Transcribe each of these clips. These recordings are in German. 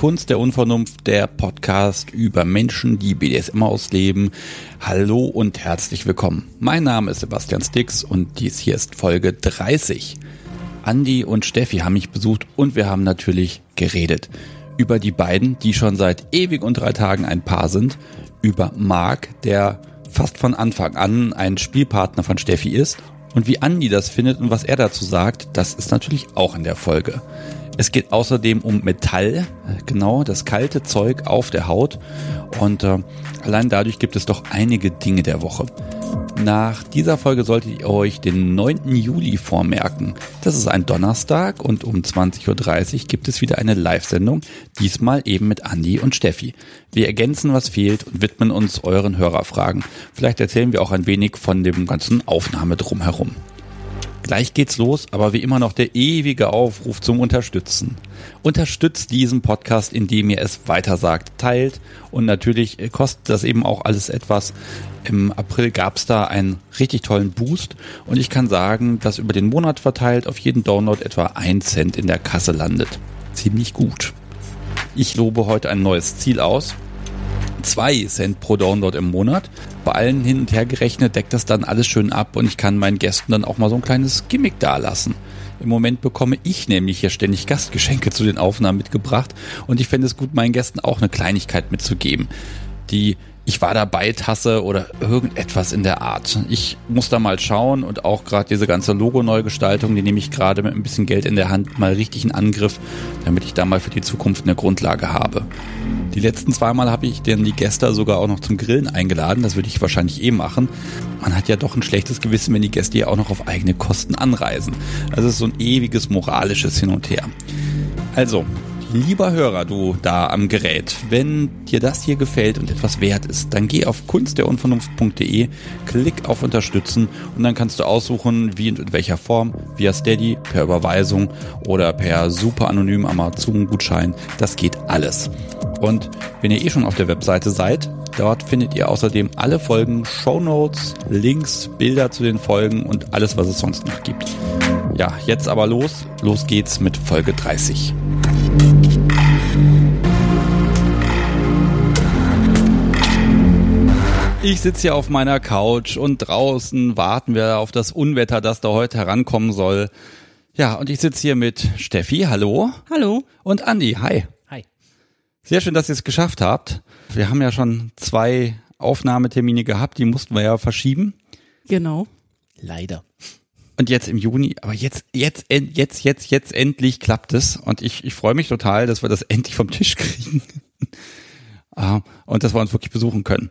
Kunst der Unvernunft, der Podcast über Menschen, die BDSM ausleben. Hallo und herzlich willkommen. Mein Name ist Sebastian Stix und dies hier ist Folge 30. Andi und Steffi haben mich besucht und wir haben natürlich geredet. Über die beiden, die schon seit ewig und drei Tagen ein Paar sind. Über Marc, der fast von Anfang an ein Spielpartner von Steffi ist. Und wie Andi das findet und was er dazu sagt, das ist natürlich auch in der Folge. Es geht außerdem um Metall, genau, das kalte Zeug auf der Haut. Und äh, allein dadurch gibt es doch einige Dinge der Woche. Nach dieser Folge solltet ihr euch den 9. Juli vormerken. Das ist ein Donnerstag und um 20.30 Uhr gibt es wieder eine Live-Sendung, diesmal eben mit Andi und Steffi. Wir ergänzen, was fehlt und widmen uns euren Hörerfragen. Vielleicht erzählen wir auch ein wenig von dem ganzen Aufnahme drumherum. Gleich geht's los, aber wie immer noch der ewige Aufruf zum Unterstützen. Unterstützt diesen Podcast, indem ihr es weitersagt, teilt und natürlich kostet das eben auch alles etwas. Im April gab's da einen richtig tollen Boost und ich kann sagen, dass über den Monat verteilt auf jeden Download etwa ein Cent in der Kasse landet. Ziemlich gut. Ich lobe heute ein neues Ziel aus. 2 Cent pro Download im Monat. Bei allen hin und her gerechnet deckt das dann alles schön ab und ich kann meinen Gästen dann auch mal so ein kleines Gimmick dalassen. Im Moment bekomme ich nämlich hier ständig Gastgeschenke zu den Aufnahmen mitgebracht und ich fände es gut, meinen Gästen auch eine Kleinigkeit mitzugeben, die ich war dabei Tasse oder irgendetwas in der Art. Ich muss da mal schauen und auch gerade diese ganze Logo-Neugestaltung, die nehme ich gerade mit ein bisschen Geld in der Hand mal richtig in Angriff, damit ich da mal für die Zukunft eine Grundlage habe. Die letzten zweimal habe ich denn die Gäste sogar auch noch zum Grillen eingeladen. Das würde ich wahrscheinlich eh machen. Man hat ja doch ein schlechtes Gewissen, wenn die Gäste ja auch noch auf eigene Kosten anreisen. Also es ist so ein ewiges moralisches Hin und Her. Also, Lieber Hörer, du da am Gerät, wenn dir das hier gefällt und etwas wert ist, dann geh auf kunstderunvernunft.de, klick auf Unterstützen und dann kannst du aussuchen, wie und in welcher Form, via Steady, per Überweisung oder per super anonymen Amazon-Gutschein. Das geht alles. Und wenn ihr eh schon auf der Webseite seid, dort findet ihr außerdem alle Folgen, Shownotes, Links, Bilder zu den Folgen und alles, was es sonst noch gibt. Ja, jetzt aber los. Los geht's mit Folge 30. Ich sitze hier auf meiner Couch und draußen warten wir auf das Unwetter, das da heute herankommen soll. Ja, und ich sitze hier mit Steffi, hallo. Hallo. Und Andi, hi. Hi. Sehr schön, dass ihr es geschafft habt. Wir haben ja schon zwei Aufnahmetermine gehabt, die mussten wir ja verschieben. Genau. Leider. Und jetzt im Juni, aber jetzt, jetzt, jetzt, jetzt, jetzt endlich klappt es. Und ich, ich freue mich total, dass wir das endlich vom Tisch kriegen. Ah, und dass wir uns wirklich besuchen können.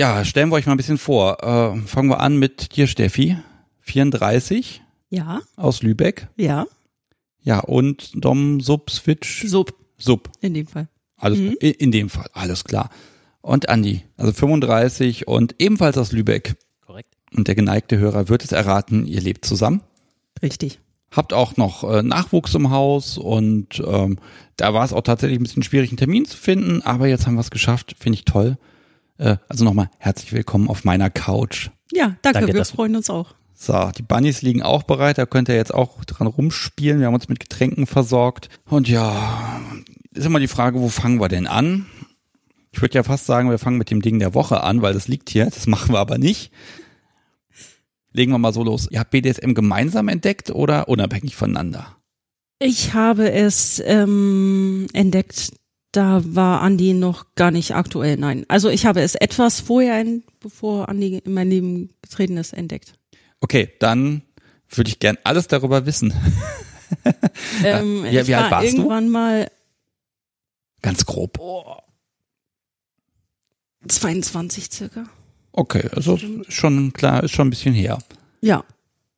Ja, stellen wir euch mal ein bisschen vor. Äh, fangen wir an mit dir, Steffi. 34 Ja. aus Lübeck. Ja. Ja, und Dom Sub Switch. Sub Sub. in dem Fall. Alles, Mhm. in, in dem Fall, alles klar. Und Andi, also 35 und ebenfalls aus Lübeck. Korrekt. Und der geneigte Hörer wird es erraten, ihr lebt zusammen. Richtig. Habt auch noch äh, Nachwuchs im Haus und ähm, da war es auch tatsächlich ein bisschen schwierig, einen Termin zu finden, aber jetzt haben wir es geschafft, finde ich toll. Äh, also nochmal herzlich willkommen auf meiner Couch. Ja, danke, Danke, wir freuen uns auch. So, die Bunnies liegen auch bereit, da könnt ihr jetzt auch dran rumspielen. Wir haben uns mit Getränken versorgt. Und ja, ist immer die Frage, wo fangen wir denn an? Ich würde ja fast sagen, wir fangen mit dem Ding der Woche an, weil das liegt hier. Das machen wir aber nicht. Legen wir mal so los. Ihr habt BDSM gemeinsam entdeckt oder unabhängig voneinander? Ich habe es ähm, entdeckt, da war Andi noch gar nicht aktuell, nein. Also ich habe es etwas vorher, in, bevor Andi in mein Leben getreten ist, entdeckt. Okay, dann würde ich gern alles darüber wissen. Ähm, Ja, wie alt war warst du? irgendwann mal Ganz grob. 22 circa. Okay, also schon klar, ist schon ein bisschen her. Ja,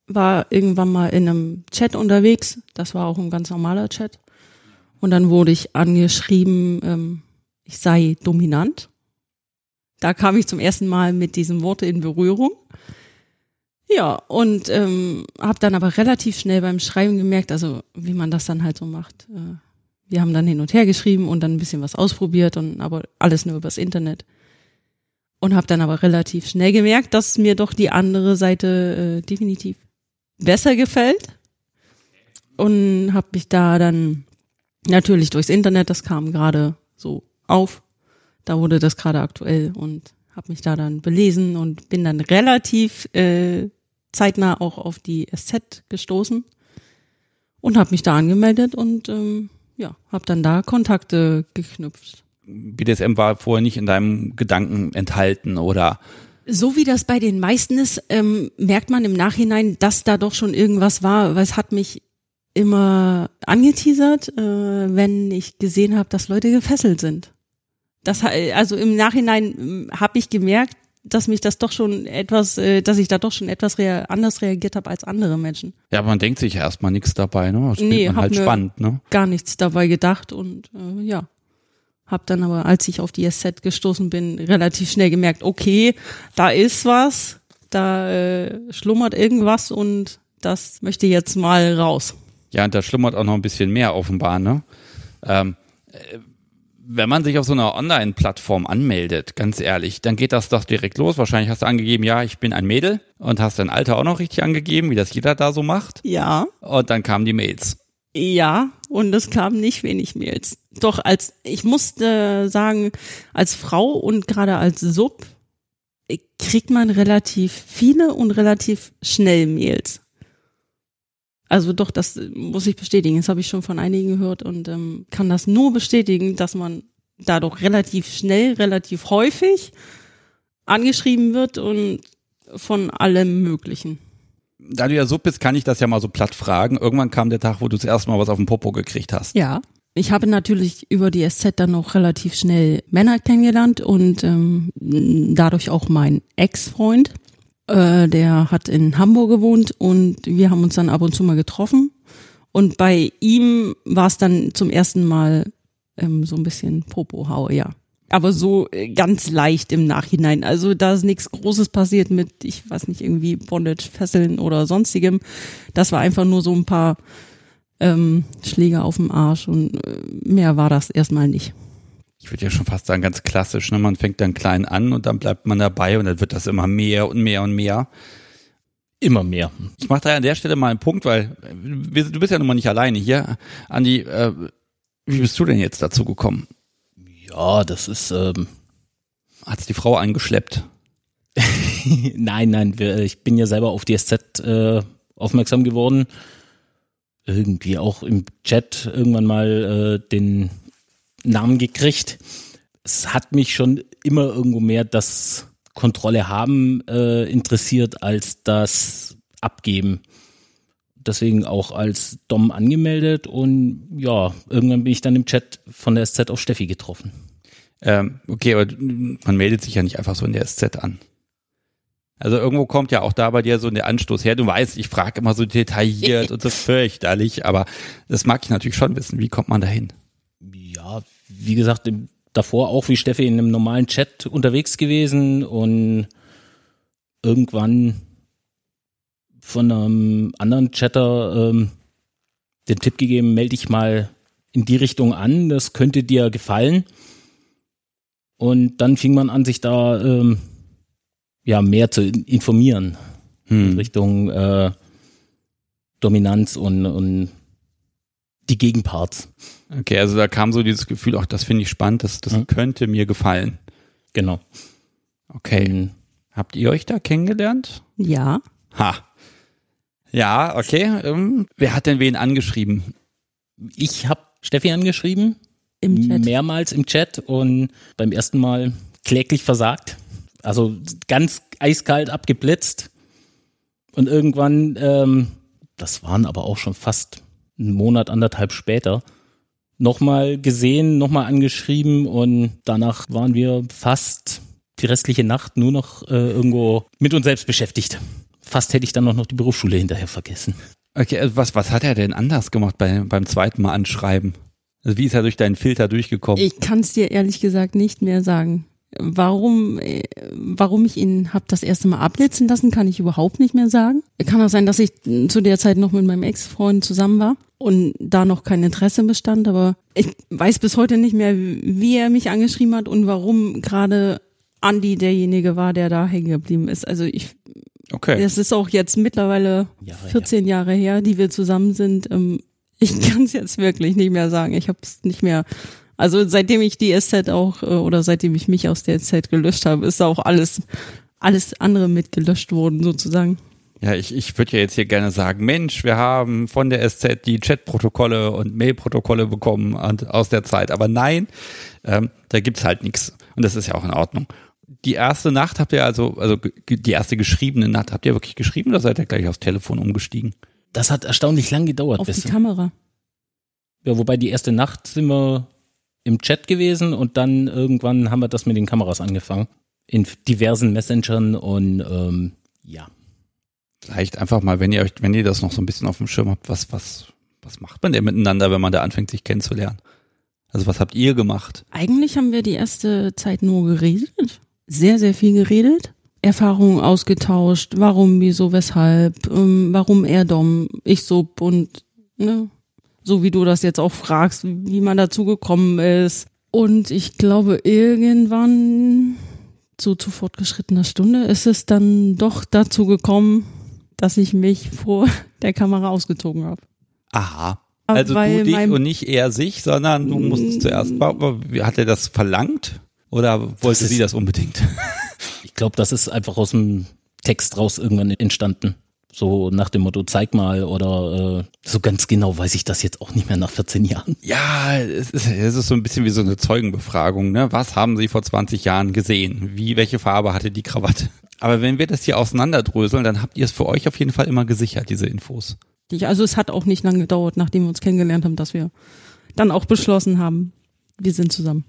war irgendwann mal in einem Chat unterwegs. Das war auch ein ganz normaler Chat. Und dann wurde ich angeschrieben, ähm, ich sei dominant. Da kam ich zum ersten Mal mit diesem Worte in Berührung. Ja, und ähm, habe dann aber relativ schnell beim Schreiben gemerkt, also wie man das dann halt so macht. Äh, wir haben dann hin und her geschrieben und dann ein bisschen was ausprobiert und aber alles nur übers Internet. Und habe dann aber relativ schnell gemerkt, dass mir doch die andere Seite äh, definitiv besser gefällt. Und habe mich da dann Natürlich durchs Internet, das kam gerade so auf. Da wurde das gerade aktuell und habe mich da dann belesen und bin dann relativ äh, zeitnah auch auf die SZ gestoßen und habe mich da angemeldet und ähm, ja, habe dann da Kontakte geknüpft. BDSM war vorher nicht in deinem Gedanken enthalten oder so wie das bei den meisten ist, ähm, merkt man im Nachhinein, dass da doch schon irgendwas war, weil es hat mich immer angeteasert, äh, wenn ich gesehen habe, dass Leute gefesselt sind. Das also im Nachhinein ähm, habe ich gemerkt, dass mich das doch schon etwas, äh, dass ich da doch schon etwas rea anders reagiert habe als andere Menschen. Ja, man denkt sich erstmal nichts dabei, ne? Das nee, man halt spannend, ne? Gar nichts dabei gedacht und äh, ja. Hab dann aber, als ich auf die SZ gestoßen bin, relativ schnell gemerkt, okay, da ist was, da äh, schlummert irgendwas und das möchte jetzt mal raus. Ja, und da schlummert auch noch ein bisschen mehr offenbar, ne? Ähm, äh, wenn man sich auf so einer Online-Plattform anmeldet, ganz ehrlich, dann geht das doch direkt los. Wahrscheinlich hast du angegeben, ja, ich bin ein Mädel und hast dein Alter auch noch richtig angegeben, wie das jeder da so macht. Ja. Und dann kamen die Mails. Ja, und es kamen nicht wenig Mails. Doch als, ich musste sagen, als Frau und gerade als Sub kriegt man relativ viele und relativ schnell Mails. Also doch, das muss ich bestätigen. Das habe ich schon von einigen gehört und ähm, kann das nur bestätigen, dass man da doch relativ schnell, relativ häufig angeschrieben wird und von allem Möglichen. Da du ja so bist, kann ich das ja mal so platt fragen. Irgendwann kam der Tag, wo du das erste Mal was auf dem Popo gekriegt hast. Ja. Ich habe natürlich über die SZ dann noch relativ schnell Männer kennengelernt und ähm, dadurch auch meinen Ex-Freund. Äh, der hat in Hamburg gewohnt und wir haben uns dann ab und zu mal getroffen. Und bei ihm war es dann zum ersten Mal ähm, so ein bisschen Popo-Haue, ja. Aber so äh, ganz leicht im Nachhinein. Also da ist nichts Großes passiert mit, ich weiß nicht, irgendwie Bondage, Fesseln oder sonstigem. Das war einfach nur so ein paar ähm, Schläge auf dem Arsch und äh, mehr war das erstmal nicht ich würde ja schon fast sagen, ganz klassisch. Ne? Man fängt dann klein an und dann bleibt man dabei und dann wird das immer mehr und mehr und mehr. Immer mehr. Ich mache da an der Stelle mal einen Punkt, weil du bist ja nun mal nicht alleine hier. Andi, äh, wie bist du denn jetzt dazu gekommen? Ja, das ist. Ähm Hat's die Frau angeschleppt? nein, nein, ich bin ja selber auf die SZ äh, aufmerksam geworden. Irgendwie auch im Chat irgendwann mal äh, den Namen gekriegt. Es hat mich schon immer irgendwo mehr das Kontrolle haben äh, interessiert als das Abgeben. Deswegen auch als Dom angemeldet und ja, irgendwann bin ich dann im Chat von der SZ auf Steffi getroffen. Ähm, okay, aber man meldet sich ja nicht einfach so in der SZ an. Also irgendwo kommt ja auch da bei dir so der Anstoß her. Du weißt, ich frage immer so detailliert und das fürchterlich, aber das mag ich natürlich schon wissen. Wie kommt man da hin? ja, wie gesagt, davor auch wie Steffi in einem normalen Chat unterwegs gewesen und irgendwann von einem anderen Chatter ähm, den Tipp gegeben, melde dich mal in die Richtung an, das könnte dir gefallen. Und dann fing man an, sich da ähm, ja mehr zu informieren hm. in Richtung äh, Dominanz und, und die Gegenparts. Okay, also da kam so dieses Gefühl, auch das finde ich spannend, das, das mhm. könnte mir gefallen. Genau. Okay. Mhm. Habt ihr euch da kennengelernt? Ja. Ha. Ja, okay. Ähm, wer hat denn wen angeschrieben? Ich habe Steffi angeschrieben. Im Chat. Mehrmals im Chat und beim ersten Mal kläglich versagt. Also ganz eiskalt abgeblitzt. Und irgendwann, ähm, das waren aber auch schon fast einen Monat, anderthalb später, nochmal gesehen, nochmal angeschrieben und danach waren wir fast die restliche Nacht nur noch äh, irgendwo mit uns selbst beschäftigt. Fast hätte ich dann noch, noch die Berufsschule hinterher vergessen. Okay, also was, was hat er denn anders gemacht bei, beim zweiten Mal anschreiben? Also wie ist er durch deinen Filter durchgekommen? Ich kann es dir ehrlich gesagt nicht mehr sagen. Warum, äh, warum ich ihn habe das erste Mal abblitzen lassen, kann ich überhaupt nicht mehr sagen. Kann auch sein, dass ich zu der Zeit noch mit meinem Ex-Freund zusammen war und da noch kein Interesse bestand, aber ich weiß bis heute nicht mehr, wie er mich angeschrieben hat und warum gerade Andy derjenige war, der da hängen geblieben ist. Also ich, okay. das ist auch jetzt mittlerweile Jahre 14 her. Jahre her, die wir zusammen sind. Ähm, Ich kann es jetzt wirklich nicht mehr sagen. Ich habe es nicht mehr. Also seitdem ich die SZ auch äh, oder seitdem ich mich aus der SZ gelöscht habe, ist auch alles alles andere mitgelöscht worden sozusagen. Ja, ich, ich würde ja jetzt hier gerne sagen, Mensch, wir haben von der SZ die Chatprotokolle und Mailprotokolle bekommen und, aus der Zeit. Aber nein, ähm, da gibt's halt nichts. Und das ist ja auch in Ordnung. Die erste Nacht habt ihr also, also die erste geschriebene Nacht habt ihr wirklich geschrieben oder seid ihr gleich aufs Telefon umgestiegen? Das hat erstaunlich lang gedauert. Auf die Kamera. ja, wobei die erste Nacht sind wir im Chat gewesen und dann irgendwann haben wir das mit den Kameras angefangen. In diversen Messengern und ähm, ja. Vielleicht einfach mal, wenn ihr euch, wenn ihr das noch so ein bisschen auf dem Schirm habt, was, was, was macht man denn miteinander, wenn man da anfängt, sich kennenzulernen? Also was habt ihr gemacht? Eigentlich haben wir die erste Zeit nur geredet. Sehr, sehr viel geredet. Erfahrungen ausgetauscht. Warum, wieso, weshalb. Ähm, warum er Dom, ich Sub und ne, so wie du das jetzt auch fragst, wie man dazu gekommen ist. Und ich glaube, irgendwann so zu fortgeschrittener Stunde ist es dann doch dazu gekommen, dass ich mich vor der Kamera ausgezogen habe. Aha. Aber Also weil du dich und nicht er sich, sondern du musstest zuerst, hat er das verlangt? Oder wollte ist- sie das unbedingt? Ich glaube, das ist einfach aus dem Text raus irgendwann entstanden. So nach dem Motto, zeig mal oder äh, so ganz genau weiß ich das jetzt auch nicht mehr nach 14 Jahren. Ja, es ist, es ist so ein bisschen wie so eine Zeugenbefragung. Ne? Was haben Sie vor 20 Jahren gesehen? Wie, welche Farbe hatte die Krawatte? Aber wenn wir das hier auseinanderdröseln, dann habt ihr es für euch auf jeden Fall immer gesichert, diese Infos. Also es hat auch nicht lange gedauert, nachdem wir uns kennengelernt haben, dass wir dann auch beschlossen haben, wir sind zusammen.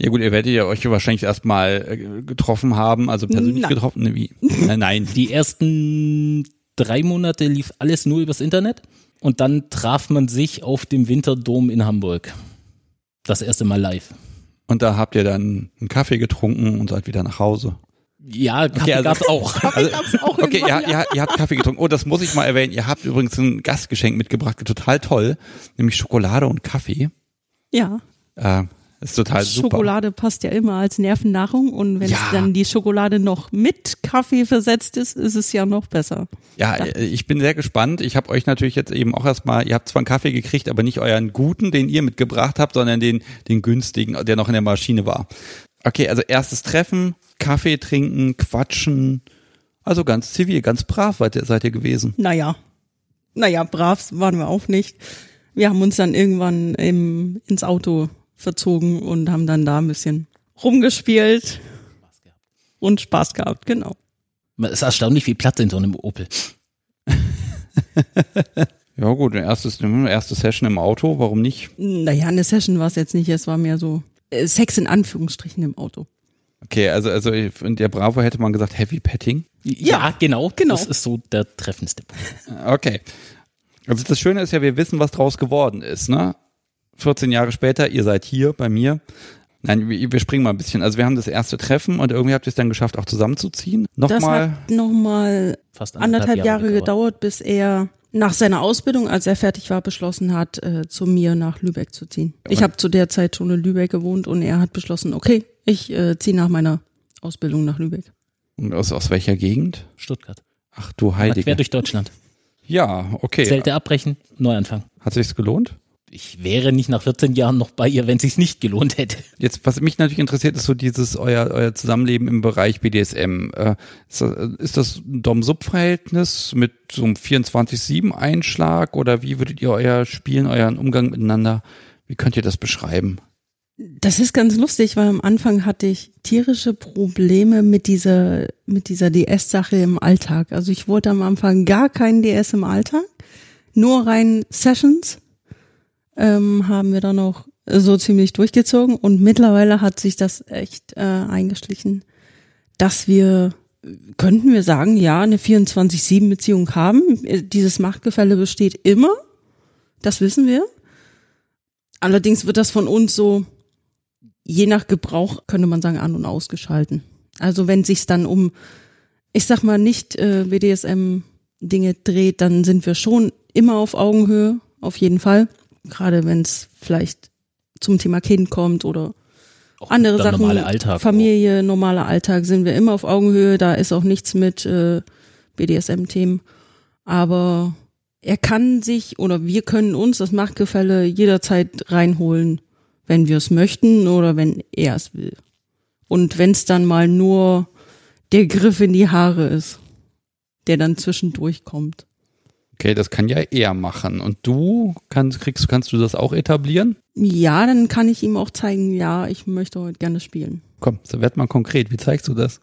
Ja gut, ihr werdet ja euch wahrscheinlich erstmal äh, getroffen haben, also persönlich Nein. getroffen. Ne, wie? Nein, nein. Die ersten drei Monate lief alles nur übers Internet und dann traf man sich auf dem Winterdom in Hamburg. Das erste Mal live. Und da habt ihr dann einen Kaffee getrunken und seid wieder nach Hause. Ja, Kaffee also- gab's auch. Also, gab's auch okay, ihr, ihr, ihr habt Kaffee getrunken. Oh, das muss ich mal erwähnen. Ihr habt übrigens ein Gastgeschenk mitgebracht, total toll, nämlich Schokolade und Kaffee. Ja, Äh, ist total super. Schokolade passt ja immer als Nervennahrung und wenn Ja. es dann die Schokolade noch mit Kaffee versetzt ist, ist es ja noch besser. Ja, ich bin sehr gespannt. Ich habe euch natürlich jetzt eben auch erstmal, ihr habt zwar einen Kaffee gekriegt, aber nicht euren guten, den ihr mitgebracht habt, sondern den, den günstigen, der noch in der Maschine war. Okay, also erstes Treffen, Kaffee trinken, quatschen. Also ganz zivil, ganz brav seid ihr, seid ihr gewesen. Naja, naja, brav waren wir auch nicht. Wir haben uns dann irgendwann im, ins Auto verzogen und haben dann da ein bisschen rumgespielt und Spaß gehabt, genau. Es ist erstaunlich viel Platz in so einem Opel. Ja gut, eine erste Session im Auto, warum nicht? Naja, eine Session war es jetzt nicht, es war mehr so äh, Sex in Anführungsstrichen im Auto. Okay, also, also in der Bravo hätte man gesagt Heavy Petting. Ja, genau. genau. Das ist so der treffendste Punkt. Okay. Also das Schöne ist ja, wir wissen, was draus geworden ist, ne? 14 Jahre später, ihr seid hier bei mir. Nein, wir, springen mal ein bisschen. Also wir haben das erste Treffen und irgendwie habt ihr es dann geschafft, auch zusammenzuziehen. Das Nochmal. hat nochmal Fast anderthalb Jahre gedauert, bis er nach seiner Ausbildung, als er fertig war, beschlossen hat, äh, zu mir nach Lübeck zu ziehen. Ich habe zu der Zeit schon in Lübeck gewohnt und er hat beschlossen, okay, ich äh, ziehe nach meiner Ausbildung nach Lübeck. Und aus, aus welcher Gegend? Stuttgart. Ach du Quer Heilige. durch Deutschland. Ja, okay. Zelte abbrechen, Neuanfang. Hat sich's gelohnt? Ich wäre nicht nach 14 Jahren noch bei ihr, wenn es sich nicht gelohnt hätte. Jetzt, was mich natürlich interessiert, ist so dieses euer, euer Zusammenleben im Bereich BDSM. Äh, ist, das- ist das ein Dom-Sub-Verhältnis mit so einem 24-7-Einschlag oder wie würdet ihr euer Spielen, euren Umgang miteinander, wie könnt ihr das beschreiben? Das ist ganz lustig, weil am Anfang hatte ich tierische Probleme mit dieser, mit dieser DS-Sache im Alltag. Also ich wollte am Anfang gar keinen DS im Alltag, nur rein Sessions ähm, haben wir dann auch so ziemlich durchgezogen und mittlerweile hat sich das echt äh, eingeschlichen, dass wir, könnten wir sagen, ja, eine 24-7-Beziehung haben. Dieses Machtgefälle besteht immer, das wissen wir. Allerdings wird das von uns so, je nach Gebrauch, könnte man sagen, an- und ausgeschalten. Also wenn sich's dann um, ich sag mal, nicht äh, BDSM-Dinge dreht, dann sind wir schon immer auf Augenhöhe, auf jeden Fall. Gerade wenn es vielleicht zum Thema Kind kommt oder Auch andere der Sachen, normale Alltag. Familie, normaler Alltag, sind wir immer auf Augenhöhe. Da ist auch nichts mit äh, BDSM-Themen. Aber er kann sich oder wir können uns das Machtgefälle jederzeit reinholen, wenn wir es möchten oder wenn er es will. Und wenn es dann mal nur der Griff in die Haare ist, der dann zwischendurch kommt. Okay, das kann ja er machen. Und du kannst, kriegst, kannst du das auch etablieren? Ja, dann kann ich ihm auch zeigen, ja, ich möchte heute gerne spielen. Komm, so werd mal konkret. Wie zeigst du das?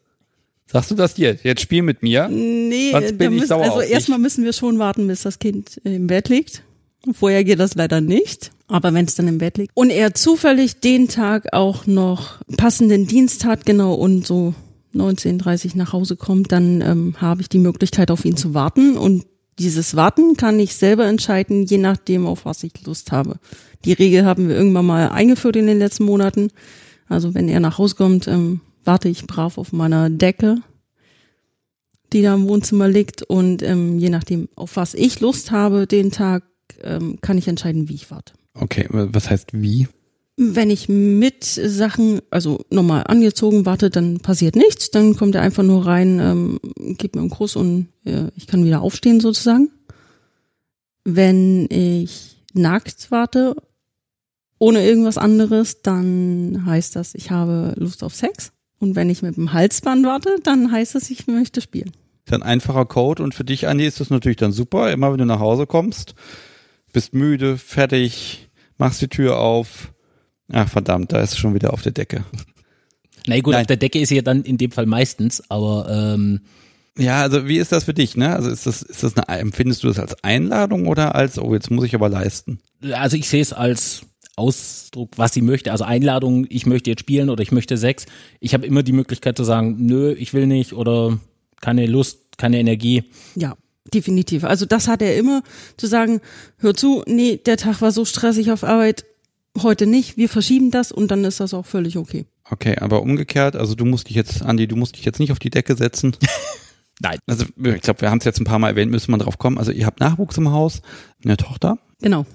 Sagst du das dir? Jetzt spiel mit mir. Nee, Sonst bin ich müssen, sauer also erstmal müssen wir schon warten, bis das Kind im Bett liegt. Vorher geht das leider nicht. Aber wenn es dann im Bett liegt und er zufällig den Tag auch noch passenden Dienst hat, genau, und so 19.30 nach Hause kommt, dann ähm, habe ich die Möglichkeit, auf ihn zu warten. Und dieses Warten kann ich selber entscheiden, je nachdem, auf was ich Lust habe. Die Regel haben wir irgendwann mal eingeführt in den letzten Monaten. Also wenn er nach Hause kommt, ähm, warte ich brav auf meiner Decke, die da im Wohnzimmer liegt. Und ähm, je nachdem, auf was ich Lust habe, den Tag, ähm, kann ich entscheiden, wie ich warte. Okay, was heißt wie? Wenn ich mit Sachen, also normal angezogen warte, dann passiert nichts. Dann kommt er einfach nur rein, ähm, gibt mir einen Kuss und äh, ich kann wieder aufstehen sozusagen. Wenn ich nackt warte, ohne irgendwas anderes, dann heißt das, ich habe Lust auf Sex. Und wenn ich mit dem Halsband warte, dann heißt das, ich möchte spielen. ist ein einfacher Code und für dich, Andi, ist das natürlich dann super. Immer wenn du nach Hause kommst, bist müde, fertig, machst die Tür auf. Ach verdammt, da ist es schon wieder auf der Decke. Na gut, Nein. auf der Decke ist sie ja dann in dem Fall meistens, aber ähm, Ja, also wie ist das für dich, ne? Also ist das, ist das eine, empfindest du das als Einladung oder als, oh, jetzt muss ich aber leisten? also ich sehe es als Ausdruck, was sie möchte. Also Einladung, ich möchte jetzt spielen oder ich möchte Sex. Ich habe immer die Möglichkeit zu sagen, nö, ich will nicht oder keine Lust, keine Energie. Ja, definitiv. Also das hat er immer zu sagen, hör zu, nee, der Tag war so stressig auf Arbeit, heute nicht, wir verschieben das und dann ist das auch völlig okay. Okay, aber umgekehrt, also du musst dich jetzt, Andi, du musst dich jetzt nicht auf die Decke setzen. Nein. Also ich glaube, wir haben es jetzt ein paar Mal erwähnt, müssen wir drauf kommen. Also ihr habt Nachwuchs im Haus, eine Tochter. Genau,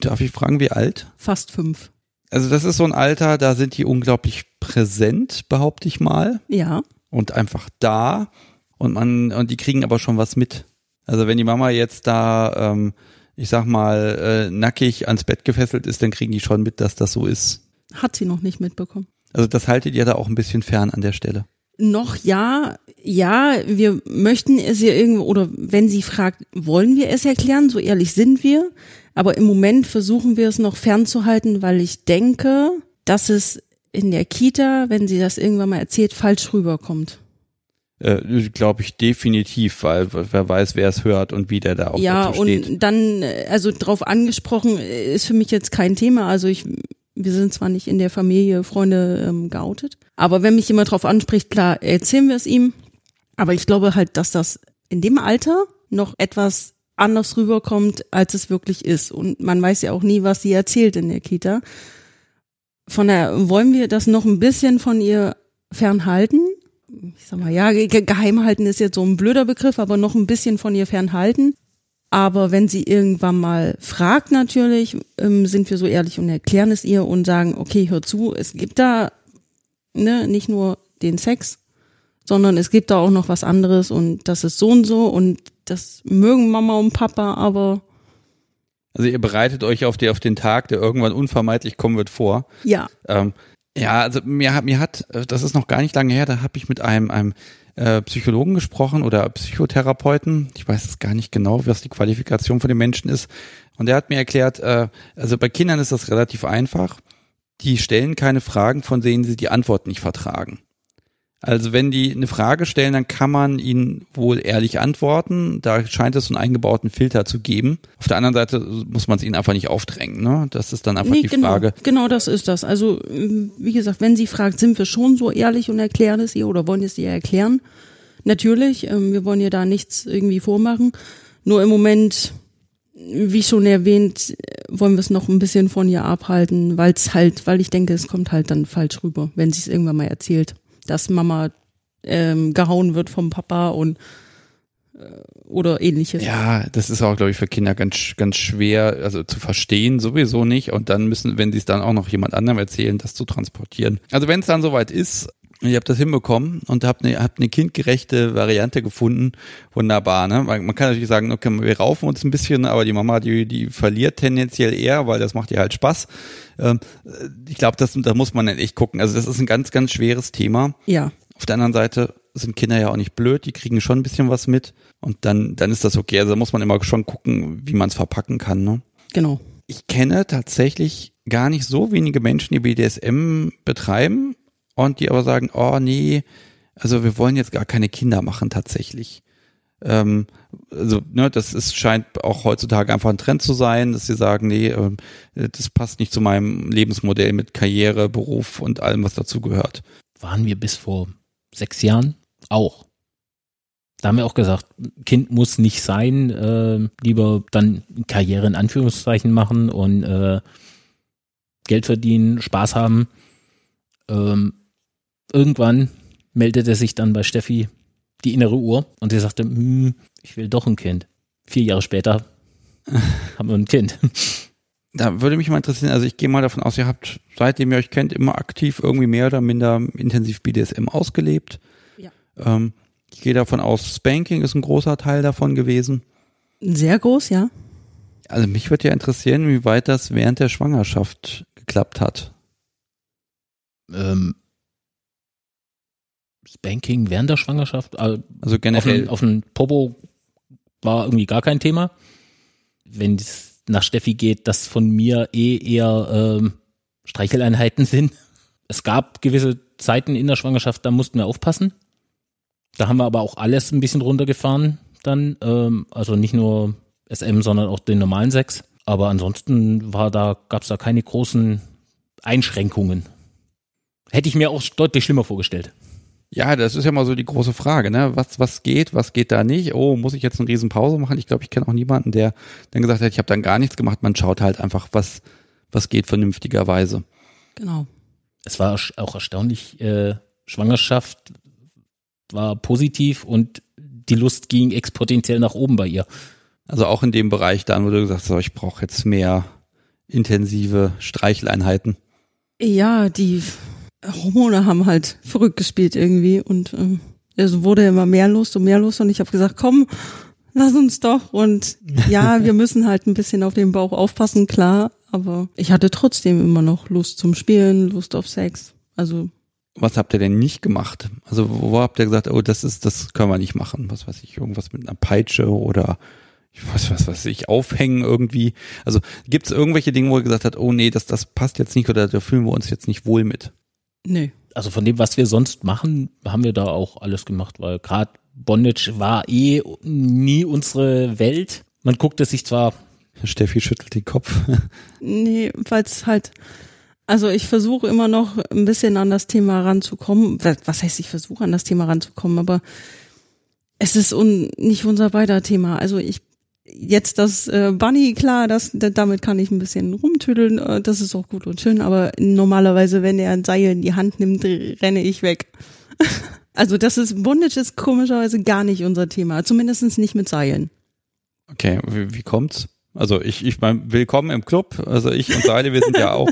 Darf ich fragen, wie alt? fast fünf. Also das ist so ein Alter, da sind die unglaublich präsent, behaupte ich mal. Ja, und einfach da und man und die kriegen aber schon was mit. Also wenn die Mama jetzt da, ähm, ich sag mal, äh, nackig ans Bett gefesselt ist, dann kriegen die schon mit, dass das so ist. hat sie noch nicht mitbekommen. Also das haltet ihr da auch ein bisschen fern an der Stelle. Noch ja, ja, wir möchten es ihr irgendwo, oder wenn sie fragt, wollen wir es erklären, so ehrlich sind wir. Aber im Moment versuchen wir es noch fernzuhalten, weil ich denke, dass es in der Kita, wenn sie das irgendwann mal erzählt, falsch rüberkommt. Äh, Glaube ich definitiv, weil wer weiß, wer es hört und wie der da auch ja, steht. und dann, äh, also drauf angesprochen, äh, ist für mich jetzt kein Thema. Also ich, wir sind zwar nicht in der Familie Freunde ähm, geoutet, aber wenn mich jemand drauf anspricht, klar, erzählen wir es ihm. Aber ich glaube halt, dass das in dem Alter noch etwas anders rüberkommt, als es wirklich ist. Und man weiß ja auch nie, was sie erzählt in der Kita. Von daher wollen wir das noch ein bisschen von ihr fernhalten. Ich sag mal, ja, ge geheim halten ist jetzt so ein blöder Begriff, aber noch ein bisschen von ihr fernhalten. Aber wenn sie irgendwann mal fragt, natürlich, ähm, sind wir so ehrlich und erklären es ihr und sagen, okay, hör zu, es gibt da ne, nicht nur den Sex, sondern es gibt da auch noch was anderes und das ist so und so und das mögen Mama und Papa, aber Also ihr bereitet euch auf, die, auf den Tag, der irgendwann unvermeidlich kommen wird, vor. ja, Ähm, ja, also mir hat, mir hat, äh, das ist noch gar nicht lange her, da habe ich mit einem, einem äh, Psychologen gesprochen oder Psychotherapeuten. Ich weiß es gar nicht genau, was die Qualifikation von den Menschen ist. Und der hat mir erklärt, äh, also bei Kindern ist das relativ einfach. Die stellen keine Fragen, von denen sie die Antwort nicht vertragen. Also wenn die eine Frage stellen, dann kann man ihnen wohl ehrlich antworten. Da scheint es so einen eingebauten Filter zu geben. Auf der anderen Seite muss man es ihnen einfach nicht aufdrängen. Ne? Das ist dann einfach nee, die genau, Frage. genau das ist das. Also ähm, wie gesagt, wenn sie fragt, sind wir schon so ehrlich und erklären es ihr oder wollen es ihr erklären? Natürlich, ähm, wir wollen ihr da nichts irgendwie vormachen. Nur im Moment, wie schon erwähnt, äh, wollen wir es noch ein bisschen von ihr abhalten, weil es halt, weil ich denke, es kommt halt dann falsch rüber, wenn sie es irgendwann mal erzählt, dass Mama ähm, gehauen wird vom Papa und äh, oder ähnliches. Ja, das ist auch, glaube ich, für Kinder ganz, ganz schwer, also zu verstehen sowieso nicht. Und dann müssen, wenn sie es dann auch noch jemand anderem erzählen, das zu transportieren. Also wenn es dann soweit ist, Ihr habt das hinbekommen und habt eine, habt eine kindgerechte Variante gefunden. Wunderbar, ne? Man, man kann natürlich sagen, okay, wir raufen uns ein bisschen, aber die Mama, die, die verliert tendenziell eher, weil das macht ihr halt Spaß. Ähm, ich glaube, das, da muss man dann echt gucken. Also das ist ein ganz, ganz schweres Thema. Ja. Auf der anderen Seite sind Kinder ja auch nicht blöd, die kriegen schon ein bisschen was mit und dann, dann ist das okay. Also da muss man immer schon gucken, wie man es verpacken kann. Ne? Genau. Ich kenne tatsächlich gar nicht so wenige Menschen, die BDSM betreiben und die aber sagen, oh nee, also wir wollen jetzt gar keine Kinder machen tatsächlich. Ähm, also, ne, das ist, scheint auch heutzutage einfach ein Trend zu sein, dass sie sagen, nee, ähm, das passt nicht zu meinem Lebensmodell mit Karriere, Beruf und allem, was dazu gehört. Waren wir bis vor sechs Jahren auch. Da haben wir auch gesagt, Kind muss nicht sein, äh, lieber dann Karriere in Anführungszeichen machen und äh, Geld verdienen, Spaß haben. Ähm, irgendwann meldete sich dann bei Steffi die innere Uhr und sie sagte, hm, ich will doch ein Kind. Vier Jahre später haben wir ein Kind. Da würde mich mal interessieren, also ich gehe mal davon aus, ihr habt, seitdem ihr euch kennt, immer aktiv irgendwie mehr oder minder intensiv BDSM ausgelebt. Ja. Ähm, ich gehe davon aus, Spanking ist ein großer Teil davon gewesen. Sehr groß, ja. Also mich würde ja interessieren, wie weit das während der Schwangerschaft geklappt hat. Ähm, Spanking während der Schwangerschaft? Also Also generell. auf den Popo war irgendwie gar kein Thema. Wenn es nach Steffi geht, dass von mir eh eher ähm, Streicheleinheiten sind. Es gab gewisse Zeiten in der Schwangerschaft, da mussten wir aufpassen. Da haben wir aber auch alles ein bisschen runtergefahren dann. Ähm, also nicht nur SM, sondern auch den normalen Sex. Aber ansonsten war da, gab es da keine großen Einschränkungen. Hätte ich mir auch deutlich schlimmer vorgestellt. Ja, das ist ja mal so die große Frage, ne? Was, was geht, was geht da nicht? Oh, muss ich jetzt eine Riesenpause machen? Ich glaube, ich kenne auch niemanden, der dann gesagt hat, ich habe dann gar nichts gemacht. Man schaut halt einfach, was, was geht vernünftigerweise. Genau. es war auch erstaunlich, äh, Schwangerschaft war positiv und die Lust ging exponentiell nach oben bei ihr. Also auch in dem Bereich dann, wo du gesagt hast, so, ich brauche jetzt mehr intensive Streicheleinheiten. Ja, die Hormone haben halt verrückt gespielt irgendwie und ähm, es wurde immer mehr Lust und mehr Lust und ich habe gesagt, komm, lass uns doch und ja, wir müssen halt ein bisschen auf den Bauch aufpassen, klar, aber ich hatte trotzdem immer noch Lust zum Spielen, Lust auf Sex. Also Was habt ihr denn nicht gemacht? Also wo, wo habt ihr gesagt, oh, das ist, das können wir nicht machen? Was weiß ich, irgendwas mit einer Peitsche oder ich weiß was, was ich aufhängen irgendwie. Also gibt es irgendwelche Dinge, wo ihr gesagt habt, oh nee, das, das passt jetzt nicht oder da fühlen wir uns jetzt nicht wohl mit? Nö. Also von dem, was wir sonst machen, haben wir da auch alles gemacht, weil gerade Bondage war eh nie unsere Welt. Man guckte sich zwar, Steffi schüttelt den Kopf. Nee, weil es halt, also ich versuche immer noch ein bisschen an das Thema ranzukommen. Was was heißt, ich versuche an das Thema ranzukommen, aber es ist un, nicht unser beider Thema. Also ich jetzt das äh, Bunny, klar, das, da- damit kann ich ein bisschen rumtüdeln, äh, das ist auch gut und schön, aber normalerweise, wenn er ein Seil in die Hand nimmt, renne ich weg. Also das ist, Bondage ist komischerweise gar nicht unser Thema, zumindest nicht mit Seilen. Okay, wie, wie kommt's? Also ich, ich mein, willkommen im Club. Also ich und Seile, wir sind ja auch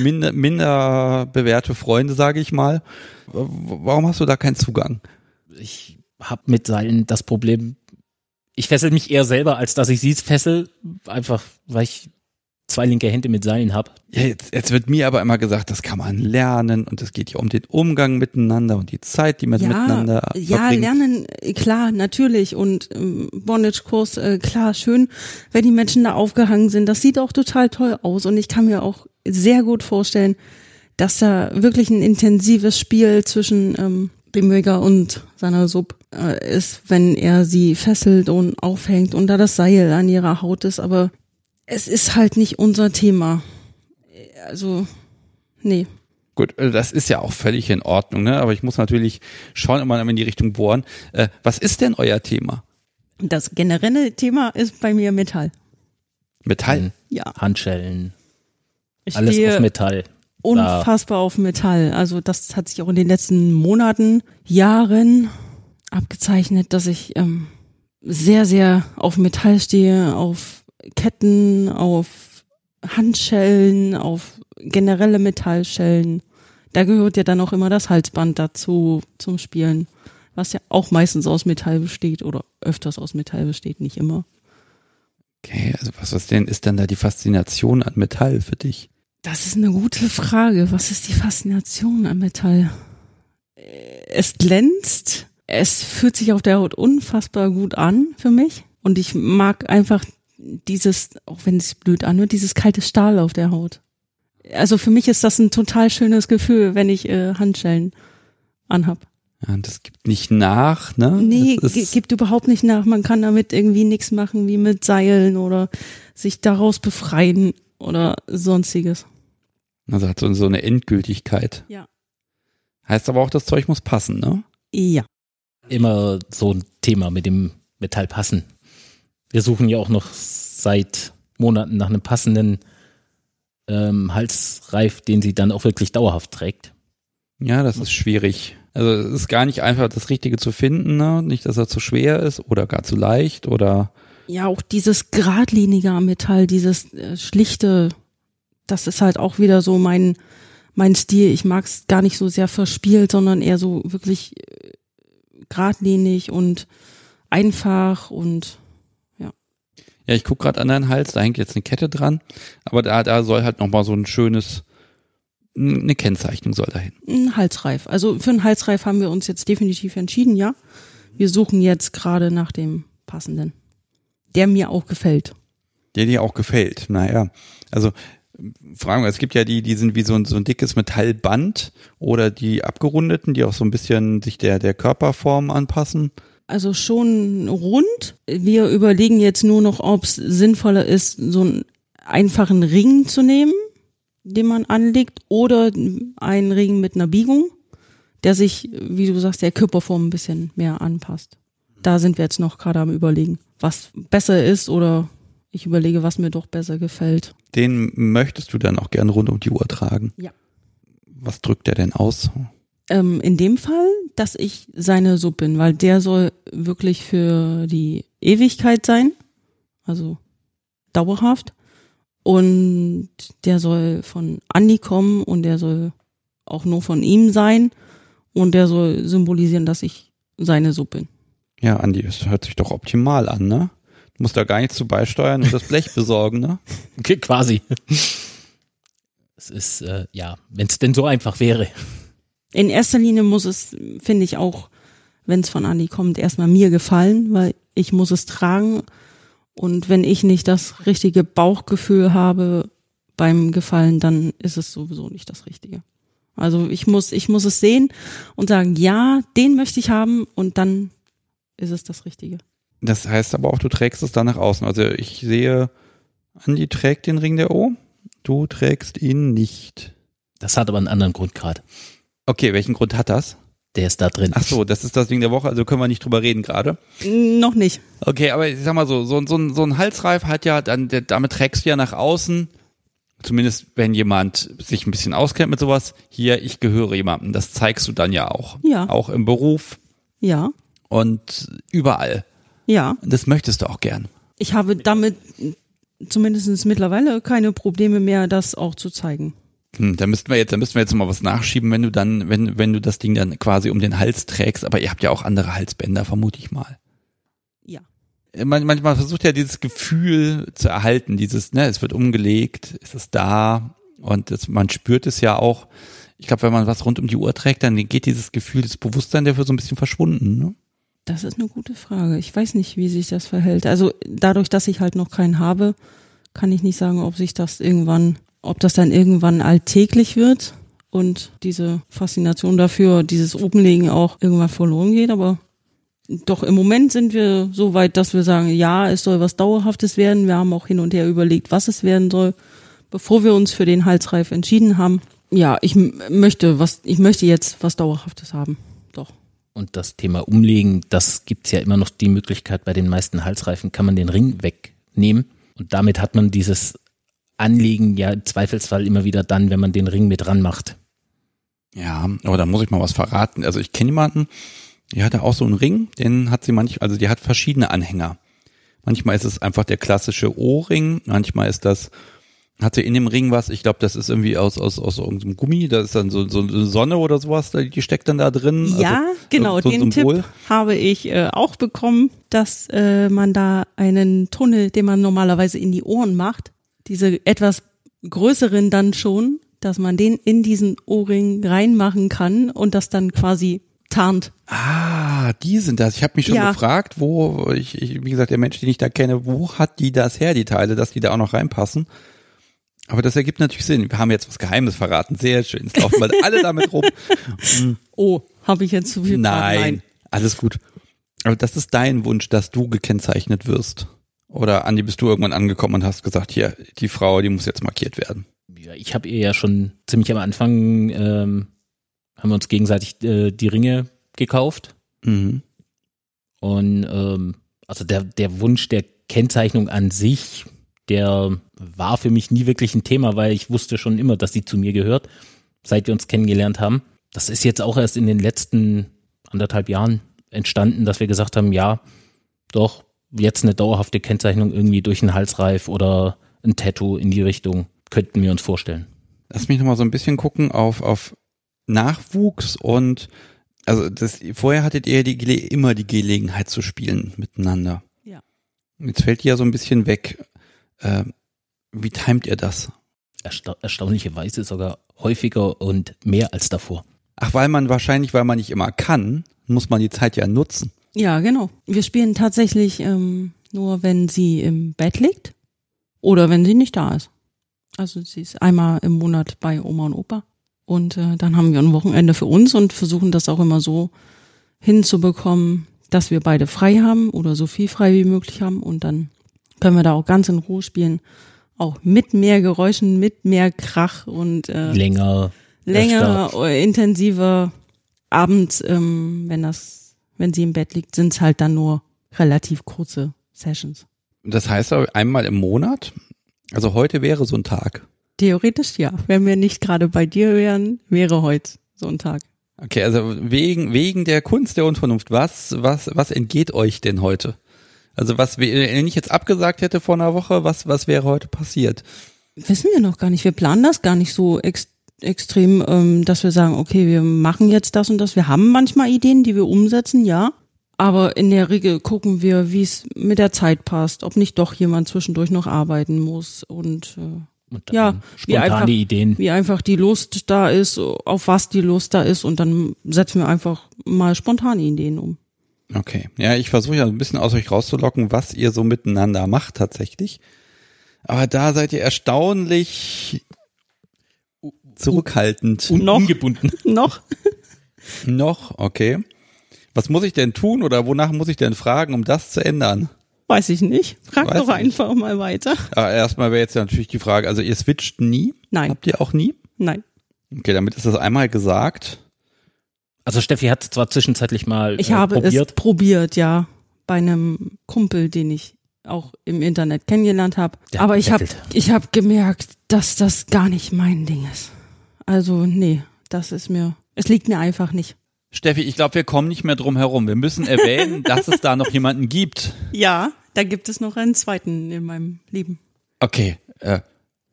minder, minder bewährte Freunde, sage ich mal. Warum hast du da keinen Zugang? ich habe mit Seilen das Problem, ich fessel mich eher selber, als dass ich sie fessel, einfach weil ich zwei linke Hände mit Seilen habe. Ja, jetzt, jetzt wird mir aber immer gesagt, das kann man lernen und es geht ja um den Umgang miteinander und die Zeit, die man miteinander ja, verbringt. lernen, klar, natürlich. Und ähm, Bondage-Kurs, äh, klar, schön, wenn die Menschen da aufgehangen sind. Das sieht auch total toll aus. Und ich kann mir auch sehr gut vorstellen, dass da wirklich ein intensives Spiel zwischen ähm, dem Rigger und seiner Sub äh, ist, wenn er sie fesselt und aufhängt und da das Seil an ihrer Haut ist. Aber es ist halt nicht unser Thema. Also, nee. Gut, äh, das ist ja auch völlig in Ordnung, ne? aber ich muss natürlich schon immer in die Richtung bohren. Äh, was ist denn euer Thema? Das generelle Thema ist bei mir Metall. Metall? Ja. Handschellen, Ich alles stehe auf Metall. Unfassbar auf Metall. Also das hat sich auch in den letzten Monaten, Jahren abgezeichnet, dass ich ähm, sehr, sehr auf Metall stehe, auf Ketten, auf Handschellen, auf generelle Metallschellen. Da gehört ja dann auch immer das Halsband dazu zum Spielen, was ja auch meistens aus Metall besteht oder öfters aus Metall besteht, nicht immer. Okay, also was, was denn ist denn da die Faszination an Metall für dich? Das ist eine gute Frage. Was ist die Faszination an Metall? Es glänzt, es fühlt sich auf der Haut unfassbar gut an für mich und ich mag einfach dieses, auch wenn es blöd anhört, dieses kalte Stahl auf der Haut. Also für mich ist das ein total schönes Gefühl, wenn ich äh, Handschellen anhab. Ja, und das gibt nicht nach, ne? Nee, gibt überhaupt nicht nach. Man kann damit irgendwie nichts machen, wie mit Seilen oder sich daraus befreien oder sonstiges. Also hat so, eine Endgültigkeit. Ja. Heißt aber auch, das Zeug muss passen, ne? Ja. Immer so ein Thema mit dem Metall passen. Wir suchen ja auch noch seit Monaten nach einem passenden ähm, Halsreif, den sie dann auch wirklich dauerhaft trägt. Ja, das ist schwierig. Also es ist gar nicht einfach, das Richtige zu finden, ne? Nicht, dass er zu schwer ist oder gar zu leicht oder Ja, auch dieses geradlinige am Metall, dieses äh, schlichte, das ist halt auch wieder so mein, mein Stil. Ich mag es gar nicht so sehr verspielt, sondern eher so wirklich äh, geradlinig und einfach und Ja, ich guck gerade an deinen Hals, da hängt jetzt eine Kette dran, aber da, da soll halt nochmal so ein schönes, eine Kennzeichnung soll dahin. ein Halsreif. Also für einen Halsreif haben wir uns jetzt definitiv entschieden, ja. Wir suchen jetzt gerade nach dem passenden, der mir auch gefällt. Der dir auch gefällt. Naja, also Fragen, es gibt ja die, die sind wie so ein, so ein dickes Metallband oder die abgerundeten, die auch so ein bisschen sich der, der Körperform anpassen. Also schon rund. Wir überlegen jetzt nur noch, ob es sinnvoller ist, so einen einfachen Ring zu nehmen, den man anlegt, oder einen Ring mit einer Biegung, der sich, wie du sagst, der Körperform ein bisschen mehr anpasst. Da sind wir jetzt noch gerade am überlegen, was besser ist oder ich überlege, was mir doch besser gefällt. Den möchtest du dann auch gern rund um die Uhr tragen. Ja. Was drückt der denn aus? Ähm, in dem Fall, dass ich seine Sub bin, weil der soll wirklich für die Ewigkeit sein, also dauerhaft. Und der soll von Andi kommen und der soll auch nur von ihm sein und der soll symbolisieren, dass ich seine Sub bin. Ja, Andi, es hört sich doch optimal an, ne? Du musst da gar nichts zu beisteuern und das Blech besorgen, ne? Okay, quasi. Es ist, äh, ja, wenn es denn so einfach wäre. In erster Linie muss es, finde ich auch, wenn es von Andi kommt, erstmal mir gefallen, weil ich muss es tragen. Und wenn ich nicht das richtige Bauchgefühl habe beim Gefallen, dann ist es sowieso nicht das Richtige. Also ich muss, ich muss es sehen und sagen, ja, den möchte ich haben und dann ist es das Richtige. Das heißt aber auch, du trägst es dann nach außen. Also ich sehe, Andi trägt den Ring der O, du trägst ihn nicht. Das hat aber einen anderen Grund gerade. Okay, welchen Grund hat das? Der ist da drin. Ach so, das ist das Ding der Woche, also können wir nicht drüber reden gerade. Noch nicht. Okay, aber ich sag mal so, so, so, ein- so ein Halsreif hat ja, dann, der, damit trägst du ja nach außen, zumindest wenn jemand sich ein bisschen auskennt mit sowas, hier, ich gehöre jemandem, das zeigst du dann ja auch. Ja. Auch im Beruf Ja, und überall. ja. Das möchtest du auch gern. Ich habe damit zumindest mittlerweile keine Probleme mehr, das auch zu zeigen. Hm, da müssten wir jetzt, da müssten wir jetzt mal was nachschieben, wenn du dann, wenn, wenn du das Ding dann quasi um den Hals trägst, aber ihr habt ja auch andere Halsbänder, vermute ich mal. Ja. Man, manchmal versucht ja dieses Gefühl zu erhalten, dieses, ne, es wird umgelegt, es ist da und das, man spürt es ja auch. Ich glaube, wenn man was rund um die Uhr trägt, dann geht dieses Gefühl, das Bewusstsein dafür so ein bisschen verschwunden. Ne? Das ist eine gute Frage. Ich weiß nicht, wie sich das verhält. Also dadurch, dass ich halt noch keinen habe, kann ich nicht sagen, ob sich das irgendwann, ob das dann irgendwann alltäglich wird und diese Faszination dafür, dieses Obenlegen auch irgendwann verloren geht. Aber doch im Moment sind wir so weit, dass wir sagen, ja, es soll was Dauerhaftes werden. Wir haben auch hin und her überlegt, was es werden soll, bevor wir uns für den Halsreif entschieden haben. Ja, ich möchte was, ich möchte jetzt was Dauerhaftes haben. Und das Thema Umlegen, das gibt's ja immer noch die Möglichkeit, bei den meisten Halsreifen kann man den Ring wegnehmen. Und damit hat man dieses Anlegen ja im Zweifelsfall immer wieder dann, wenn man den Ring mit dran macht. Ja, aber da muss ich mal was verraten. Also ich kenne jemanden, die hatte auch so einen Ring, den hat sie manchmal, also die hat verschiedene Anhänger. Manchmal ist es einfach der klassische O-Ring, manchmal ist das Hatte in dem Ring was, ich glaube, das ist irgendwie aus, aus, aus irgendeinem Gummi, da ist dann so, so eine Sonne oder sowas, die steckt dann da drin. Ja, also, genau, so, so den Tipp habe ich äh, auch bekommen, dass äh, man da einen Tunnel, den man normalerweise in die Ohren macht, diese etwas größeren dann schon, dass man den in diesen Ohrring reinmachen kann und das dann quasi tarnt. Ah, die sind das. Ich habe mich schon Ja. gefragt, wo, ich, ich, wie gesagt, der Mensch, den ich da kenne, wo hat die das her, die Teile, dass die da auch noch reinpassen? Aber das ergibt natürlich Sinn. Wir haben jetzt was Geheimes verraten. Sehr schön. Es laufen bald alle damit rum. Oh, habe ich jetzt zu viel Nein, verraten? alles gut. Aber das ist dein Wunsch, dass du gekennzeichnet wirst. Oder Andi, bist du irgendwann angekommen und hast gesagt, hier, die Frau, die muss jetzt markiert werden. Ja, ich habe ihr ja schon ziemlich am Anfang, ähm, haben wir uns gegenseitig äh, die Ringe gekauft. Mhm. Und ähm, also der, der Wunsch der Kennzeichnung an sich, der war für mich nie wirklich ein Thema, weil ich wusste schon immer, dass sie zu mir gehört, seit wir uns kennengelernt haben. Das ist jetzt auch erst in den letzten anderthalb Jahren entstanden, dass wir gesagt haben, ja, doch, jetzt eine dauerhafte Kennzeichnung irgendwie durch einen Halsreif oder ein Tattoo in die Richtung könnten wir uns vorstellen. Lass mich nochmal so ein bisschen gucken auf, auf Nachwuchs und also das, vorher hattet ihr die, immer die Gelegenheit zu spielen miteinander. Ja. Jetzt fällt die ja so ein bisschen weg. Äh, wie timet ihr das? Ersta erstaunlicherweise sogar häufiger und mehr als davor. Ach, weil man wahrscheinlich, weil man nicht immer kann, muss man die Zeit ja nutzen. Ja, genau. Wir spielen tatsächlich ähm, nur, wenn sie im Bett liegt oder wenn sie nicht da ist. Also sie ist einmal im Monat bei Oma und Opa und äh, dann haben wir ein Wochenende für uns und versuchen das auch immer so hinzubekommen, dass wir beide frei haben oder so viel frei wie möglich haben und dann können wir da auch ganz in Ruhe spielen. Auch mit mehr Geräuschen, mit mehr Krach und äh, Länger, länger, öfter. äh, intensiver. Abends, ähm, wenn das, wenn sie im Bett liegt, sind es halt dann nur relativ kurze Sessions. Das heißt aber einmal im Monat. Also heute wäre so ein Tag. Theoretisch ja. Wenn wir nicht gerade bei dir wären, wäre heute so ein Tag. Okay, also wegen, wegen der Kunst der Unvernunft, was, was, was entgeht euch denn heute? Also was, wenn ich jetzt abgesagt hätte vor einer Woche, was, was wäre heute passiert? Wissen wir noch gar nicht. Wir planen das gar nicht so ex extrem, ähm, dass wir sagen, okay, wir machen jetzt das und das. Wir haben manchmal Ideen, die wir umsetzen, ja. Aber in der Regel gucken wir, wie es mit der Zeit passt, ob nicht doch jemand zwischendurch noch arbeiten muss und äh, Und Ja, wie spontane einfach- Ideen. wie einfach die Lust da ist, auf was die Lust da ist und dann setzen wir einfach mal spontane Ideen um. Okay. Ja, ich versuche ja ein bisschen aus euch rauszulocken, was ihr so miteinander macht tatsächlich. Aber da seid ihr erstaunlich zurückhaltend. Un Noch? Ungebunden. Noch? Noch, okay. Was muss ich denn tun oder wonach muss ich denn fragen, um das zu ändern? Weiß ich nicht. Frag Weiß doch ich einfach mal weiter. Aber erstmal wäre jetzt natürlich die Frage, also ihr switcht nie? Nein, Habt ihr auch nie? nein. Okay, damit ist das einmal gesagt. Also Steffi hat es zwar zwischenzeitlich mal Ich äh, habe probiert. es probiert, ja, bei einem Kumpel, den ich auch im Internet kennengelernt habe. Der Aber ich habe ich habe gemerkt, dass das gar nicht mein Ding ist. Also nee, das ist mir, es liegt mir einfach nicht. Steffi, ich glaube, wir kommen nicht mehr drum herum. Wir müssen erwähnen, dass es da noch jemanden gibt. Ja, da gibt es noch einen zweiten in meinem Leben. Okay, äh,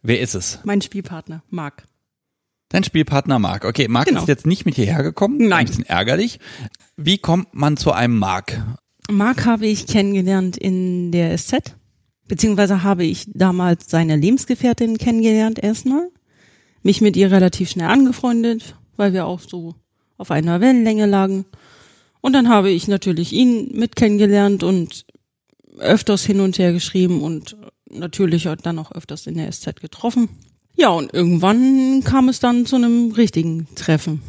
wer ist es? Mein Spielpartner, Marc. Dein Spielpartner Marc. Okay, Marc Genau. ist jetzt nicht mit hierher gekommen. Nein. Ein bisschen ärgerlich. Wie kommt man zu einem Marc? Marc habe ich kennengelernt in der SZ, beziehungsweise habe ich damals seine Lebensgefährtin kennengelernt erstmal, mich mit ihr relativ schnell angefreundet, weil wir auch so auf einer Wellenlänge lagen. Und dann habe ich natürlich ihn mit kennengelernt und öfters hin und her geschrieben und natürlich dann auch öfters in der SZ getroffen. Ja, und irgendwann kam es dann zu einem richtigen Treffen.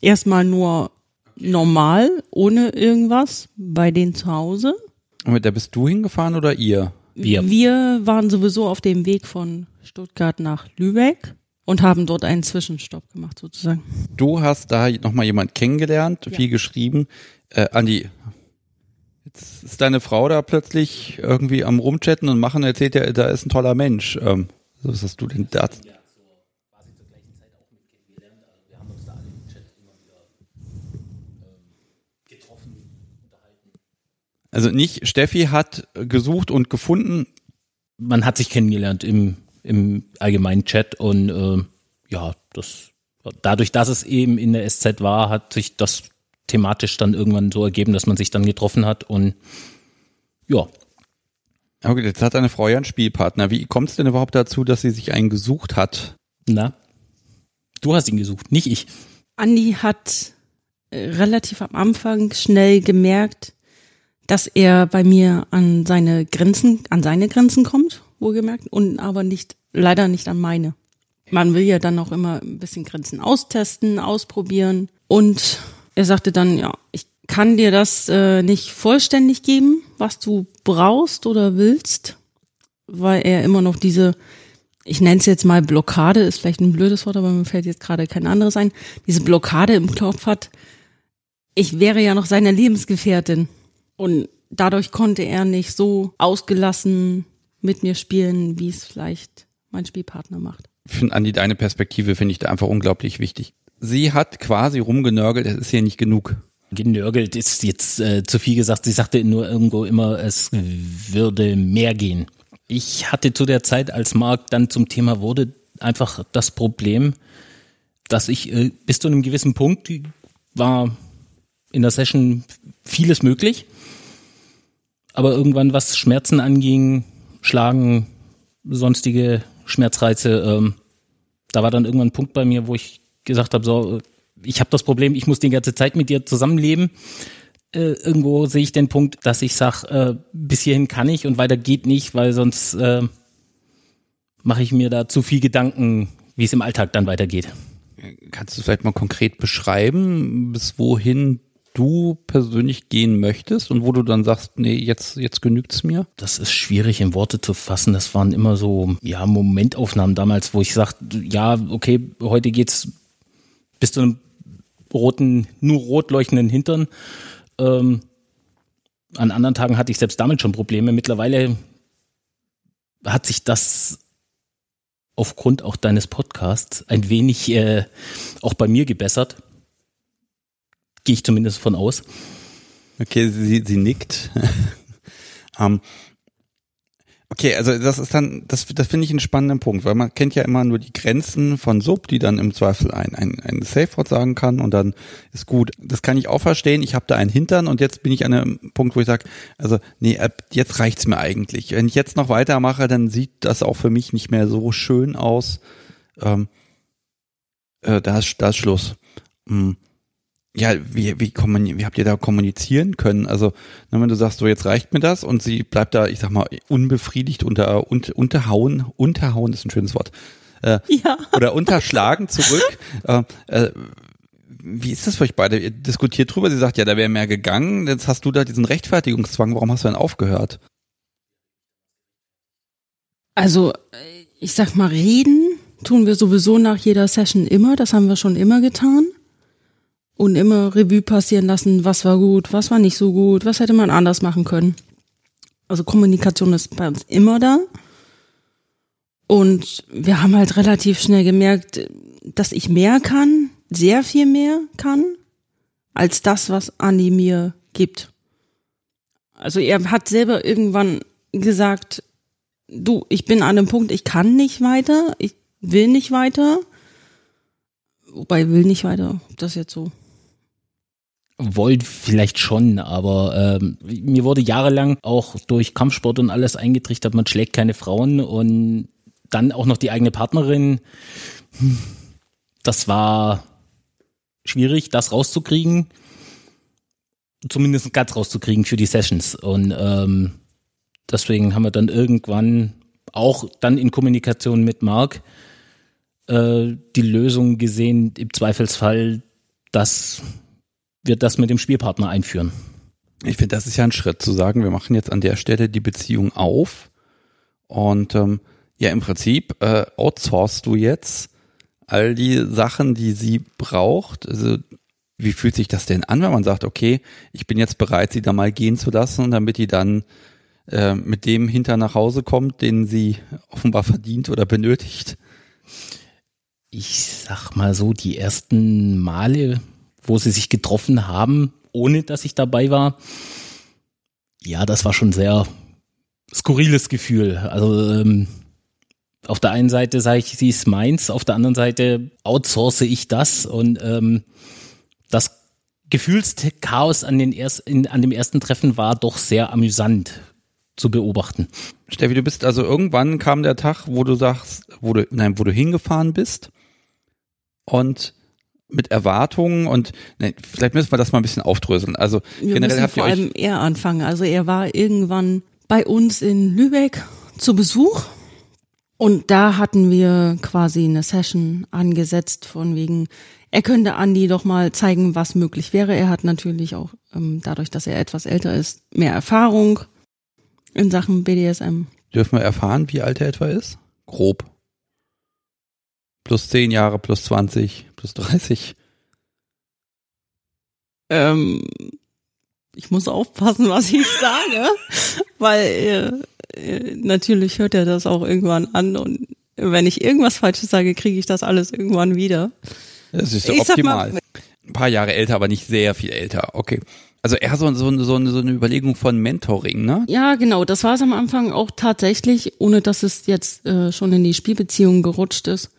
Erstmal nur normal, ohne irgendwas, bei denen zu Hause. Und da bist du hingefahren oder ihr? Wir. Wir waren sowieso auf dem Weg von Stuttgart nach Lübeck und haben dort einen Zwischenstopp gemacht sozusagen. Du hast da nochmal jemand kennengelernt, Ja. viel geschrieben. Äh, Andi, jetzt ist deine Frau da plötzlich irgendwie am Rumchatten und machen, erzählt ja, da ist ein toller Mensch. Ähm, was hast du denn da? Also nicht, Steffi hat gesucht und gefunden. Man hat sich kennengelernt im im allgemeinen Chat und äh, ja, das dadurch, dass es eben in der SZ war, hat sich das thematisch dann irgendwann so ergeben, dass man sich dann getroffen hat und ja. Okay, jetzt hat deine Frau ja einen Spielpartner. Wie kommt es denn überhaupt dazu, dass sie sich einen gesucht hat? Na, du hast ihn gesucht, nicht ich. Andi hat äh, relativ am Anfang schnell gemerkt, dass er bei mir an seine Grenzen, an seine Grenzen kommt, wohlgemerkt, und aber nicht, leider nicht an meine. Man will ja dann auch immer ein bisschen Grenzen austesten, ausprobieren. Und er sagte dann, ja, ich kann dir das äh, nicht vollständig geben, was du brauchst oder willst, weil er immer noch diese, ich nenne es jetzt mal Blockade, ist vielleicht ein blödes Wort, aber mir fällt jetzt gerade kein anderes ein, diese Blockade im Kopf hat, ich wäre ja noch seine Lebensgefährtin. Und dadurch konnte er nicht so ausgelassen mit mir spielen, wie es vielleicht mein Spielpartner macht. Ich finde, Andi, deine Perspektive finde ich da einfach unglaublich wichtig. Sie hat quasi rumgenörgelt, es ist hier nicht genug. Genörgelt ist jetzt äh, zu viel gesagt. Sie sagte nur irgendwo immer, es würde mehr gehen. Ich hatte zu der Zeit, als Marc dann zum Thema wurde, einfach das Problem, dass ich äh, bis zu einem gewissen Punkt war in der Session vieles möglich. Aber irgendwann, was Schmerzen anging, Schlagen, sonstige Schmerzreize, ähm, da war dann irgendwann ein Punkt bei mir, wo ich gesagt habe, so, ich habe das Problem, ich muss die ganze Zeit mit dir zusammenleben. Äh, irgendwo sehe ich den Punkt, dass ich sage, äh, bis hierhin kann ich und weiter geht nicht, weil sonst äh, mache ich mir da zu viel Gedanken, wie es im Alltag dann weitergeht. Kannst du vielleicht mal konkret beschreiben, bis wohin du persönlich gehen möchtest und wo du dann sagst, nee, jetzt, jetzt genügt's mir? Das ist schwierig in Worte zu fassen. Das waren immer so, ja, Momentaufnahmen damals, wo ich sagte, ja, okay, heute geht's bis zu einem roten, nur rot leuchtenden Hintern. Ähm, an anderen Tagen hatte ich selbst damit schon Probleme. Mittlerweile hat sich das aufgrund auch deines Podcasts ein wenig äh, auch bei mir gebessert. Gehe ich zumindest von aus. Okay, sie, sie nickt. um, ähm, okay, also das ist dann, das, das finde ich einen spannenden Punkt, weil man kennt ja immer nur die Grenzen von Sub, die dann im Zweifel ein, ein, ein Safe-Wort sagen kann und dann ist gut. Das kann ich auch verstehen. Ich habe da einen Hintern und jetzt bin ich an einem Punkt, wo ich sage, also nee, jetzt reicht's mir eigentlich. Wenn ich jetzt noch weitermache, dann sieht das auch für mich nicht mehr so schön aus. Ähm, äh, da, ist, da ist Schluss. Mhm ja, wie, wie, wie habt ihr da kommunizieren können? Also, wenn du sagst, so jetzt reicht mir das und sie bleibt da, ich sag mal, unbefriedigt unter, unter unterhauen, unterhauen ist ein schönes Wort. Äh, ja. Oder unterschlagen zurück. äh, äh, wie ist das für euch beide? Ihr diskutiert drüber, sie sagt, ja, da wäre mehr gegangen, jetzt hast du da diesen Rechtfertigungszwang, warum hast du denn aufgehört? Also, ich sag mal, reden tun wir sowieso nach jeder Session immer, das haben wir schon immer getan und immer Revue passieren lassen, was war gut, was war nicht so gut, was hätte man anders machen können. Also Kommunikation ist bei uns immer da. Und wir haben halt relativ schnell gemerkt, dass ich mehr kann, sehr viel mehr kann, als das, was Andi mir gibt. Also er hat selber irgendwann gesagt, du, ich bin an einem Punkt, ich kann nicht weiter, ich will nicht weiter. Wobei will nicht weiter, ob das jetzt so wollt vielleicht schon, aber ähm, mir wurde jahrelang auch durch Kampfsport und alles eingetrichtert, man schlägt keine Frauen und dann auch noch die eigene Partnerin. Das war schwierig, das rauszukriegen, zumindest ganz rauszukriegen für die Sessions. Und ähm, deswegen haben wir dann irgendwann auch dann in Kommunikation mit Marc äh, die Lösung gesehen, im Zweifelsfall, dass wir das mit dem Spielpartner einführen. Ich finde, das ist ja ein Schritt zu sagen, wir machen jetzt an der Stelle die Beziehung auf und ähm, ja, im Prinzip äh, outsourcest du jetzt all die Sachen, die sie braucht. Also wie fühlt sich das denn an, wenn man sagt, okay, ich bin jetzt bereit, sie da mal gehen zu lassen, damit die dann äh, mit dem hinter nach Hause kommt, den sie offenbar verdient oder benötigt? Ich sag mal so, die ersten Male wo sie sich getroffen haben, ohne dass ich dabei war. Ja, das war schon sehr skurriles Gefühl. Also ähm, auf der einen Seite sage ich, sie ist meins, auf der anderen Seite outsource ich das und ähm, das Gefühlschaos an, den erst, in, an dem ersten Treffen war doch sehr amüsant zu beobachten. Steffi, du bist also irgendwann kam der Tag, wo du sagst, wo du, nein, wo du hingefahren bist und mit Erwartungen und ne, vielleicht müssen wir das mal ein bisschen aufdröseln. Also Wir generell habt ihr vor allem er anfangen. Also er war irgendwann bei uns in Lübeck zu Besuch und da hatten wir quasi eine Session angesetzt von wegen, er könnte Andi doch mal zeigen, was möglich wäre. Er hat natürlich auch ähm, dadurch, dass er etwas älter ist, mehr Erfahrung in Sachen BDSM. dürfen wir erfahren, wie alt er etwa ist? Grob. Plus 10 Jahre, plus 20, plus 30. Ähm, ich muss aufpassen, was ich sage, weil äh, äh, natürlich hört er das auch irgendwann an und wenn ich irgendwas Falsches sage, kriege ich das alles irgendwann wieder. Das ist so optimal. mal- Ein paar Jahre älter, aber nicht sehr viel älter. Okay. Also eher so, so, so, eine- so eine Überlegung von Mentoring, ne? Ja, genau, das war es am Anfang auch tatsächlich, ohne dass es jetzt äh, schon in die Spielbeziehung gerutscht ist.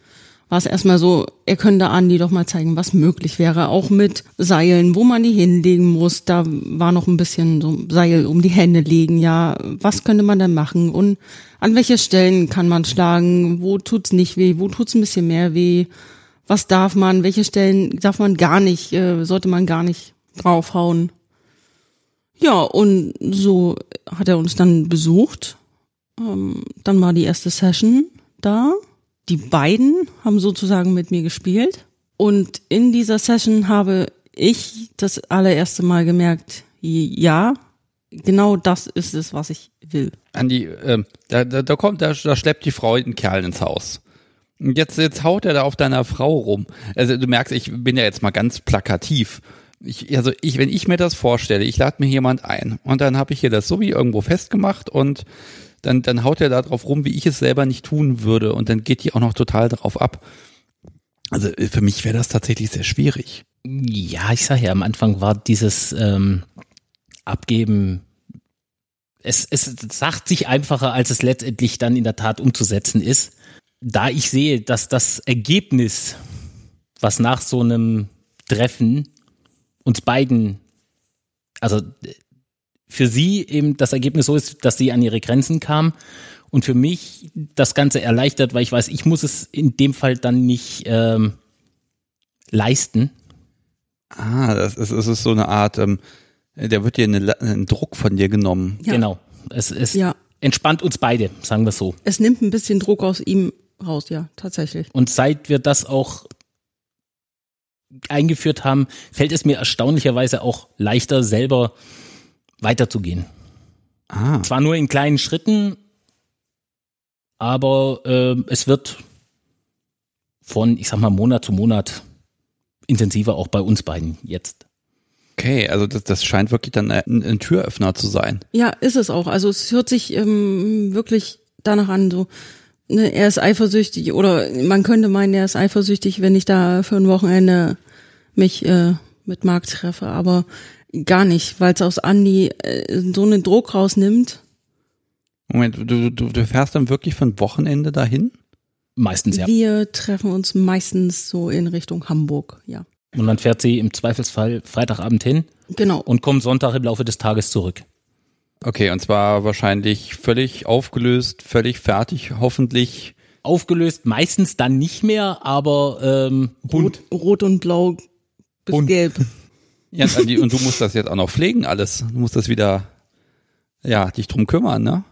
War es erstmal so, er könnte Andi doch mal zeigen, was möglich wäre, auch mit Seilen, wo man die hinlegen muss. Da war noch ein bisschen so Seil um die Hände legen, ja, was könnte man denn machen und an welche Stellen kann man schlagen, wo tut's nicht weh, wo tut's ein bisschen mehr weh, was darf man, welche Stellen darf man gar nicht, äh, sollte man gar nicht draufhauen. Ja, und so hat er uns dann besucht. Ähm, dann war die erste Session da. Die beiden haben sozusagen mit mir gespielt. Und in dieser Session habe ich das allererste Mal gemerkt, ja, genau das ist es, was ich will. Andi, ähm, da, da, da kommt, da, da schleppt die Frau einen Kerl ins Haus. Und jetzt, jetzt haut er da auf deiner Frau rum. Also du merkst, ich bin ja jetzt mal ganz plakativ. Ich, also ich, wenn ich mir das vorstelle, ich lade mir jemand ein und dann habe ich hier das so wie irgendwo festgemacht und dann, dann haut er da drauf rum, wie ich es selber nicht tun würde und dann geht die auch noch total drauf ab. Also äh, für mich wäre das tatsächlich sehr schwierig. Ja, ich sage ja, am Anfang war dieses ähm, Abgeben, es, es sagt sich einfacher, als es letztendlich dann in der Tat umzusetzen ist. Da ich sehe, dass das Ergebnis, was nach so einem Treffen uns beiden, also für sie eben das Ergebnis so ist, dass sie an ihre Grenzen kam und für mich das Ganze erleichtert, weil ich weiß, ich muss es in dem Fall dann nicht ähm, leisten. Ah, das ist, es ist so eine Art, ähm, der wird dir eine, einen Druck von dir genommen. Ja. Genau. Es, es Ja. entspannt uns beide, sagen wir so. Es nimmt ein bisschen Druck aus ihm raus, ja, tatsächlich. Und seit wir das auch eingeführt haben, fällt es mir erstaunlicherweise auch leichter, selber weiterzugehen. Ah. Zwar nur in kleinen Schritten, aber äh, es wird von, ich sag mal, Monat zu Monat intensiver auch bei uns beiden jetzt. Okay, also das, das scheint wirklich dann ein, ein Türöffner zu sein. Ja, ist es auch. Also es hört sich ähm, wirklich danach an, so, ne, er ist eifersüchtig oder man könnte meinen, er ist eifersüchtig, wenn ich da für ein Wochenende mich äh, mit Marc treffe, aber gar nicht, weil es aus Andi äh, so einen Druck rausnimmt. Moment, du, du, du fährst dann wirklich von Wochenende dahin? Meistens ja. Wir treffen uns meistens so in Richtung Hamburg, ja. Und dann fährt sie im Zweifelsfall Freitagabend hin Genau. und kommt Sonntag im Laufe des Tages zurück. Okay, und zwar wahrscheinlich völlig aufgelöst, völlig fertig, hoffentlich. Aufgelöst, meistens dann nicht mehr, aber ähm, bunt. Rot, Rot und Blau bis Bunt. Gelb. Ja, und die- und du musst das jetzt auch noch pflegen, alles. Du musst das wieder, ja, dich drum kümmern, ne?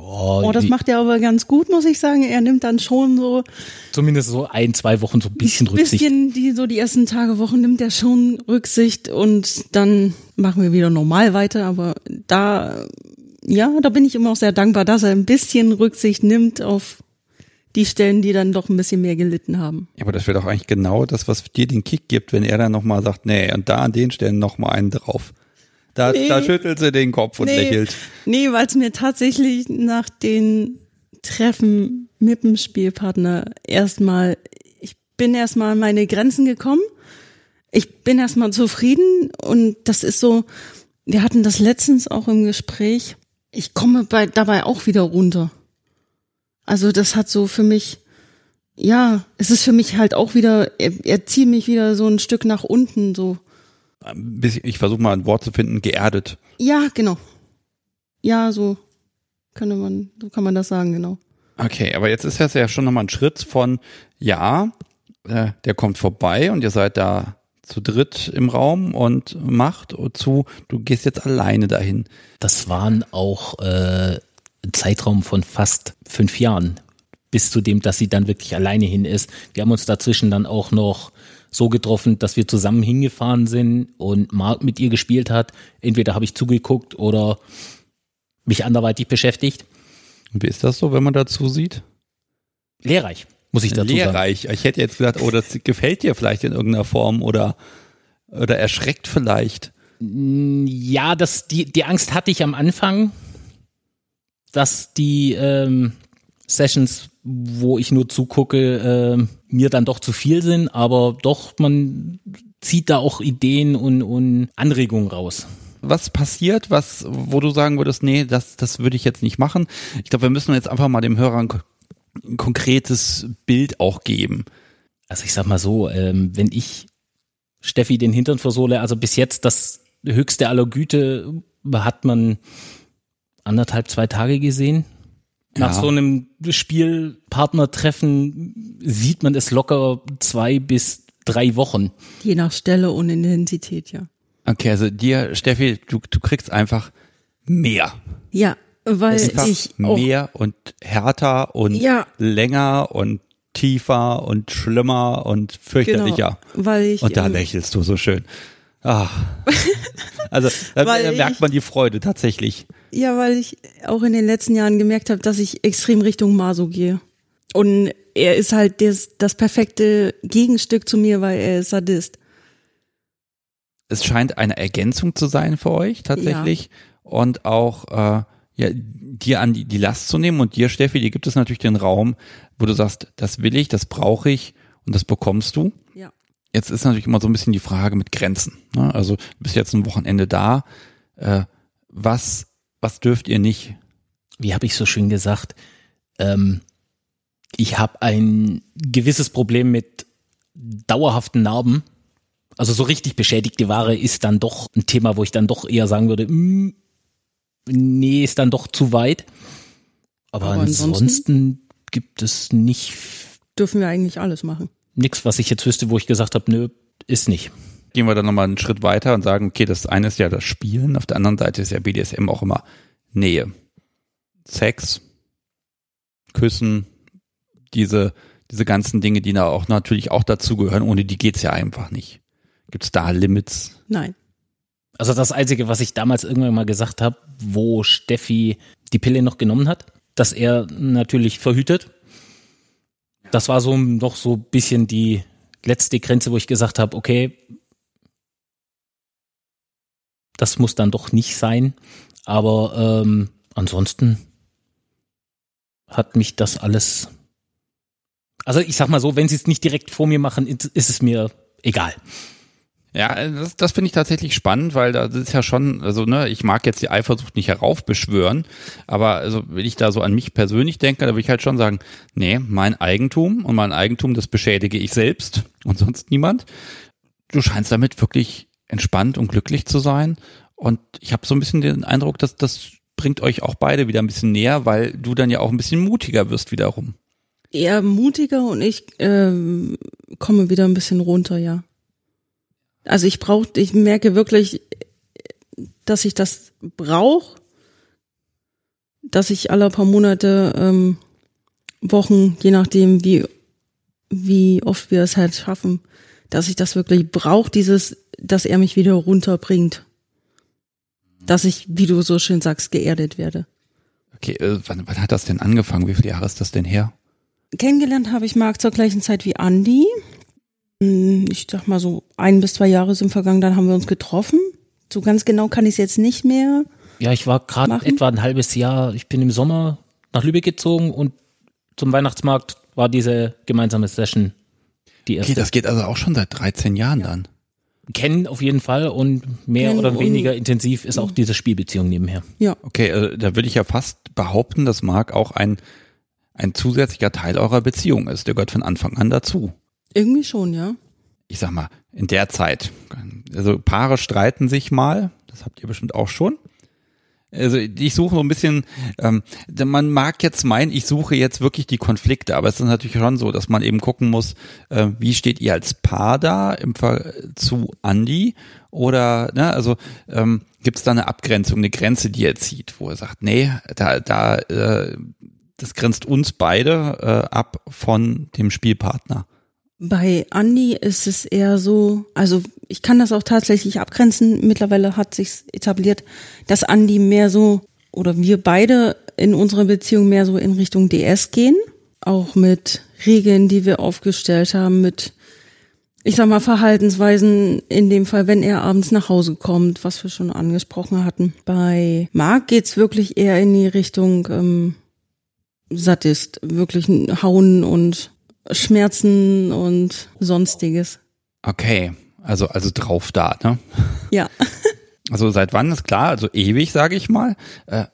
Oh, das macht er aber ganz gut, muss ich sagen. Er nimmt dann schon so zumindest so ein, zwei Wochen so ein bisschen Rücksicht. bisschen die so die ersten Tage, Wochen nimmt er schon Rücksicht und dann machen wir wieder normal weiter. Aber da, ja, da bin ich immer auch sehr dankbar, dass er ein bisschen Rücksicht nimmt auf die Stellen, die dann doch ein bisschen mehr gelitten haben. Ja, aber das wäre doch eigentlich genau das, was dir den Kick gibt, wenn er dann nochmal sagt, nee, und da an den Stellen nochmal einen drauf. Da, Nee. da schüttelt sie den Kopf und Nee. lächelt. Nee, weil es mir tatsächlich nach den Treffen mit dem Spielpartner erstmal, ich bin erstmal an meine Grenzen gekommen. Ich bin erstmal zufrieden und das ist so, wir hatten das letztens auch im Gespräch. Ich komme bei, dabei auch wieder runter. Also das hat so für mich, ja, es ist für mich halt auch wieder, er, er zieht mich wieder so ein Stück nach unten, so. Ich versuche mal ein Wort zu finden, geerdet. Ja, genau. Ja, so könnte man, so kann man das sagen, genau. Okay, aber jetzt ist das ja schon nochmal ein Schritt von, ja, äh, der kommt vorbei und ihr seid da zu dritt im Raum und macht zu, du gehst jetzt alleine dahin. Das waren auch äh, Zeitraum von fast fünf Jahren, bis zu dem, dass sie dann wirklich alleine hin ist. Wir haben uns dazwischen dann auch noch so getroffen, dass wir zusammen hingefahren sind und Mark mit ihr gespielt hat. Entweder habe ich zugeguckt oder mich anderweitig beschäftigt. Wie ist das so, wenn man dazu sieht? Lehrreich, muss ich dazu Lehrreich. sagen. Ich hätte jetzt gedacht, oh, das gefällt dir vielleicht in irgendeiner Form oder, oder erschreckt vielleicht. Ja, das, die, die Angst hatte ich am Anfang, dass die ähm, Sessions, wo ich nur zugucke, äh, mir dann doch zu viel sind, aber doch, man zieht da auch Ideen und, und Anregungen raus was passiert, was, wo du sagen würdest, nee, das, das würde ich jetzt nicht machen. Ich glaube, wir müssen jetzt einfach mal dem Hörer ein, ein konkretes Bild auch geben. Also ich sag mal so, ähm, wenn ich Steffi den Hintern versohle, also bis jetzt das höchste aller Güte hat man anderthalb, zwei Tage gesehen. Nach ja. so einem Spielpartnertreffen sieht man es locker zwei bis drei Wochen. Je nach Stelle und Intensität, ja. Okay, also dir, Steffi, du, du kriegst einfach mehr. Ja, weil einfach ich auch mehr und härter und ja. länger und tiefer und schlimmer und fürchterlicher. Genau, weil ich, und da ähm, lächelst du so schön. Ah. Also da, merkt man die Freude tatsächlich. Ja, weil ich auch in den letzten Jahren gemerkt habe, dass ich extrem Richtung Maso gehe. Und er ist halt das, das perfekte Gegenstück zu mir, weil er ist Sadist es scheint eine Ergänzung zu sein für euch tatsächlich ja. und auch äh, ja, dir an die, die Last zu nehmen und dir, Steffi, dir gibt es natürlich den Raum, wo du sagst, das will ich, das brauche ich und das bekommst du. Ja. Jetzt ist natürlich immer so ein bisschen die Frage mit Grenzen. Ne? Also du bist jetzt ein Wochenende da. Äh, was, was dürft ihr nicht? Wie habe ich so schön gesagt? Ähm, ich habe ein gewisses Problem mit dauerhaften Narben also so richtig beschädigte Ware ist dann doch ein Thema, wo ich dann doch eher sagen würde, mh, mm, nee, ist dann doch zu weit. Aber, Aber ansonsten, ansonsten, gibt es nicht. Dürfen wir eigentlich alles machen. Nix, was ich jetzt wüsste, wo ich gesagt habe, nö, ist nicht. Gehen wir dann nochmal einen Schritt weiter und sagen, okay, das eine ist ja das Spielen, auf der anderen Seite ist ja BDSM auch immer Nähe. Sex, Küssen, diese, diese ganzen Dinge, die da auch natürlich auch dazugehören, ohne die geht's ja einfach nicht. Gibt es da Limits? Nein. Also das Einzige, was ich damals irgendwann mal gesagt habe, wo Steffi die Pille noch genommen hat, dass er natürlich verhütet. Das war so noch so ein bisschen die letzte Grenze, wo ich gesagt habe, okay, das muss dann doch nicht sein. Aber ähm, ansonsten hat mich das alles. Also ich sag mal so, wenn sie es nicht direkt vor mir machen, ist es mir egal. Ja, das, das finde ich tatsächlich spannend, weil das ist ja schon, also ne, ich mag jetzt die Eifersucht nicht heraufbeschwören, aber also wenn ich da so an mich persönlich denke, da würde ich halt schon sagen, nee, mein Eigentum und mein Eigentum, das beschädige ich selbst und sonst niemand. Du scheinst damit wirklich entspannt und glücklich zu sein und ich habe so ein bisschen den Eindruck, dass das bringt euch auch beide wieder ein bisschen näher, weil du dann ja auch ein bisschen mutiger wirst wiederum. Eher mutiger und ich ähm, komme wieder ein bisschen runter, ja. Also ich brauche, ich merke wirklich, dass ich das brauche, dass ich alle paar Monate, ähm, Wochen, je nachdem, wie, wie oft wir es halt schaffen, dass ich das wirklich brauche, dieses, dass er mich wieder runterbringt. Dass ich, wie du so schön sagst, geerdet werde. Okay, äh, wann, wann hat das denn angefangen? Wie viele Jahre ist das denn her? Kennengelernt habe ich Marc zur gleichen Zeit wie Andi. Hm, ich sag mal so ein bis zwei Jahre sind vergangen, dann haben wir uns getroffen. So ganz genau kann ich es jetzt nicht mehr. Ja, ich war gerade etwa ein halbes Jahr. Ich bin im Sommer nach Lübeck gezogen und zum Weihnachtsmarkt war diese gemeinsame Session die erste. Okay, das geht also auch schon seit 13 Jahren ja. dann. Kennen auf jeden Fall und mehr Kennen oder weniger intensiv ist auch diese Spielbeziehung nebenher. Ja. Okay, also da würde ich ja fast behaupten, dass Marc auch ein ein zusätzlicher Teil eurer Beziehung ist. Der gehört von Anfang an dazu. Irgendwie schon, ja. Ich sag mal, in der Zeit. Also Paare streiten sich mal, das habt ihr bestimmt auch schon. Also ich suche so ein bisschen, ähm, man mag jetzt meinen, ich suche jetzt wirklich die Konflikte, aber es ist natürlich schon so, dass man eben gucken muss, äh, wie steht ihr als Paar da im Ver zu Andy oder, ne, also ähm, gibt es da eine Abgrenzung, eine Grenze, die er zieht, wo er sagt, nee, da, da, äh, das grenzt uns beide äh, ab von dem Spielpartner. Bei Andy ist es eher so, also ich kann das auch tatsächlich abgrenzen. Mittlerweile hat sich etabliert, dass Andy mehr so oder wir beide in unserer Beziehung mehr so in Richtung DS gehen. Auch mit Regeln, die wir aufgestellt haben, mit, ich sag mal, Verhaltensweisen in dem Fall, wenn er abends nach Hause kommt, was wir schon angesprochen hatten. Bei Marc geht's wirklich eher in die Richtung ähm, Sadist, wirklich Hauen und Schmerzen und sonstiges. Okay, also also drauf da, ne? Ja. Also seit wann ist klar? Also ewig, sage ich mal. Äh,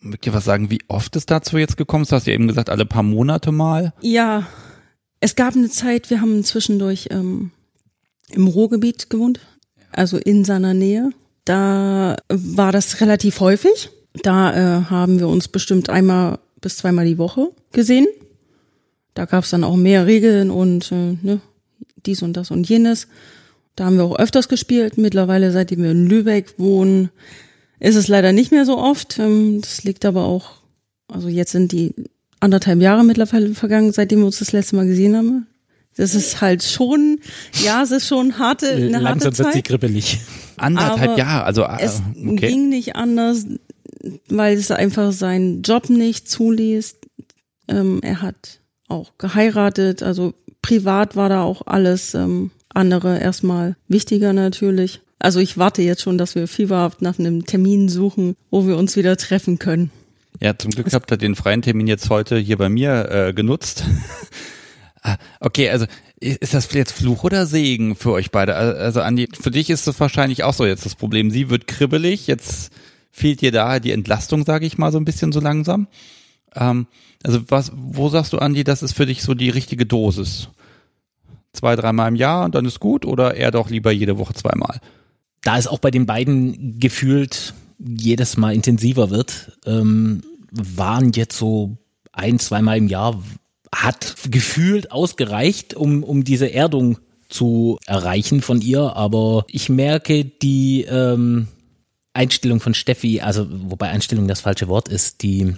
mögt ihr was sagen, wie oft es dazu jetzt gekommen ist? Du hast ja eben gesagt, alle paar Monate mal. Ja, es gab eine Zeit, wir haben zwischendurch ähm, im Ruhrgebiet gewohnt, also in seiner Nähe. Da war das relativ häufig. Da äh, haben wir uns bestimmt einmal bis zweimal die Woche gesehen. Da gab es dann auch mehr Regeln und äh, ne, dies und das und jenes. Da haben wir auch öfters gespielt. Mittlerweile, seitdem wir in Lübeck wohnen, ist es leider nicht mehr so oft. Ähm, das liegt aber auch, also jetzt sind die anderthalb Jahre mittlerweile vergangen, seitdem wir uns das letzte Mal gesehen haben. Das ist halt schon, ja, es ist schon harte, eine Langsam harte wird Zeit. sie kribbelig. Anderthalb Aber Jahre, also äh, Es okay. ging nicht anders, weil es einfach seinen Job nicht zuließ. Ähm, er hat auch geheiratet, also privat war da auch alles ähm, andere erstmal wichtiger natürlich. Also ich warte jetzt schon, dass wir fieberhaft nach einem Termin suchen, wo wir uns wieder treffen können. Ja, zum Glück habt ihr den freien Termin jetzt heute hier bei mir äh, genutzt. Ah, okay, also ist das jetzt Fluch oder Segen für euch beide? Also Andi, für dich ist das wahrscheinlich auch so jetzt das Problem. Sie wird kribbelig, jetzt fehlt dir da die Entlastung, sage ich mal, so ein bisschen so langsam. Ähm, also was, wo sagst du, Andi, das ist für dich so die richtige Dosis? Zwei, dreimal im Jahr und dann ist gut oder eher doch lieber jede Woche zweimal? Da es auch bei den beiden gefühlt jedes Mal intensiver wird, ähm, waren jetzt so ein, zweimal im Jahr, hat gefühlt ausgereicht, um, um diese Erdung zu erreichen von ihr. Aber ich merke die ähm, Einstellung von Steffi, also wobei Einstellung das falsche Wort ist, die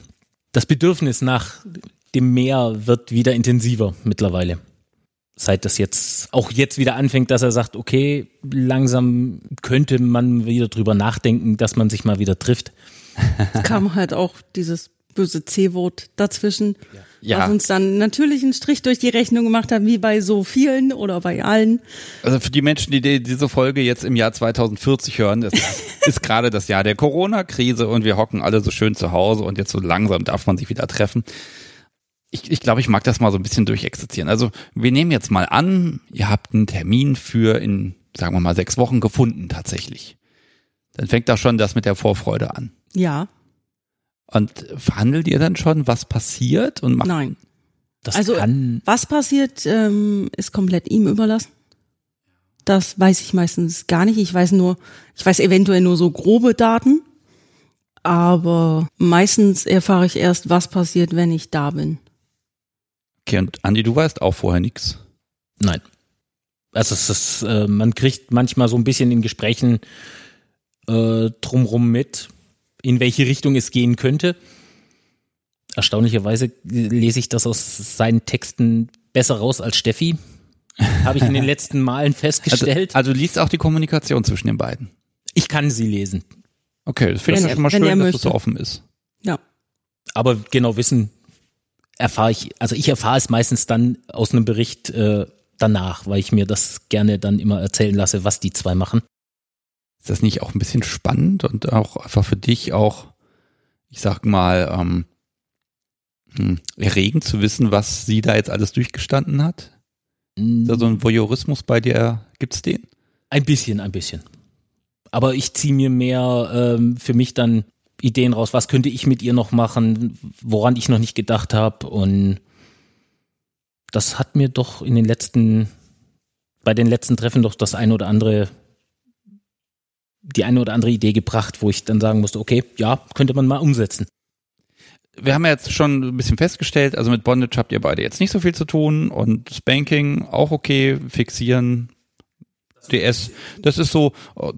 das Bedürfnis nach dem Meer wird wieder intensiver mittlerweile. Seit das jetzt auch jetzt wieder anfängt, dass er sagt, okay, langsam könnte man wieder drüber nachdenken, dass man sich mal wieder trifft. Kam halt auch dieses böse C-Wort dazwischen, Ja. Was uns dann natürlich einen Strich durch die Rechnung gemacht hat, wie bei so vielen oder bei allen. Also für die Menschen, die die- diese Folge jetzt im Jahr 2040 hören, das ist gerade das Jahr der Corona-Krise und wir hocken alle so schön zu Hause und jetzt so langsam darf man sich wieder treffen. Ich, ich glaube, ich mag das mal so ein bisschen durchexerzieren. Also wir nehmen jetzt mal an, ihr habt einen Termin für in, sagen wir mal, sechs Wochen gefunden tatsächlich. Dann fängt da schon das mit der Vorfreude an. Ja, Und verhandelt ihr dann schon, was passiert und macht nein. Das Also kann was passiert, ähm, ist komplett ihm überlassen. Das weiß ich meistens gar nicht. Ich weiß nur, ich weiß eventuell nur so grobe Daten, aber meistens erfahre ich erst, was passiert, wenn ich da bin. Okay, und Andi, du weißt auch vorher nichts. Nein. Also es ist, äh, man kriegt manchmal so ein bisschen in Gesprächen äh, drumrum mit, in welche Richtung es gehen könnte. Erstaunlicherweise lese ich das aus seinen Texten besser raus als Steffi. Habe ich in den letzten Malen Also, festgestellt. also du liest auch die Kommunikation zwischen den beiden. ich kann sie lesen. Okay, das finde ich schon mal schön, dass das so offen ist. Ja. Aber genau wissen erfahre ich, also ich erfahre es meistens dann aus einem Bericht äh, danach, weil ich mir das gerne dann immer erzählen lasse, was die zwei machen. Ist das nicht auch ein bisschen spannend und auch einfach für dich auch, ich sag mal, ähm, hm, erregend zu wissen, was sie da jetzt alles durchgestanden hat? Ist da so ein Voyeurismus bei dir? Gibt's den? Ein bisschen, ein bisschen. Aber ich ziehe mir mehr ähm, für mich dann Ideen raus, was könnte ich mit ihr noch machen, woran ich noch nicht gedacht habe. Und das hat mir doch in den letzten, bei den letzten Treffen doch das eine oder andere, die eine oder andere Idee gebracht, wo ich dann sagen musste, okay, ja, könnte man mal umsetzen. Wir haben ja jetzt schon ein bisschen festgestellt, also mit Bondage habt ihr beide jetzt nicht so viel zu tun und Spanking auch okay, fixieren, DS, das ist so,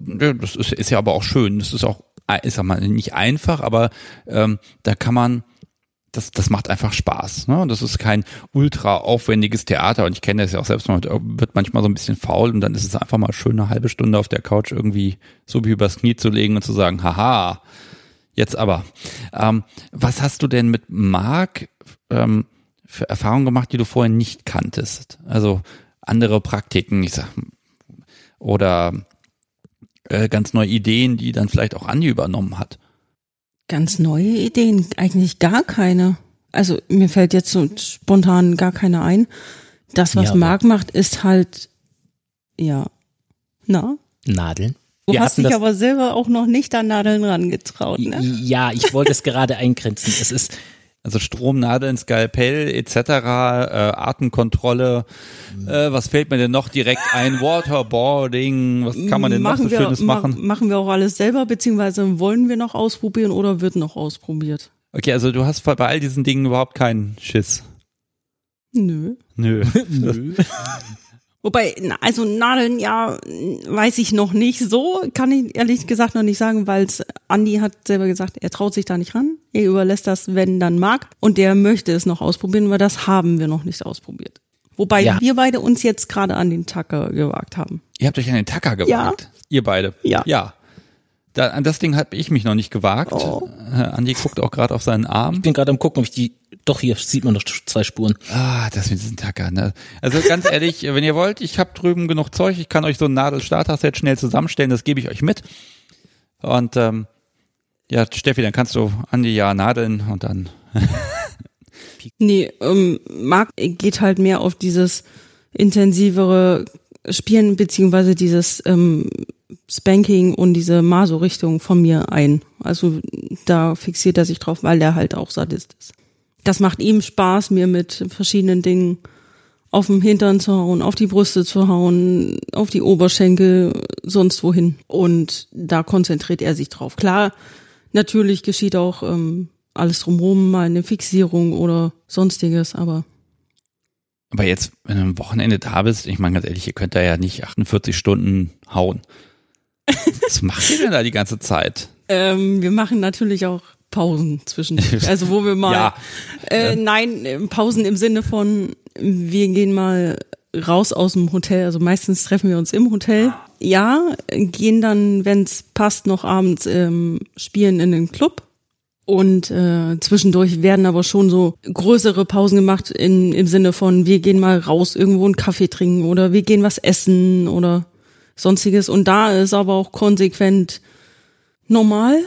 das ist, ist ja aber auch schön, das ist auch, ist sag mal, nicht einfach, aber ähm, da kann man das, das macht einfach Spaß. Ne? Und das ist kein ultra aufwendiges Theater. Und ich kenne das ja auch selbst, man wird manchmal so ein bisschen faul und dann ist es einfach mal schön, eine halbe Stunde auf der Couch irgendwie so wie übers Knie zu legen und zu sagen, haha, jetzt aber. Ähm, was hast du denn mit Marc ähm, für Erfahrungen gemacht, die du vorher nicht kanntest? Also andere Praktiken, ich sag, oder äh, ganz neue Ideen, die dann vielleicht auch Andi übernommen hat. Ganz neue Ideen, eigentlich gar keine. Also mir fällt jetzt so spontan gar keine ein. Das, was ja, Marc macht, ist halt, ja, na? Nadeln. Du Wir hast dich aber selber auch noch nicht an Nadeln rangetraut, ne? Ja, ich wollte es gerade eingrenzen. Es ist, also Stromnadeln, Skalpell etc., äh, Artenkontrolle. Äh, was fällt mir denn noch direkt ein? Waterboarding, was kann man denn machen noch so wir, Schönes machen? Ma machen wir auch alles selber, beziehungsweise wollen wir noch ausprobieren oder wird noch ausprobiert? Okay, also du hast bei all diesen Dingen überhaupt keinen Schiss. Nö. Nö. Nö. Wobei, also Nadeln, ja, weiß ich noch nicht so, kann ich ehrlich gesagt noch nicht sagen, weil Andi hat selber gesagt, er traut sich da nicht ran. Er überlässt das, wenn dann mag. Und der möchte es noch ausprobieren, weil das haben wir noch nicht ausprobiert. Wobei ja. wir beide uns jetzt gerade an den Tacker gewagt haben. Ihr habt euch an den Tacker gewagt? Ja. Ihr beide? Ja. Ja. Da, an das Ding habe ich mich noch nicht gewagt. Oh. Andi guckt auch gerade auf seinen Arm. Ich bin gerade am gucken, ob ich die. Doch, hier sieht man noch zwei Spuren. Ah, das mit diesem Tacker. Ne? Also ganz ehrlich, wenn ihr wollt, ich habe drüben genug Zeug. Ich kann euch so ein Nadelstarter-Set schnell zusammenstellen. Das gebe ich euch mit. Und ähm, ja, Steffi, dann kannst du Andi ja nadeln und dann. nee, ähm, Marc geht halt mehr auf dieses intensivere Spielen beziehungsweise dieses ähm, Spanking und diese Maso-Richtung von mir ein. Also da fixiert er sich drauf, weil er halt auch Sadist ist. Das macht ihm Spaß, mir mit verschiedenen Dingen auf dem Hintern zu hauen, auf die Brüste zu hauen, auf die Oberschenkel, sonst wohin. Und da konzentriert er sich drauf. Klar, natürlich geschieht auch ähm, alles drumherum, mal eine Fixierung oder sonstiges, aber aber jetzt, wenn du am Wochenende da bist, ich meine ganz ehrlich, ihr könnt da ja nicht 48 Stunden hauen. Was macht ihr denn da die ganze Zeit? Ähm, wir machen natürlich auch Pausen zwischendurch. Also wo wir mal ja. äh, nein, Pausen im Sinne von wir gehen mal raus aus dem Hotel. Also meistens treffen wir uns im Hotel. Ja, gehen dann, wenn es passt, noch abends ähm, spielen in den Club und äh, zwischendurch werden aber schon so größere Pausen gemacht in, im Sinne von, wir gehen mal raus, irgendwo einen Kaffee trinken oder wir gehen was essen oder sonstiges. Und da ist aber auch konsequent normal.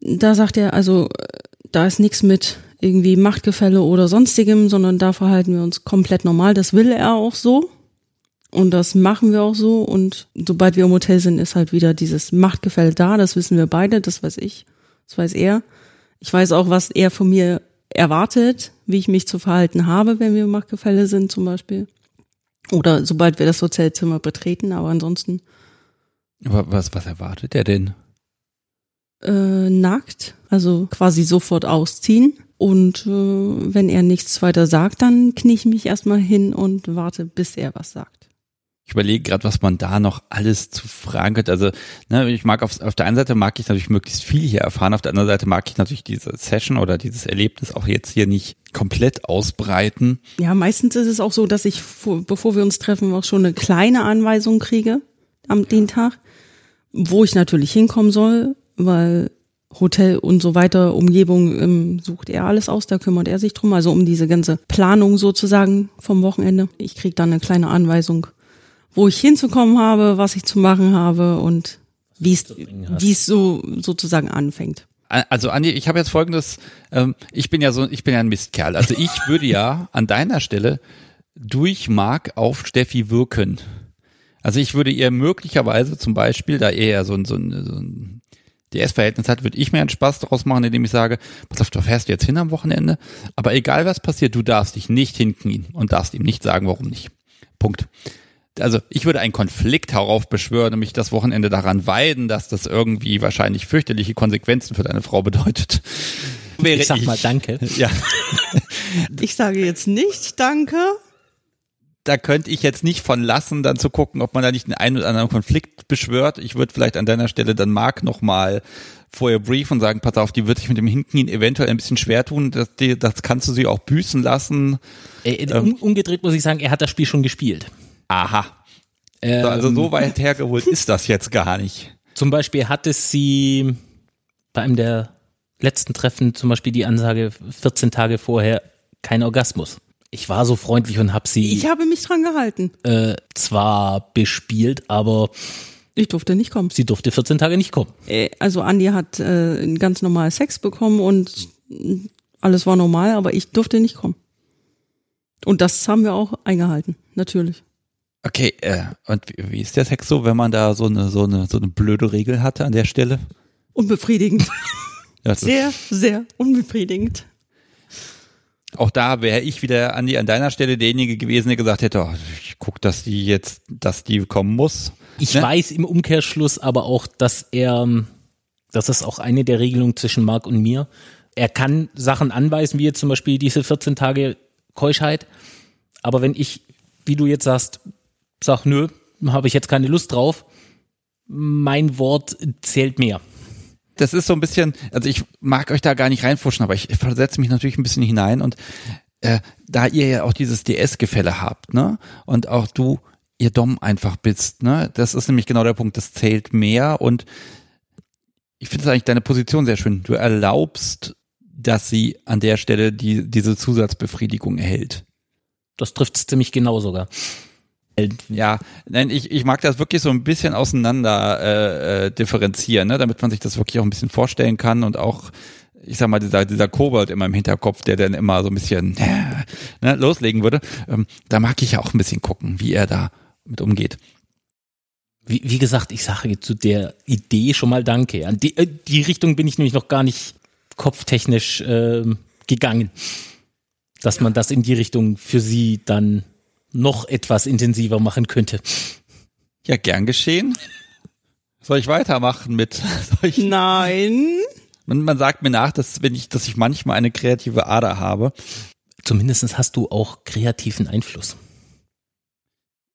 Da sagt er, also da ist nichts mit irgendwie Machtgefälle oder sonstigem, sondern da verhalten wir uns komplett normal. Das will er auch so. Und das machen wir auch so. Und sobald wir im Hotel sind, ist halt wieder dieses Machtgefälle da. Das wissen wir beide, das weiß ich, das weiß er. Ich weiß auch, was er von mir erwartet, wie ich mich zu verhalten habe, wenn wir im Machtgefälle sind zum Beispiel. Oder sobald wir das Hotelzimmer betreten, aber ansonsten. Aber was, was erwartet er denn? Äh, nackt, also quasi sofort ausziehen. Und äh, wenn er nichts weiter sagt, dann knie ich mich erstmal hin und warte, bis er was sagt ich überlege gerade, was man da noch alles zu fragen könnte. Also, ne, ich mag auf, auf der einen Seite mag ich natürlich möglichst viel hier erfahren, auf der anderen Seite mag ich natürlich diese Session oder dieses Erlebnis auch jetzt hier nicht komplett ausbreiten. Ja, meistens ist es auch so, dass ich, bevor wir uns treffen, auch schon eine kleine Anweisung kriege am den Tag, wo ich natürlich hinkommen soll, weil Hotel und so weiter, Umgebung ähm, sucht er alles aus, da kümmert er sich drum, also um diese ganze Planung sozusagen vom Wochenende. Ich krieg dann eine kleine Anweisung, wo ich hinzukommen habe, was ich zu machen habe und wie es wie es so sozusagen anfängt. Also Andi, ich habe jetzt folgendes, ähm, ich bin ja so, ich bin ja ein Mistkerl. Also ich würde ja an deiner Stelle durch Mark auf Steffi wirken. Also ich würde ihr möglicherweise zum Beispiel, da er ja so ein, so ein, so ein DS-Verhältnis hat, würde ich mir einen Spaß daraus machen, indem ich sage, pass auf, du fährst jetzt hin am Wochenende, aber egal was passiert, du darfst dich nicht hinknien und darfst ihm nicht sagen, warum nicht. Punkt. Also ich würde einen Konflikt darauf beschwören und mich das Wochenende daran weiden, dass das irgendwie wahrscheinlich fürchterliche Konsequenzen für deine Frau bedeutet. Wäre ich sag mal Danke. Ja. Ich sage jetzt nicht Danke. Da könnte ich jetzt nicht von lassen, dann zu gucken, ob man da nicht einen einen oder anderen Konflikt beschwört. Ich würde vielleicht an deiner Stelle dann Marc nochmal vorher briefen und sagen, pass auf, die wird sich mit dem Hinknien eventuell ein bisschen schwer tun. Das, die, das kannst du sie auch büßen lassen. Äh, um, umgedreht muss ich sagen, er hat das Spiel schon gespielt. Aha. Ähm, So, also so weit hergeholt ist das jetzt gar nicht. Zum Beispiel hatte sie bei einem der letzten Treffen zum Beispiel die Ansage 14 Tage vorher kein Orgasmus. Ich war so freundlich und habe sie Ich habe mich dran gehalten. äh, zwar bespielt, aber Ich durfte nicht kommen. sie durfte 14 Tage nicht kommen. Äh, Also Andi hat äh, ganz normal Sex bekommen und alles war normal, aber ich durfte nicht kommen. Und das haben wir auch eingehalten, natürlich. Okay, äh, und wie, wie ist der Sex so, wenn man da so eine, so eine, so eine blöde Regel hatte an der Stelle? Unbefriedigend. Sehr, sehr unbefriedigend. Auch da wäre ich wieder Andi an deiner Stelle derjenige gewesen, der gesagt hätte, oh, ich guck, dass die jetzt, dass die kommen muss. Ich Ne? weiß im Umkehrschluss aber auch, dass er, das ist auch eine der Regelungen zwischen Marc und mir. Er kann Sachen anweisen, wie jetzt zum Beispiel diese 14 Tage Keuschheit. Aber wenn ich, wie du jetzt sagst, sag, nö, habe ich jetzt keine Lust drauf, mein Wort zählt mehr. Das ist so ein bisschen, also ich mag euch da gar nicht reinfuschen, aber ich versetze mich natürlich ein bisschen hinein und äh, da ihr ja auch dieses DS-Gefälle habt, ne? Und auch du, ihr Dom einfach bist, ne? Das ist nämlich genau der Punkt, das zählt mehr und ich finde es eigentlich deine Position sehr schön. Du erlaubst, dass sie an der Stelle die, diese Zusatzbefriedigung erhält. Das trifft es ziemlich genau sogar. Ja, nein, ich, ich mag das wirklich so ein bisschen auseinander äh, äh, differenzieren, ne, damit man sich das wirklich auch ein bisschen vorstellen kann und auch, ich sag mal, dieser, dieser Kobold in meinem Hinterkopf, der dann immer so ein bisschen äh, ne, loslegen würde, ähm, da mag ich ja auch ein bisschen gucken, wie er da mit umgeht. Wie, wie gesagt, ich sage zu der Idee schon mal Danke. An die, äh, die Richtung bin ich nämlich noch gar nicht kopftechnisch ähm, gegangen, dass man das in die Richtung für sie dann noch etwas intensiver machen könnte. Ja, gern geschehen. Soll ich weitermachen mit solchen? Nein. Man, man sagt mir nach, dass wenn ich, dass ich manchmal eine kreative Ader habe. Zumindest hast du auch kreativen Einfluss.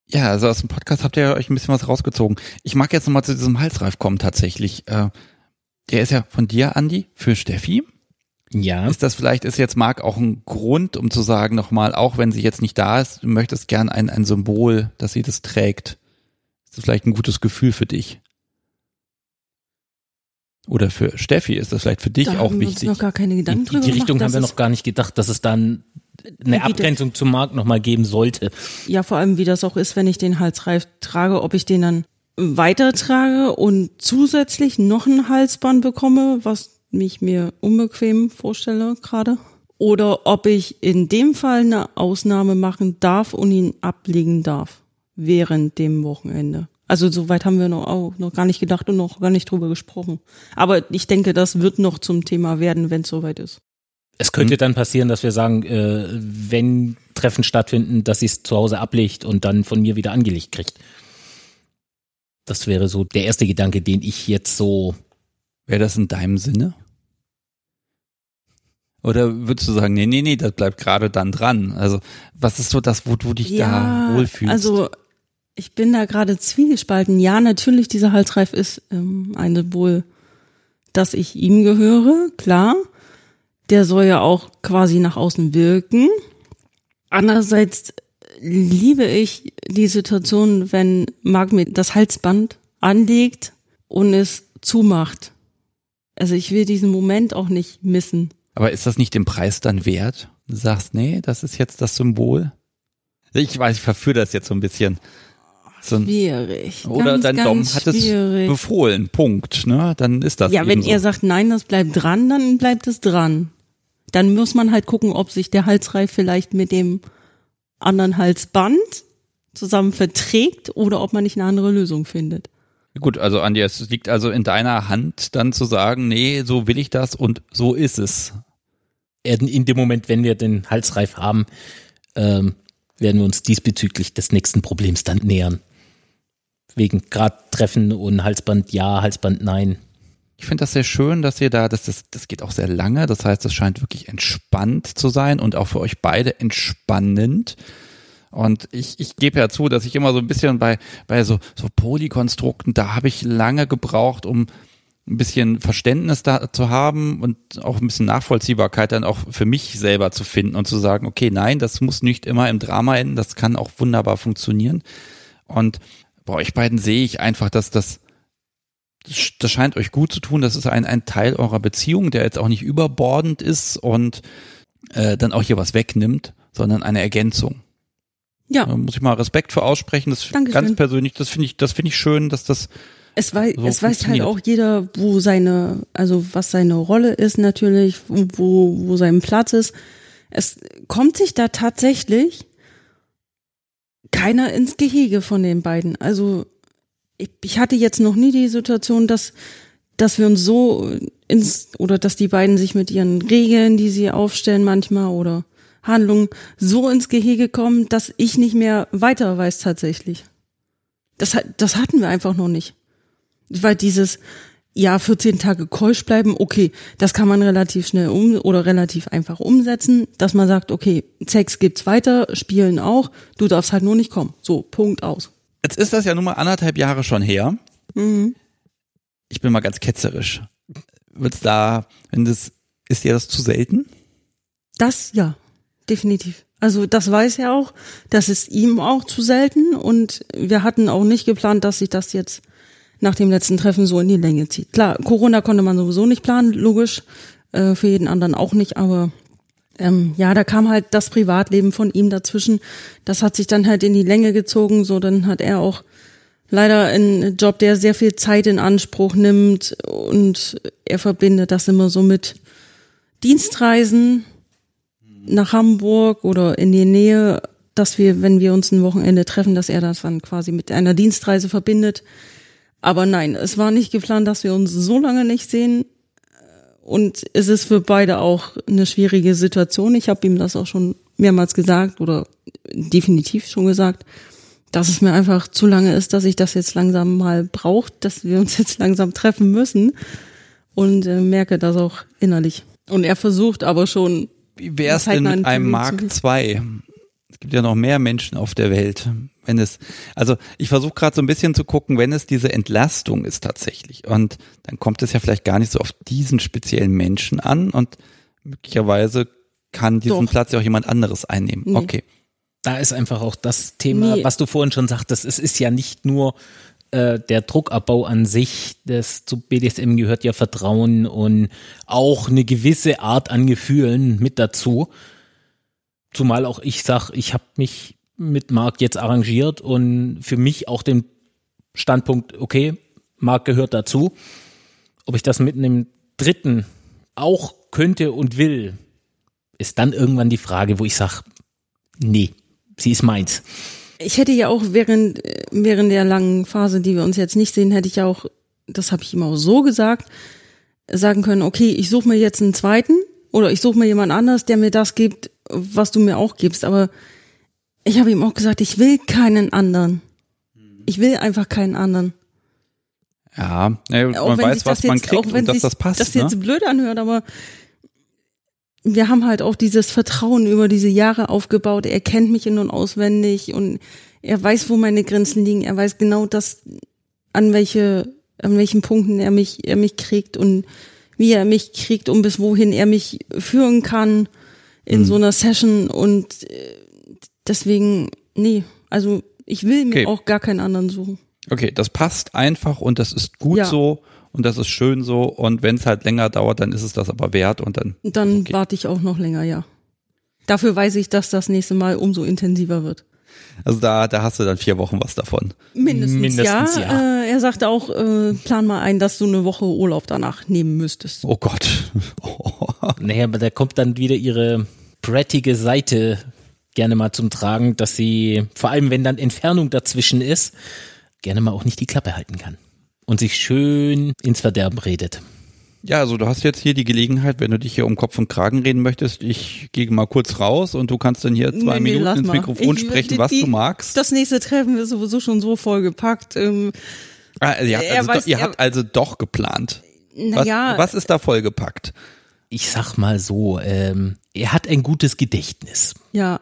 Ja, also aus dem Podcast habt ihr euch ein bisschen was rausgezogen. Ich mag jetzt nochmal zu diesem Halsreif kommen tatsächlich. Äh, der ist ja von dir, Andi, für Steffi. Ja. Ist das vielleicht, ist jetzt Marc auch ein Grund, um zu sagen nochmal, auch wenn sie jetzt nicht da ist, du möchtest gern ein, ein Symbol, dass sie das trägt. Ist das vielleicht ein gutes Gefühl für dich? Oder für Steffi ist das vielleicht für dich Da auch haben wir uns wichtig? noch gar keine Die, Gedanken die, drüber die Richtung gemacht, haben wir noch gar nicht gedacht, dass es dann eine Abgrenzung zum Markt nochmal geben sollte. Ja, vor allem, wie das auch ist, wenn ich den Halsreif trage, ob ich den dann weitertrage und zusätzlich noch ein Halsband bekomme, was mich mir unbequem vorstelle gerade. Oder ob ich in dem Fall eine Ausnahme machen darf und ihn ablegen darf während dem Wochenende. Also soweit haben wir noch, auch noch gar nicht gedacht und noch gar nicht drüber gesprochen. Aber ich denke, das wird noch zum Thema werden, wenn es soweit ist. Es könnte dann passieren, dass wir sagen, äh, wenn Treffen stattfinden, dass sie es zu Hause ablegt und dann von mir wieder angelegt kriegt. Das wäre so der erste Gedanke, den ich jetzt so. Wäre das in deinem Sinne? Oder würdest du sagen, nee, nee, nee, das bleibt gerade dann dran? Also, was ist so das, wo du dich da wohlfühlst? Also ich bin da gerade zwiegespalten. Ja, natürlich, dieser Halsreif ist ähm, ein Symbol, dass ich ihm gehöre, klar. Der soll ja auch quasi nach außen wirken. Andererseits liebe ich die Situation, wenn Marc mir das Halsband anlegt und es zumacht. Also ich will diesen Moment auch nicht missen. Aber ist das nicht den Preis dann wert? Du sagst, nee, das ist jetzt das Symbol. Ich weiß, ich verführe das jetzt so ein bisschen. So ein, Schwierig. oder ganz, dein Dom hat es schwierig. befohlen. Punkt. Ne? Dann ist das Ja, wenn so. er sagt, nein, das bleibt dran, dann bleibt es dran. Dann muss man halt gucken, ob sich der Halsreif vielleicht mit dem anderen Halsband zusammen verträgt oder ob man nicht eine andere Lösung findet. Gut, also Andi, es liegt also in deiner Hand, dann zu sagen, nee, so will ich das und so ist es. In dem Moment, wenn wir den Halsreif haben, ähm, werden wir uns diesbezüglich des nächsten Problems dann nähern. Wegen Grad Treffen und Halsband ja, Halsband nein. Ich finde das sehr schön, dass ihr da, das, das, das geht auch sehr lange. Das heißt, es scheint wirklich entspannt zu sein und auch für euch beide entspannend. Und ich, ich gebe ja zu, dass ich immer so ein bisschen bei, bei so, so Polykonstrukten, da habe ich lange gebraucht, um ein bisschen Verständnis da zu haben und auch ein bisschen Nachvollziehbarkeit dann auch für mich selber zu finden und zu sagen, okay, nein, das muss nicht immer im Drama enden, das kann auch wunderbar funktionieren. Und bei euch beiden sehe ich einfach, dass das, das scheint euch gut zu tun. Das ist ein, ein Teil eurer Beziehung, der jetzt auch nicht überbordend ist und äh, dann auch hier was wegnimmt, sondern eine Ergänzung. Ja. Da muss ich mal Respekt für aussprechen. Das Dankeschön. ganz persönlich, das finde ich, das finde ich schön, dass das. Es, weiß, so es weiß halt auch jeder, wo seine, also was seine Rolle ist natürlich, wo, wo sein Platz ist. Es kommt sich da tatsächlich keiner ins Gehege von den beiden. Also ich, ich hatte jetzt noch nie die Situation, dass, dass wir uns so ins, oder dass die beiden sich mit ihren Regeln, die sie aufstellen manchmal oder Handlungen so ins Gehege kommen, dass ich nicht mehr weiter weiß tatsächlich. Das, das hatten wir einfach noch nicht. Weil dieses, ja, 14 Tage keusch bleiben, okay, das kann man relativ schnell um oder relativ einfach umsetzen, dass man sagt, okay, Sex gibt's weiter, Spielen auch, du darfst halt nur nicht kommen. So, Punkt aus. Jetzt ist das ja nun mal anderthalb Jahre schon her. Mhm. Ich bin mal ganz ketzerisch. Wird's da, wenn das, ist dir das zu selten? Das, ja definitiv. Also das weiß er auch. Das ist ihm auch zu selten und wir hatten auch nicht geplant, dass sich das jetzt nach dem letzten Treffen so in die Länge zieht. Klar, Corona konnte man sowieso nicht planen, logisch, äh, für jeden anderen auch nicht, aber ähm, ja, da kam halt das Privatleben von ihm dazwischen. Das hat sich dann halt in die Länge gezogen, so dann hat er auch leider einen Job, der sehr viel Zeit in Anspruch nimmt und er verbindet das immer so mit Dienstreisen nach Hamburg oder in die Nähe, dass wir, wenn wir uns ein Wochenende treffen, dass er das dann quasi mit einer Dienstreise verbindet. Aber nein, es war nicht geplant, dass wir uns so lange nicht sehen. Und es ist für beide auch eine schwierige Situation. Ich habe ihm das auch schon mehrmals gesagt oder definitiv schon gesagt, dass es mir einfach zu lange ist, dass ich das jetzt langsam mal braucht, dass wir uns jetzt langsam treffen müssen und äh, merke das auch innerlich. Und er versucht aber schon wie wäre es denn mit einem Mark II? Es gibt ja noch mehr Menschen auf der Welt. Wenn es, also ich versuche gerade so ein bisschen zu gucken, wenn es diese Entlastung ist tatsächlich. Und dann kommt es ja vielleicht gar nicht so auf diesen speziellen Menschen an und möglicherweise kann diesen Doch. Platz ja auch jemand anderes einnehmen. Nee. Okay. Da ist einfach auch das Thema, nee. was du vorhin schon sagtest, es ist ja nicht nur äh, der Druckabbau an sich, das zu BDSM gehört ja Vertrauen und auch eine gewisse Art an Gefühlen mit dazu. Zumal auch ich sag, ich habe mich mit Marc jetzt arrangiert und für mich auch den Standpunkt, okay, Marc gehört dazu. Ob ich das mit einem Dritten auch könnte und will, ist dann irgendwann die Frage, wo ich sage, nee, sie ist meins ich hätte ja auch während, während der langen Phase, die wir uns jetzt nicht sehen, hätte ich ja auch, das habe ich ihm auch so gesagt, sagen können, okay, ich suche mir jetzt einen zweiten oder ich suche mir jemand anders, der mir das gibt, was du mir auch gibst. Aber ich habe ihm auch gesagt, ich will keinen anderen. Ich will einfach keinen anderen. Ja, ja man weiß, was man kriegt und dass das passt. Das ne? jetzt blöd anhört, aber wir haben halt auch dieses Vertrauen über diese Jahre aufgebaut. Er kennt mich in- und auswendig und er weiß, wo meine Grenzen liegen. Er weiß genau das, an welche, an welchen Punkten er mich, er mich kriegt und wie er mich kriegt und bis wohin er mich führen kann in mhm. so einer Session und äh, deswegen, nee, also ich will mir okay. auch gar keinen anderen suchen. Okay, das passt einfach und das ist gut ja. so und das ist schön so und wenn es halt länger dauert, dann ist es das aber wert und dann. Dann okay. warte ich auch noch länger, ja. Dafür weiß ich, dass das nächste Mal umso intensiver wird. Also da, da hast du dann vier Wochen was davon. Mindestens, Mindestens ja. ja. Äh, er sagte auch, äh, plan mal ein, dass du eine Woche Urlaub danach nehmen müsstest. Oh Gott. Oh. Naja, aber da kommt dann wieder ihre brattige Seite gerne mal zum Tragen, dass sie, vor allem wenn dann Entfernung dazwischen ist, gerne mal auch nicht die Klappe halten kann. und sich schön ins Verderben redet. Ja, also du hast jetzt hier die Gelegenheit, wenn du dich hier um Kopf und Kragen reden möchtest, ich gehe mal kurz raus und du kannst dann hier zwei Nee, Minuten ins. Mikrofon Ich- sprechen, die- was die- du magst. Das nächste Treffen ist sowieso schon so vollgepackt. Ähm, Ah, also ihr habt, er also, weiß- doch, ihr er- habt also doch geplant. Was, naja, was ist da vollgepackt? Ich sag mal so, ähm, er hat ein gutes Gedächtnis. ja.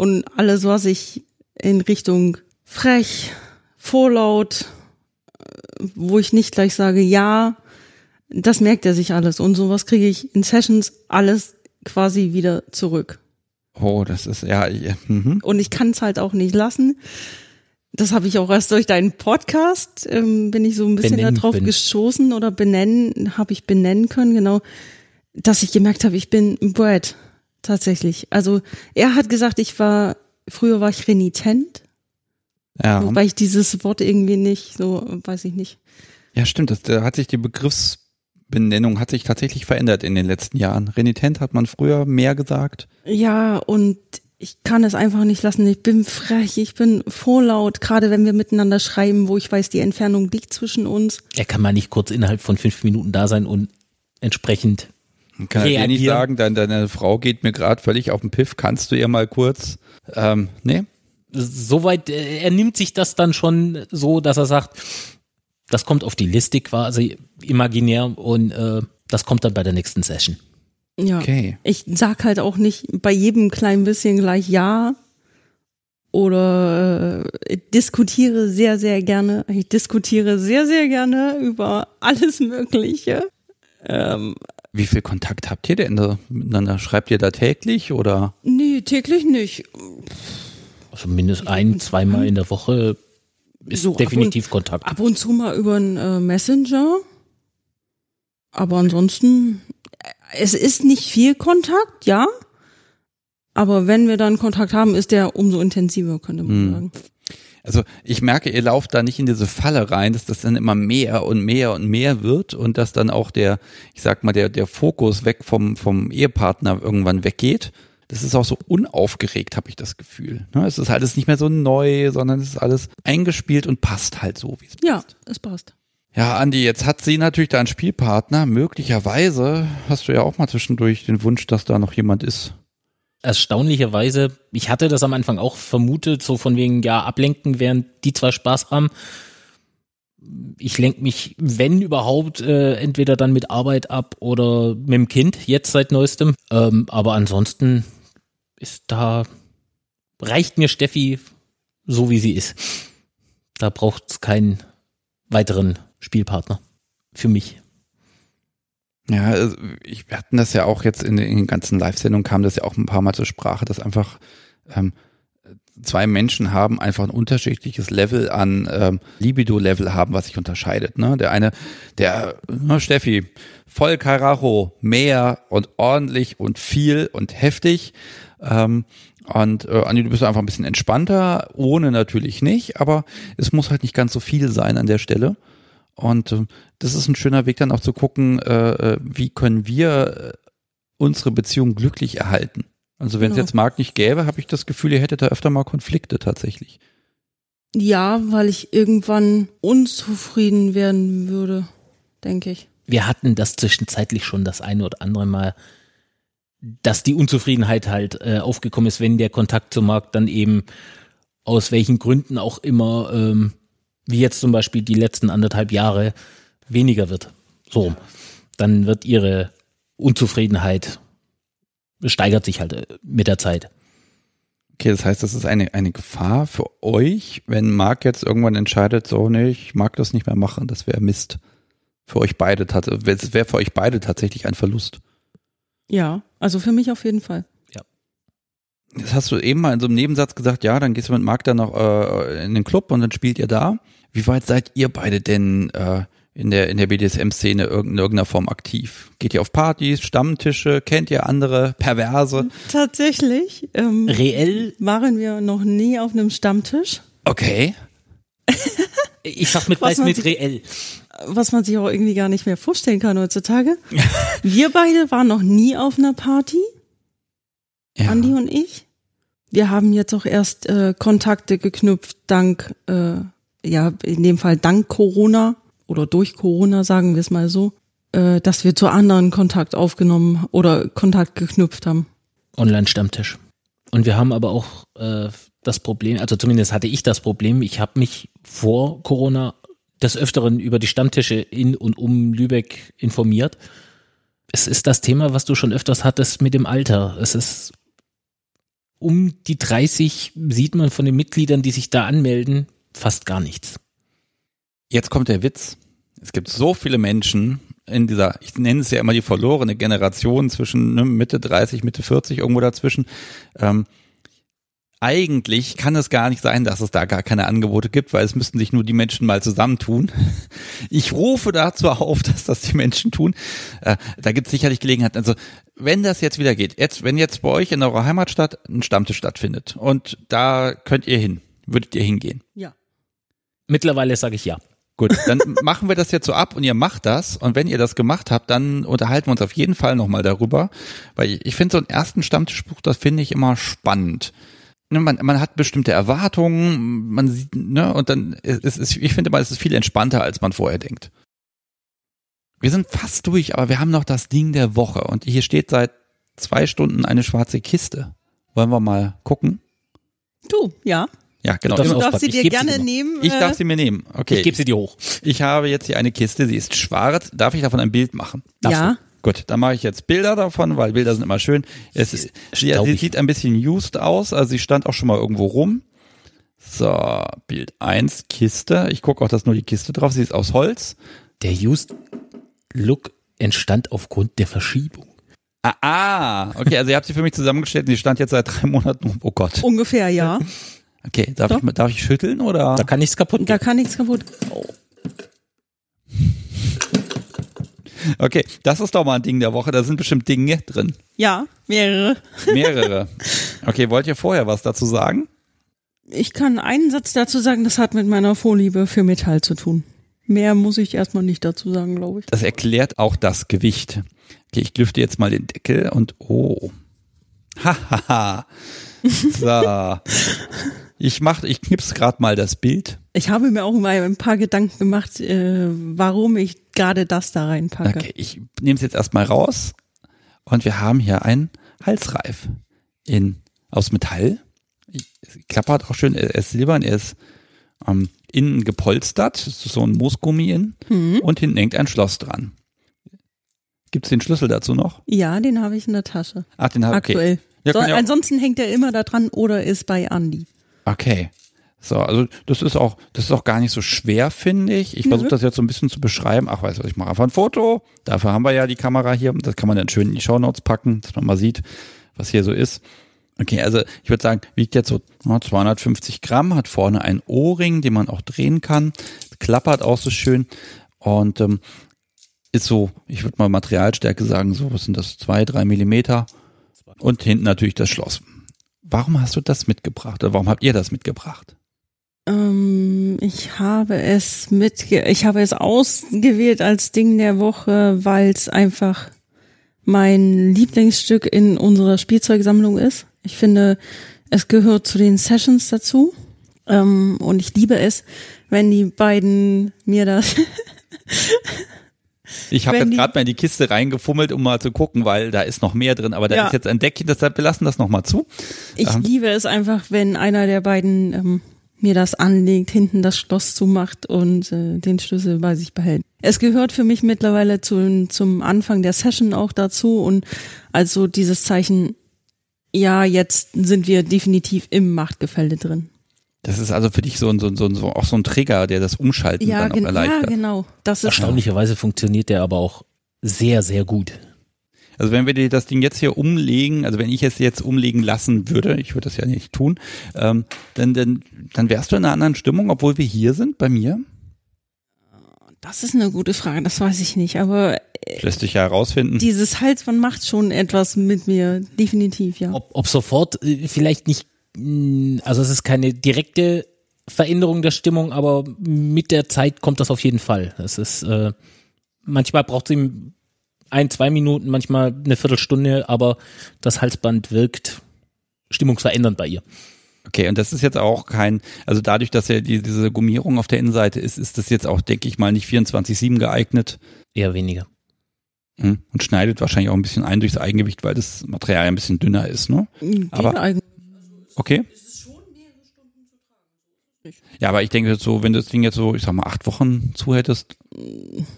Und alles, was ich in Richtung frech, vorlaut, äh, wo ich nicht gleich sage ja, das merkt er sich alles. Und sowas kriege ich in Sessions alles quasi wieder zurück. Oh, das ist ja, ja mhm. Und ich kann es halt auch nicht lassen. Das habe ich auch erst durch deinen Podcast, ähm, bin ich so ein bisschen Benennen darauf können. gestoßen oder benennen, habe ich benennen können, genau, dass ich gemerkt habe, ich bin Brad, tatsächlich. Also er hat gesagt, ich war, früher war ich renitent, ja. wobei ich dieses Wort irgendwie nicht, so, weiß ich nicht. ja, stimmt. Das, da hat sich die Begriffsbenennung hat sich tatsächlich verändert in den letzten Jahren. Renitent hat man früher mehr gesagt. Ja, und ich kann es einfach nicht lassen. Ich bin frech, ich bin vorlaut, gerade wenn wir miteinander schreiben, wo ich weiß, die Entfernung liegt zwischen uns. Er kann mal nicht kurz innerhalb von fünf Minuten da sein und entsprechend. Kann dir nicht Reagieren. sagen, deine, deine Frau geht mir gerade völlig auf den Piff. Kannst du ihr mal kurz? Ähm, nee. Soweit, äh, er nimmt sich das dann schon so, dass er sagt, das kommt auf die Liste quasi imaginär und äh, das kommt dann bei der nächsten Session. Ja. Okay. Ich sag halt auch nicht bei jedem kleinen bisschen gleich ja oder äh, diskutiere sehr, sehr gerne. Ich diskutiere sehr, sehr gerne über alles Mögliche. Ähm, Wie viel Kontakt habt ihr denn da miteinander? Schreibt ihr da täglich oder? nee, täglich nicht. Also mindestens ein, zweimal in der Woche ist So ab definitiv Kontakt. Ab und zu mal über einen äh, Messenger. Aber ansonsten, äh, es ist nicht viel Kontakt, ja. Aber wenn wir dann Kontakt haben, ist der umso intensiver, könnte man Hm. sagen. Also ich merke, ihr lauft da nicht in diese Falle rein, dass das dann immer mehr und mehr und mehr wird und dass dann auch der, ich sag mal, der, der Fokus weg vom, vom Ehepartner irgendwann weggeht. Das ist auch so unaufgeregt, habe ich das Gefühl. Ne, Es ist alles nicht mehr so neu, sondern es ist alles eingespielt und passt halt so, wie es Ja, es passt. Ja, Andi, jetzt hat sie natürlich da einen Spielpartner. Möglicherweise hast du ja auch mal zwischendurch den Wunsch, dass da noch jemand ist. Erstaunlicherweise, ich hatte das am Anfang auch vermutet, so von wegen, ja, ablenken, während die zwei Spaß haben. Ich lenke mich, wenn überhaupt, äh, entweder dann mit Arbeit ab oder mit dem Kind, jetzt seit neuestem. Ähm, aber ansonsten ist da, reicht mir Steffi so wie sie ist. Da braucht es keinen weiteren Spielpartner. Für mich. Ja, also ich, wir hatten das ja auch jetzt in den, in den ganzen Live-Sendungen kam das ja auch ein paar Mal zur Sprache, dass einfach ähm, zwei Menschen haben einfach ein unterschiedliches Level an ähm, Libido-Level haben, was sich unterscheidet. Ne? Der eine, der, ne, Steffi, voll Karacho, mehr und ordentlich und viel und heftig. Ähm, und äh, Andi, du bist einfach ein bisschen entspannter, ohne natürlich nicht, aber es muss halt nicht ganz so viel sein an der Stelle. Und äh, das ist ein schöner Weg dann auch zu gucken, äh, äh, wie können wir äh, unsere Beziehung glücklich erhalten. Also wenn es Genau. jetzt Marc nicht gäbe, habe ich das Gefühl, ihr hättet da öfter mal Konflikte tatsächlich. Ja, weil ich irgendwann unzufrieden werden würde, denke ich. wir hatten das zwischenzeitlich schon das eine oder andere Mal, dass die Unzufriedenheit halt äh, aufgekommen ist, wenn der Kontakt zum Markt dann eben aus welchen Gründen auch immer, ähm, wie jetzt zum Beispiel die letzten anderthalb Jahre, weniger wird. So, dann wird ihre Unzufriedenheit steigert sich halt äh, mit der Zeit. Okay, das heißt, das ist eine, eine Gefahr für euch, wenn Marc jetzt irgendwann entscheidet, so, nee, ich mag das nicht mehr machen, das wäre Mist. Für euch beide, es wäre für euch beide tatsächlich ein Verlust. Ja, also für mich auf jeden Fall. Jetzt hast du eben mal in so einem Nebensatz gesagt, ja, dann gehst du mit Marc dann noch äh, in den Club und dann spielt ihr da. Wie weit seid ihr beide denn äh, in der in der BDSM-Szene irg- in irgendeiner Form aktiv? Geht ihr auf Partys, Stammtische, kennt ihr andere Perverse? Tatsächlich ähm, Reell, waren wir noch nie auf einem Stammtisch, Okay. ich sag mit Was weiß man mit sich- reell. was man sich auch irgendwie gar nicht mehr vorstellen kann heutzutage. wir beide waren noch nie auf einer Party, Ja. Andi und ich. Wir haben jetzt auch erst äh, Kontakte geknüpft, dank, äh, ja, in dem Fall dank Corona. oder durch Corona, sagen wir es mal so, äh, dass wir zu anderen Kontakt aufgenommen oder Kontakt geknüpft haben. Online-Stammtisch. Und wir haben aber auch äh, das Problem, also zumindest hatte ich das Problem, ich habe mich vor Corona des Öfteren über die Stammtische in und um Lübeck informiert. Es ist das Thema, was du schon öfters hattest mit dem Alter. Es ist um die 30 sieht man von den Mitgliedern, die sich da anmelden, fast gar nichts. Jetzt kommt der Witz. Es gibt so viele Menschen in dieser, ich nenne es ja immer die verlorene Generation zwischen ne, Mitte 30, Mitte 40, irgendwo dazwischen. Ähm, eigentlich kann es gar nicht sein, dass es da gar keine Angebote gibt, weil es müssten sich nur die Menschen mal zusammentun. Ich rufe dazu auf, dass das die Menschen tun. Äh, da gibt es sicherlich Gelegenheit. Also wenn das jetzt wieder geht, jetzt, wenn jetzt bei euch in eurer Heimatstadt ein Stammtisch stattfindet und da könnt ihr hin, würdet ihr hingehen? Ja. Mittlerweile sage ich ja. Gut, dann machen wir das jetzt so ab und ihr macht das. Und wenn ihr das gemacht habt, dann unterhalten wir uns auf jeden Fall nochmal darüber. Weil ich, finde so einen ersten Stammtischbuch, das finde ich immer spannend. Ne, man, man hat bestimmte Erwartungen, man sieht, ne, und dann ist es, ich finde mal, es ist viel entspannter, als man vorher denkt. Wir sind fast durch, aber wir haben noch das Ding der Woche. Und hier steht seit zwei Stunden eine schwarze Kiste. Wollen wir mal gucken? Du, ja. Ja, genau. Du darfst Du auspacken. darfst sie Ich dir sie gerne mal. nehmen. Ich äh, darf sie mir nehmen. Okay. Ich gebe sie dir hoch. Ich habe jetzt hier eine Kiste, sie ist schwarz. Darf ich davon ein Bild machen? Darfst Ja. Du? Gut, dann mache ich jetzt Bilder davon, weil Bilder sind immer schön. Es, sie, sie sieht ein bisschen used aus, also sie stand auch schon mal irgendwo rum. So, Bild eins Kiste. Ich gucke auch, dass nur die Kiste drauf ist. Sie ist aus Holz. Der Used Look entstand aufgrund der Verschiebung. Ah, ah, okay, also ihr habt sie für mich zusammengestellt und sie stand jetzt seit drei Monaten rum. Oh Gott. Ungefähr, ja. Okay, darf, Doch. ich, darf ich schütteln oder? Da kann nichts kaputt Da gehen. kann nichts kaputt. Oh. Okay, das ist doch mal ein Ding der Woche. Da sind bestimmt Dinge drin. Ja, mehrere. Mehrere. Okay, wollt ihr vorher was dazu sagen? Ich kann einen Satz dazu sagen, das hat mit meiner Vorliebe für Metall zu tun. Mehr muss ich erstmal nicht dazu sagen, glaube ich. Das erklärt auch das Gewicht. Okay, ich lüfte jetzt mal den Deckel und oh. Hahaha. so. Ich mach, ich knips gerade mal das Bild. Ich habe mir auch mal ein paar Gedanken gemacht, äh, warum ich gerade das da reinpacke. Okay, ich nehme es jetzt erstmal raus. Und wir haben hier einen Halsreif in, aus Metall. Ich, es klappert auch schön, er ist silbern, er ist ähm, innen gepolstert, es ist so ein Moosgummi in Mhm. und hinten hängt ein Schloss dran. Gibt es den Schlüssel dazu noch? Ja, den habe ich in der Tasche. Ach, den habe okay. Aktuell. Ja, so, kann ja auch- ansonsten hängt er immer da dran oder ist bei Andy. Okay. So, also das ist auch, das ist auch gar nicht so schwer, finde ich. Ich versuche Nö. das jetzt so ein bisschen zu beschreiben. Ach, weißt du, was, ich mache einfach ein Foto. Dafür haben wir ja die Kamera hier. Das kann man dann schön in die Shownotes packen, dass man mal sieht, was hier so ist. Okay, also ich würde sagen, wiegt jetzt so na, 250 Gramm, hat vorne einen O-Ring, den man auch drehen kann, klappert auch so schön und ähm, ist so, ich würde mal Materialstärke sagen, so, was sind das, zwei, drei Millimeter und hinten natürlich das Schloss. Warum hast du das mitgebracht oder warum habt ihr das mitgebracht? Ähm, ich habe es mitge ich habe es ausgewählt als Ding der Woche, weil es einfach mein Lieblingsstück in unserer Spielzeugsammlung ist. Ich finde, es gehört zu den Sessions dazu. Ähm, und ich liebe es, wenn die beiden mir das Ich habe jetzt gerade mal in die Kiste reingefummelt, um mal zu gucken, weil da ist noch mehr drin, aber da Ja. ist jetzt ein Deckchen, deshalb wir lassen das nochmal zu. Ich Ähm. liebe es einfach, wenn einer der beiden ähm, mir das anlegt, hinten das Schloss zumacht und äh, den Schlüssel bei sich behält. Es gehört für mich mittlerweile zu, zum Anfang der Session auch dazu und also dieses Zeichen, ja, jetzt sind wir definitiv im Machtgefälle drin. Das ist also für dich so ein, so ein, so ein, so auch so ein Trigger, der das Umschalten Ja, dann auch gen ja, erleichtert. genau. Das ist Erstaunlicherweise funktioniert der aber auch sehr, sehr gut. Also wenn wir dir das Ding jetzt hier umlegen, also wenn ich es jetzt umlegen lassen würde, ich würde das ja nicht tun, ähm, dann, dann, dann wärst du in einer anderen Stimmung, obwohl wir hier sind bei mir. das ist eine gute Frage, das weiß ich nicht. Aber Das lässt sich ja herausfinden. dieses Halsband macht schon etwas mit mir, definitiv, ja. Ob, ob sofort äh, vielleicht nicht, also es ist keine direkte Veränderung der Stimmung, aber mit der Zeit kommt das auf jeden Fall. Das ist, äh, manchmal braucht es ihm ein, zwei Minuten, manchmal eine Viertelstunde, aber das Halsband wirkt stimmungsverändernd bei ihr. Okay, und das ist jetzt auch kein, also dadurch, dass ja die, diese Gummierung auf der Innenseite ist, ist das jetzt auch, denke ich mal, nicht 24-7 geeignet. Eher weniger. Hm. Und schneidet wahrscheinlich auch ein bisschen ein durchs Eigengewicht, weil das Material ein bisschen dünner ist, ne? Geht Aber-. Okay. Ja, aber ich denke so, wenn du das Ding jetzt so, ich sag mal, acht Wochen zuhättest,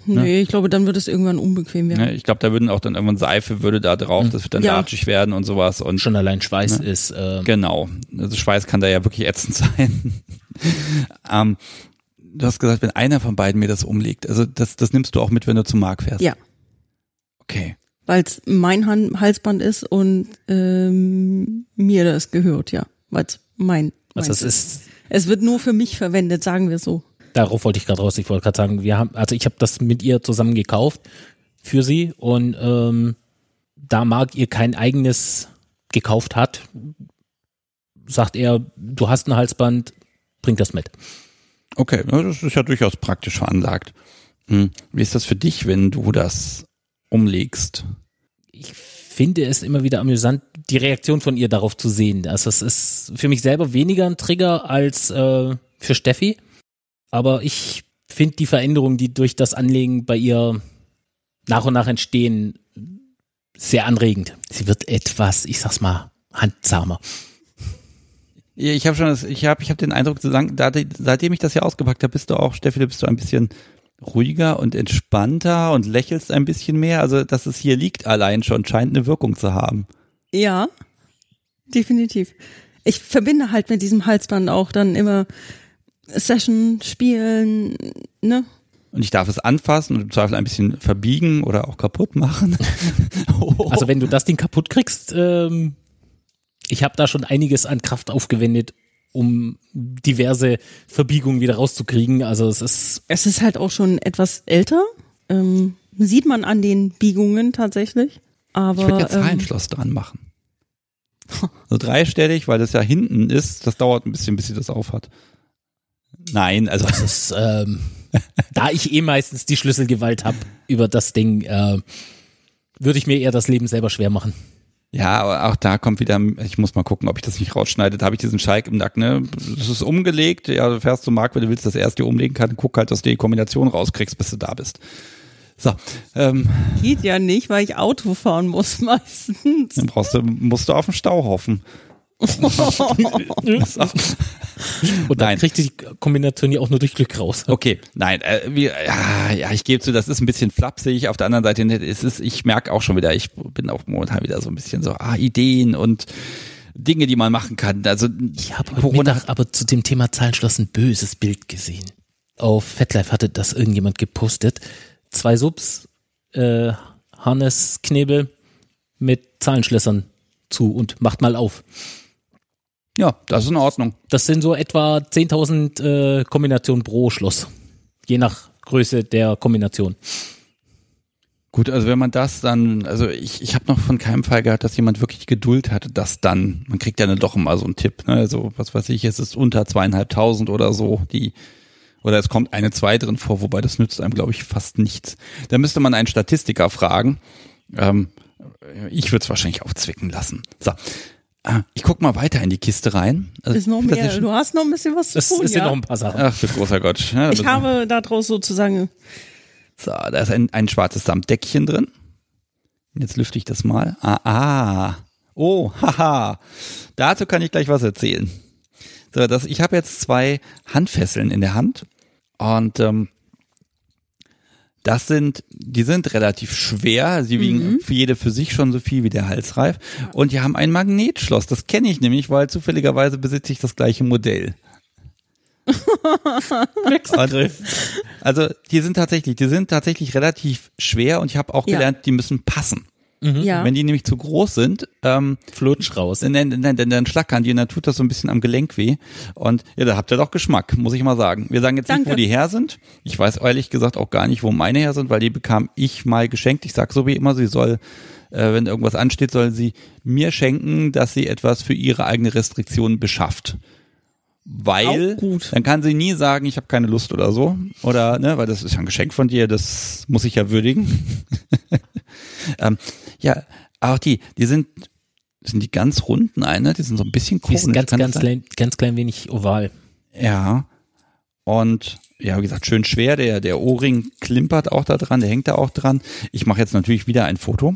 Nee, ich glaube, dann wird es irgendwann unbequem werden. ne, ich glaube, da würden auch dann irgendwann Seife würde da drauf, das wird dann Ja. latschig werden und sowas und Schon allein Schweiß Ne? ist, äh, Genau. Also Schweiß kann da ja wirklich ätzend sein. ähm, du hast gesagt, wenn einer von beiden mir das umlegt, also das, das nimmst du auch mit, wenn du zum Markt fährst. Ja. Okay. Weil es mein Han Halsband ist und ähm, mir das gehört, ja. Weil es mein, also es ist, Es wird nur für mich verwendet, sagen wir so. darauf wollte ich gerade raus. Ich wollte gerade sagen, wir haben, also ich habe das mit ihr zusammen gekauft für sie und ähm, da Marc ihr kein eigenes gekauft hat, sagt er, du hast ein Halsband, bring das mit. Okay, das ist ja durchaus praktisch veranlagt. Hm. Wie ist das für dich, wenn du das umlegst? Ich finde es immer wieder amüsant, die Reaktion von ihr darauf zu sehen. Also es ist für mich selber weniger ein Trigger als äh, für Steffi. Aber ich finde die Veränderungen, die durch das Anlegen bei ihr nach und nach entstehen, sehr anregend. Sie wird etwas, ich sag's mal, handzahmer. Ja, Ich habe schon, das, ich habe, ich habe den Eindruck, seitdem ich das ja ausgepackt habe, bist du auch, Steffi, bist du ein bisschen ruhiger und entspannter und lächelst ein bisschen mehr. Also, dass es hier liegt allein schon, scheint eine Wirkung zu haben. Ja, definitiv. Ich verbinde halt mit diesem Halsband auch dann immer Session, Spielen, ne? Und ich darf es anfassen und im Zweifel ein bisschen verbiegen oder auch kaputt machen. Oh. Also wenn du das Ding kaputt kriegst, ähm, ich habe da schon einiges an Kraft aufgewendet, um diverse Verbiegungen wieder rauszukriegen. Also es ist Es ist halt auch schon etwas älter. Ähm, sieht man an den Biegungen tatsächlich. Aber Ich würde ja ähm, Zahlenschloss dran machen. So dreistellig, weil das ja hinten ist. Das dauert ein bisschen, bis sie das aufhat. Nein, also Das ist, ähm, da ich eh meistens die Schlüsselgewalt habe über das Ding, äh, würde ich mir eher das Leben selber schwer machen. Ja, aber auch da kommt wieder, ich muss mal gucken, ob ich das nicht rausschneide. Da habe ich diesen Schalk im Nacken, ne? Das ist umgelegt, ja, du fährst zum Markt, wenn du willst, das erste umlegen kann, guck halt, dass du die Kombination rauskriegst, bis du da bist. So, ähm, geht ja nicht, weil ich Auto fahren muss meistens. dann brauchst du, musst du auf den Stau hoffen. Und dann Nein. kriegt die Kombination ja auch nur durch Glück raus. Okay, nein, äh, wir, ja, ja, ich gebe zu, das ist ein bisschen flapsig. Auf der anderen Seite, ne, es ist, ich merke auch schon wieder, ich bin auch momentan wieder so ein bisschen so, ah, Ideen und Dinge, die man machen kann. Also Ich habe Mittag aber zu dem Thema Zahlenschloss ein böses Bild gesehen. Auf FetLife hatte das irgendjemand gepostet. Zwei Subs, äh, Harnesknebel mit Zahlenschlössern zu und macht mal auf. Ja, das ist in Ordnung. Das sind so etwa 10.000 äh, Kombinationen pro Schloss. Je nach Größe der Kombination. Gut, also wenn man das dann, also ich, ich habe noch von keinem Fall gehört, dass jemand wirklich Geduld hatte, das dann, man kriegt ja dann doch immer so einen Tipp, ne? Also was weiß ich, es ist unter zweieinhalbtausend oder so, die oder es kommt eine zwei drin vor, wobei das nützt einem, glaube ich, fast nichts. Da müsste man einen Statistiker fragen. Ähm, ich würde es wahrscheinlich aufzwicken lassen. So. Ah, Ich guck mal weiter in die Kiste rein. Also, Ist noch mehr. Du hast noch ein bisschen was zu Das tun, ist ja ja. noch ein paar Sachen. Ach, du großer Gott. Ja, Ich habe daraus sozusagen So, da ist ein, ein schwarzes Samtdeckchen drin. Jetzt lüfte ich das mal. Ah, ah. Oh, haha. Dazu kann ich gleich was erzählen. So, das, ich habe jetzt zwei Handfesseln in der Hand und ähm, das sind, die sind relativ schwer. Sie wiegen für jede für sich schon so viel wie der Halsreif. Und die haben ein Magnetschloss. Das kenne ich nämlich, weil zufälligerweise besitze ich das gleiche Modell. Und, also die sind tatsächlich, die sind tatsächlich relativ schwer und ich habe auch Ja. gelernt, die müssen passen. Ja. Wenn die nämlich zu groß sind, ähm, Flutsch raus. dann, dann, dann, dann, schlackern die und dann tut das so ein bisschen am Gelenk weh. Und ja, da habt ihr doch Geschmack, muss ich mal sagen. Wir sagen jetzt nicht, Danke. wo die her sind. Ich weiß ehrlich gesagt auch gar nicht, wo meine her sind, weil die bekam ich mal geschenkt. Ich sag so wie immer, sie soll, äh, wenn irgendwas ansteht, soll sie mir schenken, dass sie etwas für ihre eigene Restriktion beschafft. Weil dann kann sie nie sagen, ich habe keine Lust oder so. Oder, ne, weil das ist ja ein Geschenk von dir, das muss ich ja würdigen. ähm, ja, auch die, die sind sind die ganz runden eine, die sind so ein bisschen Die ist ein konisch, ganz, ganz, klein, ganz klein wenig oval. Ja. Und ja, wie gesagt, schön schwer. Der, der Ohrring klimpert auch da dran, der hängt da auch dran. Ich mache jetzt natürlich wieder ein Foto.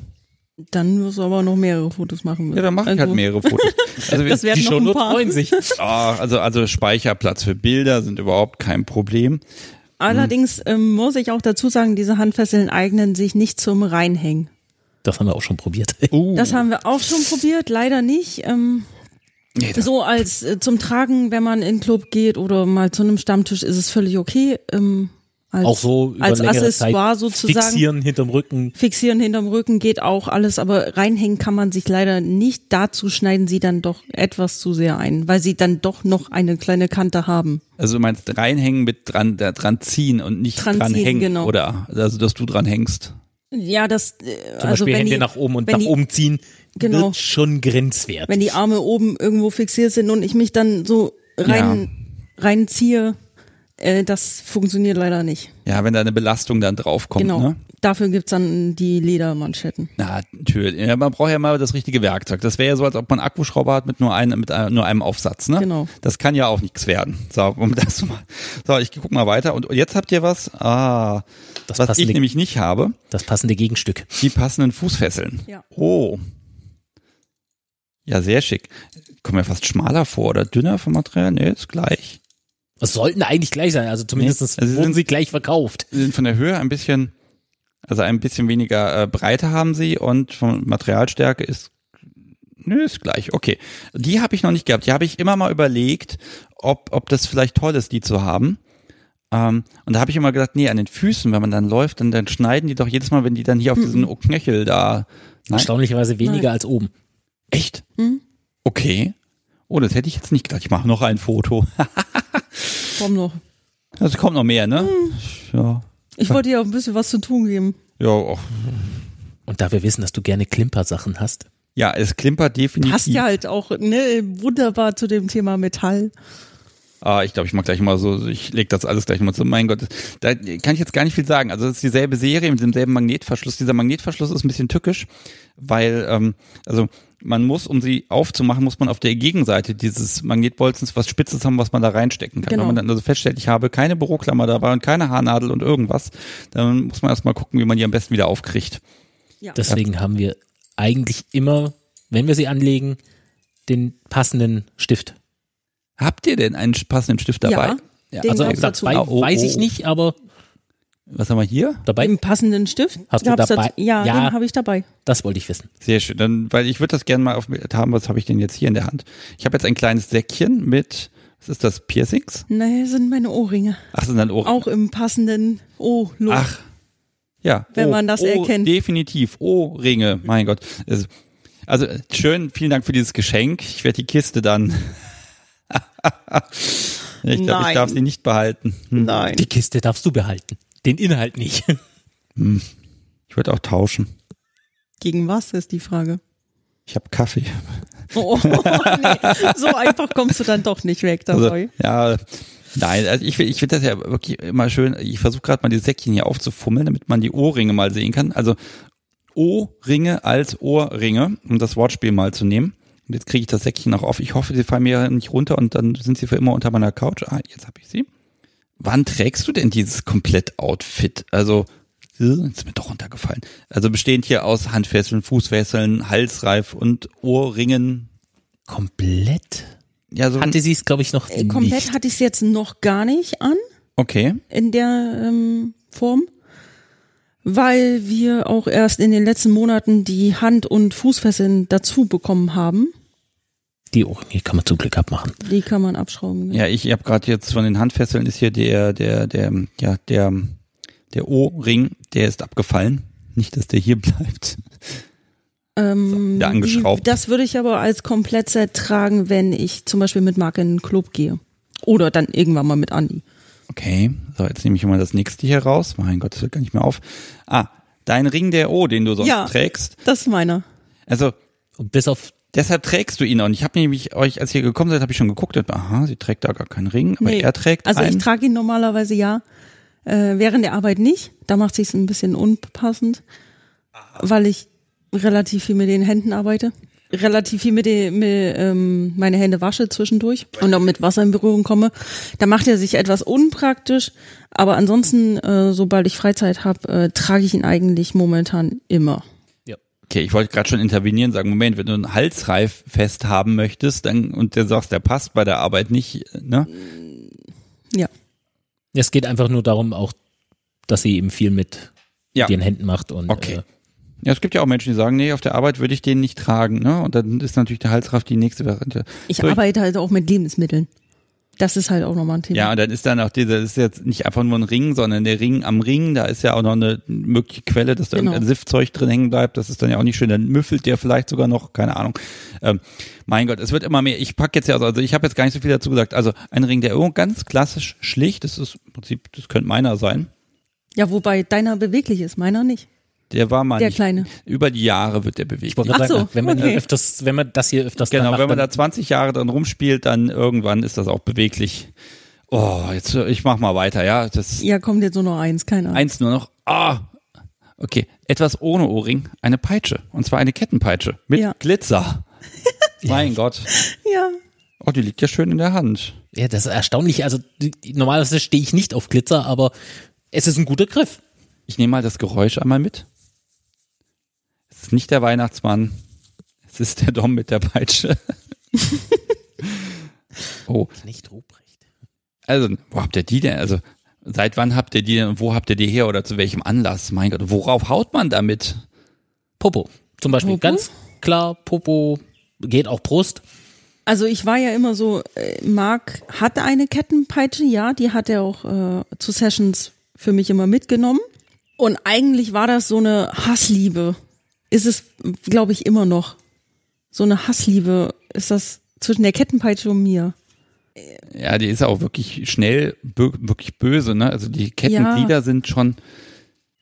Dann wirst du aber noch mehrere Fotos machen müssen. Ja, dann mache ich Also, halt mehrere Fotos. Also, Das werden Die noch ein Shownotes paar. freuen sich. Ah, also, also Speicherplatz für Bilder sind überhaupt kein Problem. Allerdings ähm, muss ich auch dazu sagen, diese Handfesseln eignen sich nicht zum Reinhängen. Das haben wir auch schon probiert. Uh, Das haben wir auch schon probiert, leider nicht. Ähm, nee, so als äh, zum Tragen, wenn man in den Club geht oder mal zu einem Stammtisch, ist es völlig okay. Ähm, als, Auch so über als Accessoire Zeit sozusagen. fixieren hinterm Rücken. Fixieren hinterm Rücken geht auch alles, aber reinhängen kann man sich leider nicht. Dazu schneiden sie dann doch etwas zu sehr ein, weil sie dann doch noch eine kleine Kante haben. also du meinst reinhängen mit dran, da dran ziehen und nicht Dran dran, ziehen, hängen, genau. oder? Also, dass du dran hängst. Ja, das äh, Zum also Beispiel wenn Hände die, nach oben und nach die, oben ziehen, Genau. wird schon grenzwert. wenn die Arme oben irgendwo fixiert sind und ich mich dann so rein reinziehe, äh, das funktioniert leider nicht. Ja, wenn da eine Belastung dann draufkommt, genau. ne? Dafür gibt's dann die Ledermanschetten. Na, natürlich. Ja, man braucht ja mal das richtige Werkzeug. Das wäre ja so, als ob man einen Akkuschrauber hat mit nur einem, mit einem, nur einem Aufsatz, ne? Genau. Das kann ja auch nichts werden. So, um das mal. So, ich guck mal weiter. Und jetzt habt ihr was, ah, Das was ich passende- nämlich nicht habe. Das passende Gegenstück. Die passenden Fußfesseln. Ja. Oh. Ja, sehr schick. Kommt mir fast schmaler vor oder dünner vom Material? Nee, ist gleich. Das sollten eigentlich gleich sein. Also zumindest Nee, also sie wurden sind- sie gleich verkauft. Sie sind von der Höhe ein bisschen, also ein bisschen weniger äh, Breite haben sie und von Materialstärke ist, nö, ist gleich. Okay. Die habe ich noch nicht gehabt. Die habe ich immer mal überlegt, ob, ob das vielleicht toll ist, die zu haben. Ähm, und da habe ich immer gedacht, nee, an den Füßen, wenn man dann läuft, dann, dann schneiden die doch jedes Mal, wenn die dann hier auf diesen Knöchel da. Nein? Erstaunlicherweise weniger Nein. als oben. Echt? Hm? Okay. Oh, das hätte ich jetzt nicht gedacht. Ich mache noch ein Foto. Komm noch. Also kommt noch mehr, ne? Ja. Ich wollte dir auch ein bisschen was zu tun geben. Ja, auch. Und da wir wissen, dass du gerne Klimpersachen hast, ja, es klimpert definitiv. Passt ja halt auch ne, wunderbar zu dem Thema Metall. Ah, ich glaube, ich mach gleich mal so, ich leg das alles gleich mal zu. Mein Gott, da kann ich jetzt gar nicht viel sagen. Also es ist dieselbe Serie mit demselben Magnetverschluss. Dieser Magnetverschluss ist ein bisschen tückisch, weil, ähm, also man muss, um sie aufzumachen, muss man auf der Gegenseite dieses Magnetbolzens was Spitzes haben, was man da reinstecken kann. Genau. Wenn man dann also feststellt, ich habe keine Büroklammer dabei und keine Haarnadel und irgendwas, dann muss man erstmal gucken, wie man die am besten wieder aufkriegt. Ja. deswegen haben wir eigentlich immer, wenn wir sie anlegen, den passenden Stift. Habt ihr denn einen passenden Stift dabei? Ja, den Also gab's dabei dazu. Oh, oh, weiß ich oh. nicht, aber Was haben wir hier? dabei, Im passenden Stift? Hast du Gab's dabei? dazu- Ja, Ja. den habe ich dabei. das wollte ich wissen. Sehr schön. Dann, weil ich würde das gerne mal auf haben, was habe ich denn jetzt hier in der Hand? Ich habe jetzt ein kleines Säckchen mit, was ist das, Piercings? Nee, sind meine Ohrringe. Ach, sind dann Ohren. Auch im passenden O-Look. Ach. Ja. Wenn oh, man das oh, erkennt. Definitiv. Oh, Ringe. Mein Gott. Also, also schön, vielen Dank für dieses Geschenk. Ich werde die Kiste dann. ich glaube, ich darf sie nicht behalten. Hm. Nein. Die Kiste darfst du behalten. Den Inhalt nicht. Ich würde auch tauschen. Gegen was ist die Frage? Ich habe Kaffee. Oh, nee, so einfach kommst du dann doch nicht weg Also, dabei. ja, nein, also ich, ich finde das ja wirklich immer schön. Ich versuche gerade mal die Säckchen hier aufzufummeln, damit man die Ohrringe mal sehen kann. Also O-Ringe als Ohrringe, um das Wortspiel mal zu nehmen. Und jetzt kriege ich das Säckchen auch auf. Ich hoffe, sie fallen mir nicht runter und dann sind sie für immer unter meiner Couch. Ah, jetzt habe ich sie. Wann trägst du denn dieses Komplett-Outfit? Also, äh, ist mir doch runtergefallen. Also bestehend hier aus Handfesseln, Fußfesseln, Halsreif und Ohrringen. Komplett? Ja, so. Hatte sie es, glaube ich, noch Äh, Komplett nicht. hatte ich es jetzt noch gar nicht an okay. in der ähm, Form, weil wir auch erst in den letzten Monaten die Hand- und Fußfesseln dazu bekommen haben. Die Ohrringe kann man zum Glück abmachen. Die kann man abschrauben. Ja, ich habe gerade jetzt von den Handfesseln ist hier der, der, der, ja, der, der O-Ring, der ist abgefallen. Nicht, dass der hier bleibt. Ähm, wieder angeschraubt. Die, das würde ich aber als Komplettset tragen, wenn ich zum Beispiel mit Marc in den Club gehe. Oder dann irgendwann mal mit Andi. Okay, so, jetzt nehme ich mal das nächste hier raus. Mein Gott, das hört gar nicht mehr auf. Ah, dein Ring der O, den du sonst Ja. trägst. Das ist meiner. Also, Und bis auf deshalb trägst du ihn auch. Und ich habe nämlich euch, als ihr gekommen seid, habe ich schon geguckt. und, Aha, sie trägt da gar keinen Ring, aber Nee. er trägt Also einen. ich trage ihn normalerweise ja, äh, während der Arbeit nicht. Da macht sich's ein bisschen unpassend, weil ich relativ viel mit den Händen arbeite. relativ viel mit, dem, mit ähm, meine Hände wasche zwischendurch und auch mit Wasser in Berührung komme, da macht er sich etwas unpraktisch. Aber ansonsten, äh, sobald ich Freizeit habe, äh, trage ich ihn eigentlich momentan immer. Okay, ich wollte gerade schon intervenieren, sagen, Moment, wenn du einen Halsreif fest haben möchtest, dann und du sagst, der passt bei der Arbeit nicht, ne? Ja. Es geht einfach nur darum, auch, dass sie eben viel mit Ja. ihren Händen macht und Okay. äh, Ja, es gibt ja auch Menschen, die sagen, nee, auf der Arbeit würde ich den nicht tragen, ne? Und dann ist natürlich der Halsreif die nächste Variante. Ich So, arbeite halt auch mit Lebensmitteln. Das ist halt auch nochmal ein Thema. Ja, und dann ist dann auch dieser, das ist jetzt nicht einfach nur ein Ring, sondern der Ring am Ring, da ist ja auch noch eine mögliche Quelle, dass da Genau. irgendein Siftzeug drin hängen bleibt. Das ist dann ja auch nicht schön. Dann müffelt der vielleicht sogar noch, keine Ahnung. Ähm, mein Gott, es wird immer mehr. Ich pack jetzt ja, also, also ich habe jetzt gar nicht so viel dazu gesagt. Also ein Ring, der irgendwo ganz klassisch schlicht, das ist im Prinzip, das könnte meiner sein. Ja, wobei deiner beweglich ist, meiner nicht. Der war mal Der nicht, Kleine. über die Jahre wird der bewegt. ich wollte Ach gerade sagen, so, wenn man okay. öfters, wenn man das hier öfters dann Genau, macht, wenn man dann, da 20 Jahre dran rumspielt, dann irgendwann ist das auch beweglich. Oh, jetzt ich mach mal weiter, ja. Das Ja, kommt jetzt nur noch eins, keine Ahnung. eins nur noch. Ah, okay. Etwas ohne Ohrring, eine Peitsche. Und zwar eine Kettenpeitsche mit Ja. Glitzer. mein Gott. Ja. Oh, die liegt ja schön in der Hand. ja, das ist erstaunlich. Also normalerweise stehe ich nicht auf Glitzer, aber es ist ein guter Griff. Ich nehme mal das Geräusch einmal mit. Ist nicht der Weihnachtsmann. Es ist der Dom mit der Peitsche. oh, Nicht Ruprecht. Also, wo habt ihr die denn? Also, seit wann habt ihr die denn und wo habt ihr die her oder zu welchem Anlass? Mein Gott, worauf haut man damit? Popo. Zum Beispiel Popo? ganz klar, Popo geht auch Brust. Also ich war ja immer so, äh, Marc hatte eine Kettenpeitsche, ja, die hat er auch äh, zu Sessions für mich immer mitgenommen. Und eigentlich war das so eine Hassliebe. Ist es, glaube ich, immer noch. So eine Hassliebe ist das zwischen der Kettenpeitsche und mir. Ja, die ist auch wirklich schnell, bö wirklich böse, ne? Also die Kettenglieder sind schon,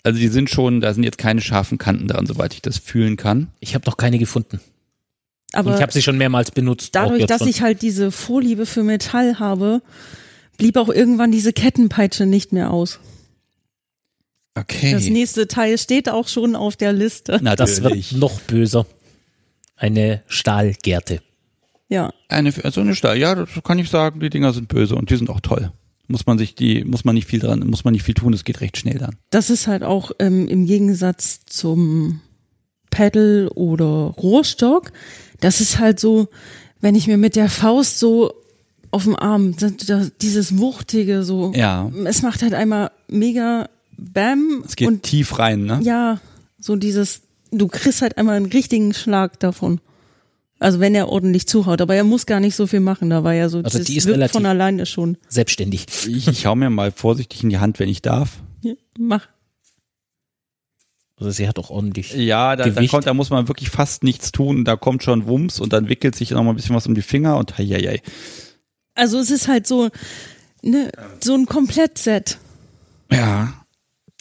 also die sind schon, da sind jetzt keine scharfen Kanten dran, soweit ich das fühlen kann. Ich habe noch keine gefunden. Und Aber ich habe sie schon mehrmals benutzt. dadurch, dass schon. ich halt diese Vorliebe für Metall habe, blieb auch irgendwann diese Kettenpeitsche nicht mehr aus. Okay. Das nächste Teil steht auch schon auf der Liste. Na, das wird noch böser. Eine Stahlgerte. Ja. eine, so eine Stahl, ja, das kann ich sagen, die Dinger sind böse und die sind auch toll. Muss man sich die, muss man nicht viel dran, muss man nicht viel tun, es geht recht schnell dann. Das ist halt auch ähm, im Gegensatz zum Pedal oder Rohrstock. Das ist halt so, wenn ich mir mit der Faust so auf dem Arm, dieses Wuchtige so, Ja. es macht halt einmal mega Bam Es geht und tief rein, ne? ja, so dieses, du kriegst halt einmal einen richtigen Schlag davon. Also wenn er ordentlich zuhaut, aber er muss gar nicht so viel machen, da war ja so, Also das die ist wirkt relativ- von alleine schon. Selbstständig. Ich, ich hau mir mal vorsichtig in die Hand, wenn ich darf. Ja, Mach. Also sie hat auch ordentlich. Ja, da, da, kommt, da muss man wirklich fast nichts tun. Da kommt schon Wumms und dann wickelt sich noch mal ein bisschen was um die Finger und hei, hei, hei. Also es ist halt so, ne, so ein Komplettset. Ja.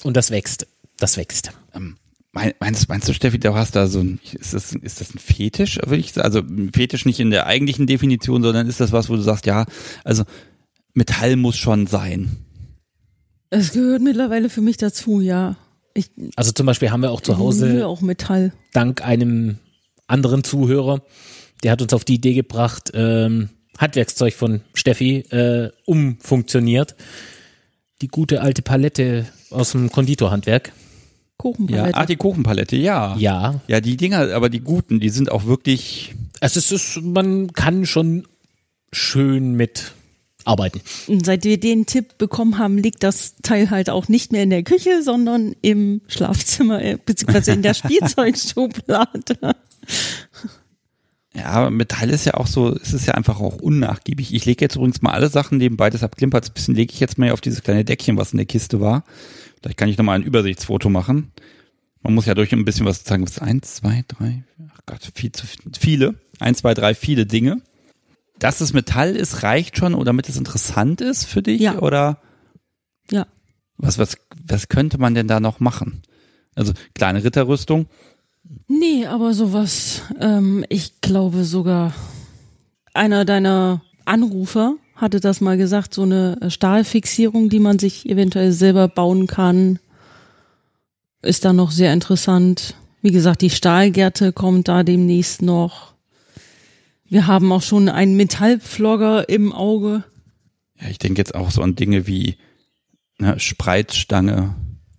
Und das wächst. Das wächst. Ähm, mein- meinst, meinst du, Steffi, du hast da so ein, ist das, ist das ein Fetisch? Würde ich sagen? Also ein Fetisch nicht in der eigentlichen Definition, sondern ist das was, wo du sagst, ja, also Metall muss schon sein. Es gehört mittlerweile für mich dazu, ja. Ich Also zum Beispiel haben wir auch zu Hause auch Metall. dank einem anderen Zuhörer, der hat uns auf die Idee gebracht, ähm, Handwerkszeug von Steffi äh, umfunktioniert. Die gute alte Palette aus dem Konditorhandwerk. Ja, Kuchenpalette. ah, die Kuchenpalette, ja. Ja, Ja, die Dinger, aber die guten, die sind auch wirklich, also es ist, man kann schon schön mit arbeiten. Und seit wir den Tipp bekommen haben, liegt das Teil halt auch nicht mehr in der Küche, sondern im Schlafzimmer, äh, beziehungsweise in der Spielzeugschublade. Ja, Metall ist ja auch so, es ist ja einfach auch unnachgiebig. Ich lege jetzt übrigens mal alle Sachen nebenbei, deshalb klimpert ein bisschen, lege ich jetzt mal hier auf dieses kleine Deckchen, was in der Kiste war. Vielleicht kann ich nochmal ein Übersichtsfoto machen. Man muss ja durch ein bisschen was sagen. Was ist eins, zwei, drei, ach Gott, viel zu viele. Eins, zwei, drei, viele Dinge. Dass es Metall ist, reicht schon, oder damit es interessant ist für dich? Ja. Oder Ja. was, was, was könnte man denn da noch machen? Also kleine Ritterrüstung. Nee, aber sowas, ähm, ich glaube sogar, einer deiner Anrufer hatte das mal gesagt, so eine Stahlfixierung, die man sich eventuell selber bauen kann, ist da noch sehr interessant. Wie gesagt, die Stahlgärte kommt da demnächst noch. Wir haben auch schon einen Metallflogger im Auge. Ja, ich denke jetzt auch so an Dinge wie ne, Spreitstange.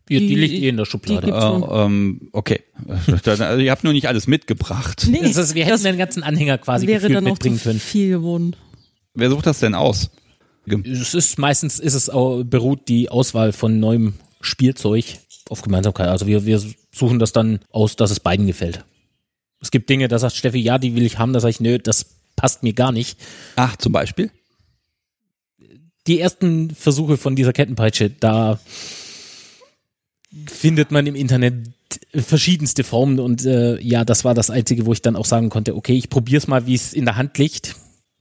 Die, die liegt eh in der Schublade. Äh, ähm, okay. Also, ihr habt nur nicht alles mitgebracht. Nee, das ist, wir hätten das den ganzen Anhänger quasi wäre dann mitbringen können. viel geworden. Wer sucht das denn aus? Es ist meistens ist es auch, beruht die Auswahl von neuem Spielzeug auf Gemeinsamkeit. Also wir, wir suchen das dann aus, dass es beiden gefällt. Es gibt Dinge, da sagt Steffi, ja, die will ich haben, da sage ich, nö, das passt mir gar nicht. Ach, zum Beispiel? Die ersten Versuche von dieser Kettenpeitsche, da findet man im Internet verschiedenste Formen und äh, ja, das war das Einzige, wo ich dann auch sagen konnte, okay, ich probier's mal, wie es in der Hand liegt.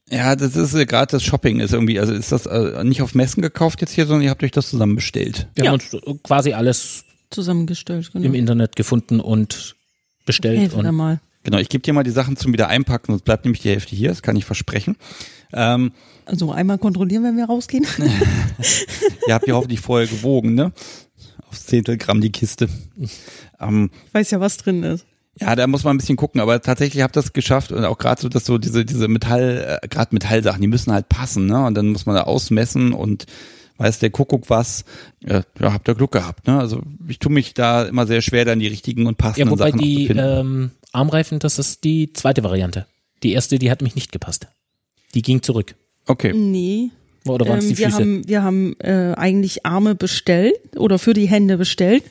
Ja, das ist äh, gerade das Shopping ist irgendwie, also ist das äh, nicht auf Messen gekauft jetzt hier, sondern ihr habt euch das zusammen bestellt. Wir Ja. haben uns quasi alles Zusammengestellt, genau. im Internet gefunden und bestellt. Wir Und mal. Genau, ich gebe dir mal die Sachen zum wieder einpacken, sonst bleibt nämlich die Hälfte hier, das kann ich versprechen. Ähm, Also einmal kontrollieren, wenn wir rausgehen. ihr habt ja hoffentlich vorher gewogen, ne? Aufs Zehntel Gramm die Kiste. Ähm, Ich weiß ja, was drin ist. Ja, da muss man ein bisschen gucken, aber tatsächlich habt das geschafft und auch gerade so, dass so diese diese Metall, äh, gerade Metallsachen, die müssen halt passen, ne? Und dann muss man da ausmessen und weiß der Kuckuck was. Äh, ja, habt ihr Glück gehabt, ne? Also ich tue mich da immer sehr schwer, dann die richtigen und ja, passenden wobei Sachen auch die zu finden. ähm, Armreifen, das ist die zweite Variante. Die erste, die hat mich nicht gepasst. Die ging zurück. okay. Nee. Oder waren es Ähm, die wir Füße? haben, wir haben äh, eigentlich Arme bestellt oder für die Hände bestellt,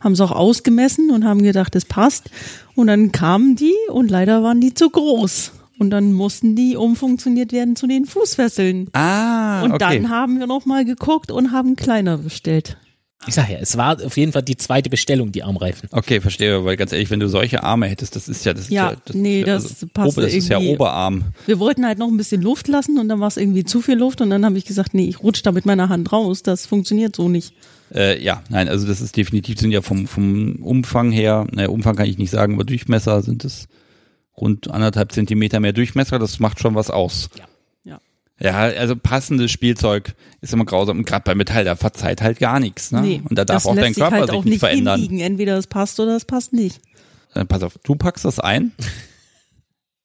haben es auch ausgemessen und haben gedacht, es passt. Und dann kamen die und leider waren die zu groß. Und dann mussten die umfunktioniert werden zu den Fußfesseln. Ah, Und okay. dann haben wir noch mal geguckt und haben kleiner bestellt. Ich sag ja, es war auf jeden Fall die zweite Bestellung, die Armreifen. Okay, verstehe, weil ganz ehrlich, wenn du solche Arme hättest, das ist ja das ist Ja, das, nee, ist ja, das passt Ober, das ist ja irgendwie- Oberarm. Wir wollten halt noch ein bisschen Luft lassen und dann war es irgendwie zu viel Luft und dann habe ich gesagt, nee, ich rutsche da mit meiner Hand raus. Das funktioniert so nicht. Äh, ja, nein, also das ist definitiv sind ja vom vom Umfang her, naja, Umfang kann ich nicht sagen, aber Durchmesser sind es rund anderthalb Zentimeter mehr Durchmesser, das macht schon was aus. Ja. Ja. Also passendes Spielzeug ist immer grausam. Und gerade bei Metall, da verzeiht halt gar nichts. Ne? Nee, und da darf auch dein sich Körper halt sich auch nicht nicht verändern. hinbiegen. Entweder es passt oder es passt nicht. Äh, pass auf, du packst das ein.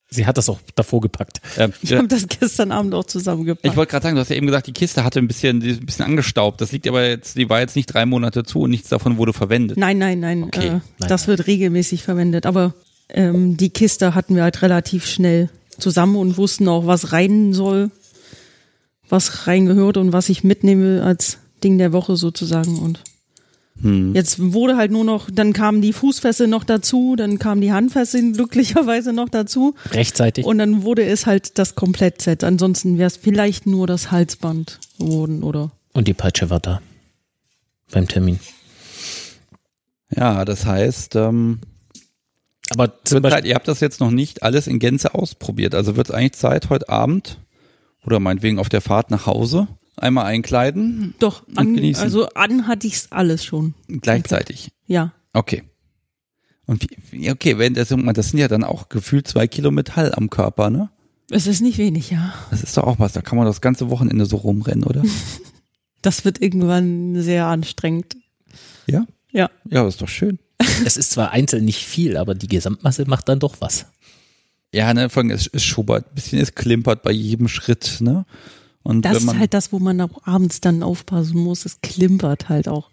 Sie hat das auch davor gepackt. Ähm, Ich habe das gestern Abend auch zusammengepackt. ich wollte gerade sagen, du hast ja eben gesagt, die Kiste hatte ein bisschen, die ist ein bisschen angestaubt. Das liegt aber jetzt, die war jetzt nicht drei Monate zu und nichts davon wurde verwendet. nein, nein, nein. Okay. Äh, Nein, das wird regelmäßig verwendet. Aber ähm, die Kiste hatten wir halt relativ schnell zusammen und wussten auch, was rein soll, was reingehört und was ich mitnehme als Ding der Woche sozusagen. Und Hm. jetzt wurde halt nur noch, dann kamen die Fußfessel noch dazu, dann kamen die Handfesseln glücklicherweise noch dazu. Rechtzeitig. Und dann wurde es halt das Komplettset. Ansonsten wäre es vielleicht nur das Halsband geworden oder Und die Peitsche war da. Beim Termin. Ja, das heißt, ähm, Aber Zeit, ihr habt das jetzt noch nicht alles in Gänze ausprobiert. Also wird es eigentlich Zeit, heute Abend oder meinetwegen auf der Fahrt nach Hause einmal einkleiden, Doch, an, genießen. also an hatte ich's alles schon. gleichzeitig. Ja. Okay. Und wie, wie- okay, wenn das, das sind ja dann auch gefühlt zwei Kilo Metall am Körper, ne? Es ist nicht wenig, ja. Das ist doch auch was, da kann man das ganze Wochenende so rumrennen, oder? Das wird irgendwann sehr anstrengend. Ja? Ja. Ja, das ist doch schön. es ist zwar einzeln nicht viel, aber die Gesamtmasse macht dann doch was. Ja, ne, vor allem es, es schubbert ein bisschen, es klimpert bei jedem Schritt, ne? Und Das man, ist halt das, wo man auch abends dann aufpassen muss. Es klimpert halt auch.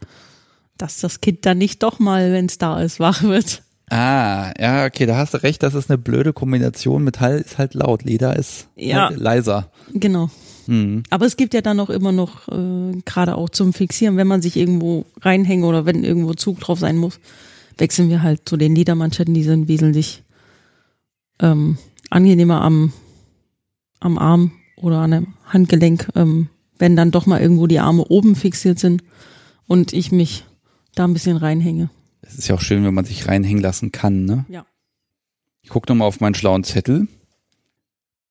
Dass das Kind dann nicht doch mal, wenn es da ist, wach wird. Ah, ja, okay, da hast du recht, das ist eine blöde Kombination. Metall ist halt laut, Leder ist Ja. halt leiser. Genau. Hm. Aber es gibt ja dann auch immer noch, äh, gerade auch zum Fixieren, wenn man sich irgendwo reinhängt oder wenn irgendwo Zug drauf sein muss, wechseln wir halt zu den Ledermanschetten, die sind wesentlich ähm, angenehmer am, am Arm oder an einem Handgelenk, ähm, wenn dann doch mal irgendwo die Arme oben fixiert sind und ich mich da ein bisschen reinhänge. Es ist ja auch schön, wenn man sich reinhängen lassen kann, ne? Ja. Ich gucke nochmal auf meinen schlauen Zettel.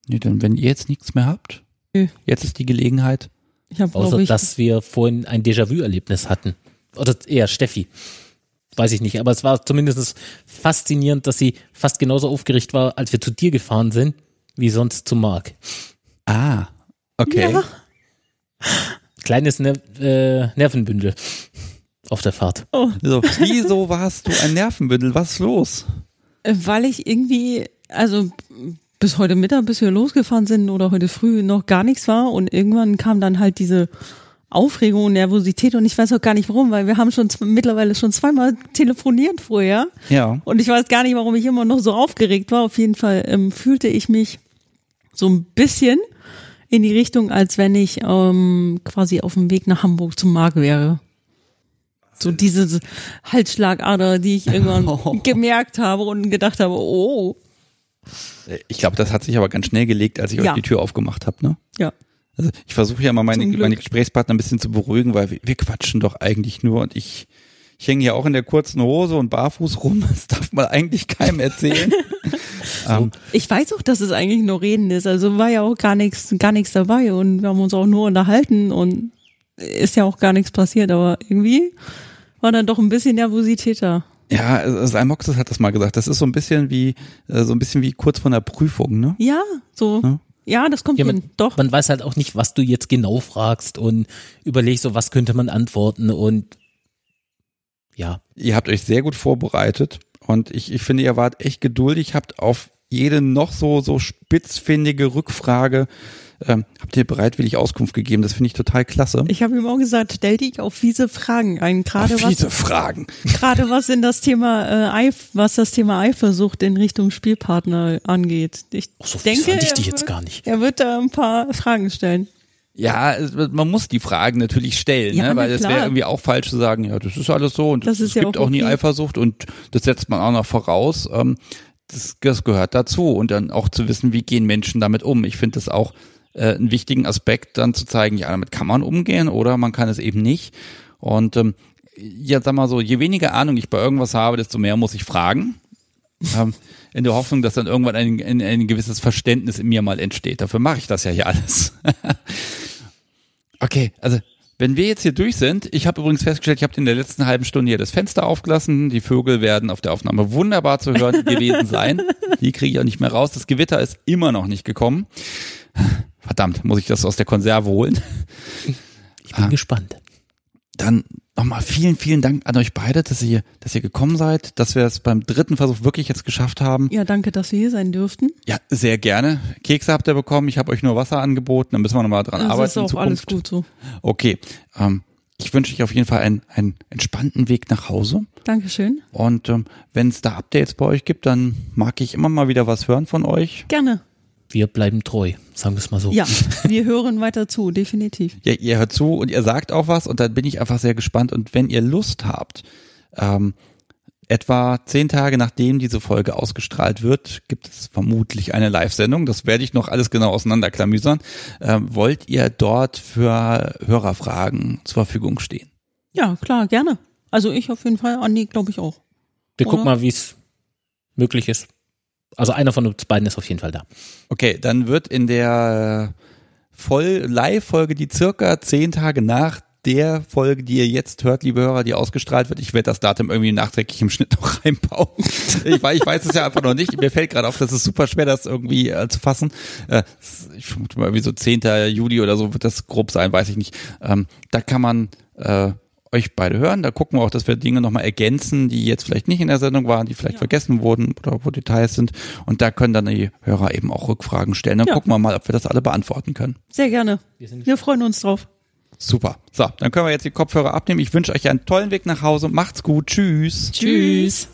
Nee, dann, wenn ihr jetzt nichts mehr habt, Nö. jetzt ist die Gelegenheit. Ich habe, Außer, ich, dass wir vorhin ein Déjà-vu-Erlebnis hatten. Oder eher Steffi. Weiß ich nicht. Aber es war zumindest faszinierend, dass sie fast genauso aufgeregt war, als wir zu dir gefahren sind, wie sonst zu Marc. Ah, okay. Ja. Kleines Ner äh, Nervenbündel auf der Fahrt. oh, So, wieso warst du ein Nervenbündel? Was ist los? Äh, Weil ich irgendwie, also bis heute Mittag, bis wir losgefahren sind oder heute früh noch gar nichts war und irgendwann kam dann halt diese Aufregung und Nervosität und ich weiß auch gar nicht warum, weil wir haben schon mittlerweile schon zweimal telefoniert vorher Ja. und ich weiß gar nicht, warum ich immer noch so aufgeregt war. Auf jeden Fall ähm, fühlte ich mich so ein bisschen in die Richtung, als wenn ich ähm, quasi auf dem Weg nach Hamburg zum Markt wäre. So diese Halsschlagader, die ich irgendwann gemerkt habe und gedacht habe, oh, Ich glaube, das hat sich aber ganz schnell gelegt, als ich Ja. euch die Tür aufgemacht habe, ne? ja. Also ich versuche ja mal meine, meine Gesprächspartner ein bisschen zu beruhigen, weil wir, wir quatschen doch eigentlich nur und ich, ich hänge ja auch in der kurzen Hose und barfuß rum. Das darf man eigentlich keinem erzählen. ähm, Ich weiß auch, dass es eigentlich nur Reden ist. Also war ja auch gar nichts, gar nichts dabei und wir haben uns auch nur unterhalten und ist ja auch gar nichts passiert, aber irgendwie war dann doch ein bisschen Nervosität da. ja, also Salmoxis hat das mal gesagt. Das ist so ein bisschen wie, äh, so ein bisschen wie kurz vor einer Prüfung, ne? Ja, so. Ja. Ja, das kommt Ja, hin. man, Doch. man weiß halt auch nicht, was du jetzt genau fragst und überlegst so, was könnte man antworten und ja, Ihr habt euch sehr gut vorbereitet und ich, ich finde, ihr wart echt geduldig, habt auf jede noch so, so spitzfindige Rückfrage, ähm, habt ihr bereitwillig Auskunft gegeben. Das finde ich total klasse. Ich habe ihm auch gesagt, stell dich auf diese Fragen ein. Gerade Auf was, diese Fragen. gerade was in das Thema äh, Eif, was das Thema Eifersucht in Richtung Spielpartner angeht. Ich Ach, so denke, fand ich er die jetzt wird- gar nicht. Er wird da ein paar Fragen stellen. Ja, man muss die Fragen natürlich stellen, Ja, ne? weil es wäre irgendwie auch falsch zu sagen, ja, das ist alles so und Das es ist ja gibt auch auch nie okay. Eifersucht und das setzt man auch noch voraus. Ähm, das, das gehört dazu und dann auch zu wissen, wie gehen Menschen damit um. Ich finde das auch äh, einen wichtigen Aspekt, dann zu zeigen, ja, damit kann man umgehen oder man kann es eben nicht. Und ähm, ja, sag mal so, je weniger Ahnung ich bei irgendwas habe, desto mehr muss ich fragen. ähm, in der Hoffnung, dass dann irgendwann ein, ein, ein gewisses Verständnis in mir mal entsteht. Dafür mache ich das ja hier alles. Okay, also wenn wir jetzt hier durch sind, ich habe übrigens festgestellt, ich habe in der letzten halben Stunde hier das Fenster aufgelassen. Die Vögel werden auf der Aufnahme wunderbar zu hören gewesen sein. Die kriege ich auch nicht mehr raus. Das Gewitter ist immer noch nicht gekommen. Verdammt, muss ich das aus der Konserve holen? ich bin gespannt. Dann nochmal vielen, vielen Dank an euch beide, dass ihr, dass ihr gekommen seid, dass wir es beim dritten Versuch wirklich jetzt geschafft haben. Ja, danke, dass wir hier sein dürften. Ja, sehr gerne. Kekse habt ihr bekommen. Ich habe euch nur Wasser angeboten. Dann müssen wir nochmal dran Das arbeiten. ist in auch alles Zukunft. gut so. Okay. Ähm, ich wünsche euch auf jeden Fall einen, einen entspannten Weg nach Hause. Dankeschön. Und ähm, wenn es da Updates bei euch gibt, dann mag ich immer mal wieder was hören von euch. Gerne. Wir bleiben treu, sagen wir es mal so. Ja, wir hören weiter zu, definitiv. Ja, ihr hört zu und ihr sagt auch was und dann bin ich einfach sehr gespannt. Und wenn ihr Lust habt, ähm, etwa zehn Tage nachdem diese Folge ausgestrahlt wird, gibt es vermutlich eine Live-Sendung. Das werde ich noch alles genau auseinanderklamüsern. Ähm, wollt ihr dort für Hörerfragen zur Verfügung stehen? Ja, klar, gerne. Also ich auf jeden Fall, Andi glaube ich auch. Wir gucken Oder? mal, wie es möglich ist. Also einer von uns beiden ist auf jeden Fall da. Okay, dann wird in der äh, voll Live-Folge, die circa zehn Tage nach der Folge, die ihr jetzt hört, liebe Hörer, die ausgestrahlt wird, ich werde das Datum irgendwie nachträglich im Schnitt noch reinbauen. Ich weiß, ich weiß es ja einfach noch nicht. Mir fällt gerade auf, das ist super schwer, das irgendwie äh, zu fassen. Äh, ich vermute mal irgendwie so 10. Juli oder so wird das grob sein, weiß ich nicht. Ähm, da kann man äh, euch beide hören. Da gucken wir auch, dass wir Dinge nochmal ergänzen, die jetzt vielleicht nicht in der Sendung waren, die vielleicht vergessen wurden oder wo Details sind. Und da können dann die Hörer eben auch Rückfragen stellen. Dann Ja. gucken wir mal, ob wir das alle beantworten können. Sehr gerne. Wir freuen uns drauf. Super. So, dann können wir jetzt die Kopfhörer abnehmen. Ich wünsche euch einen tollen Weg nach Hause. Macht's gut. Tschüss. Tschüss.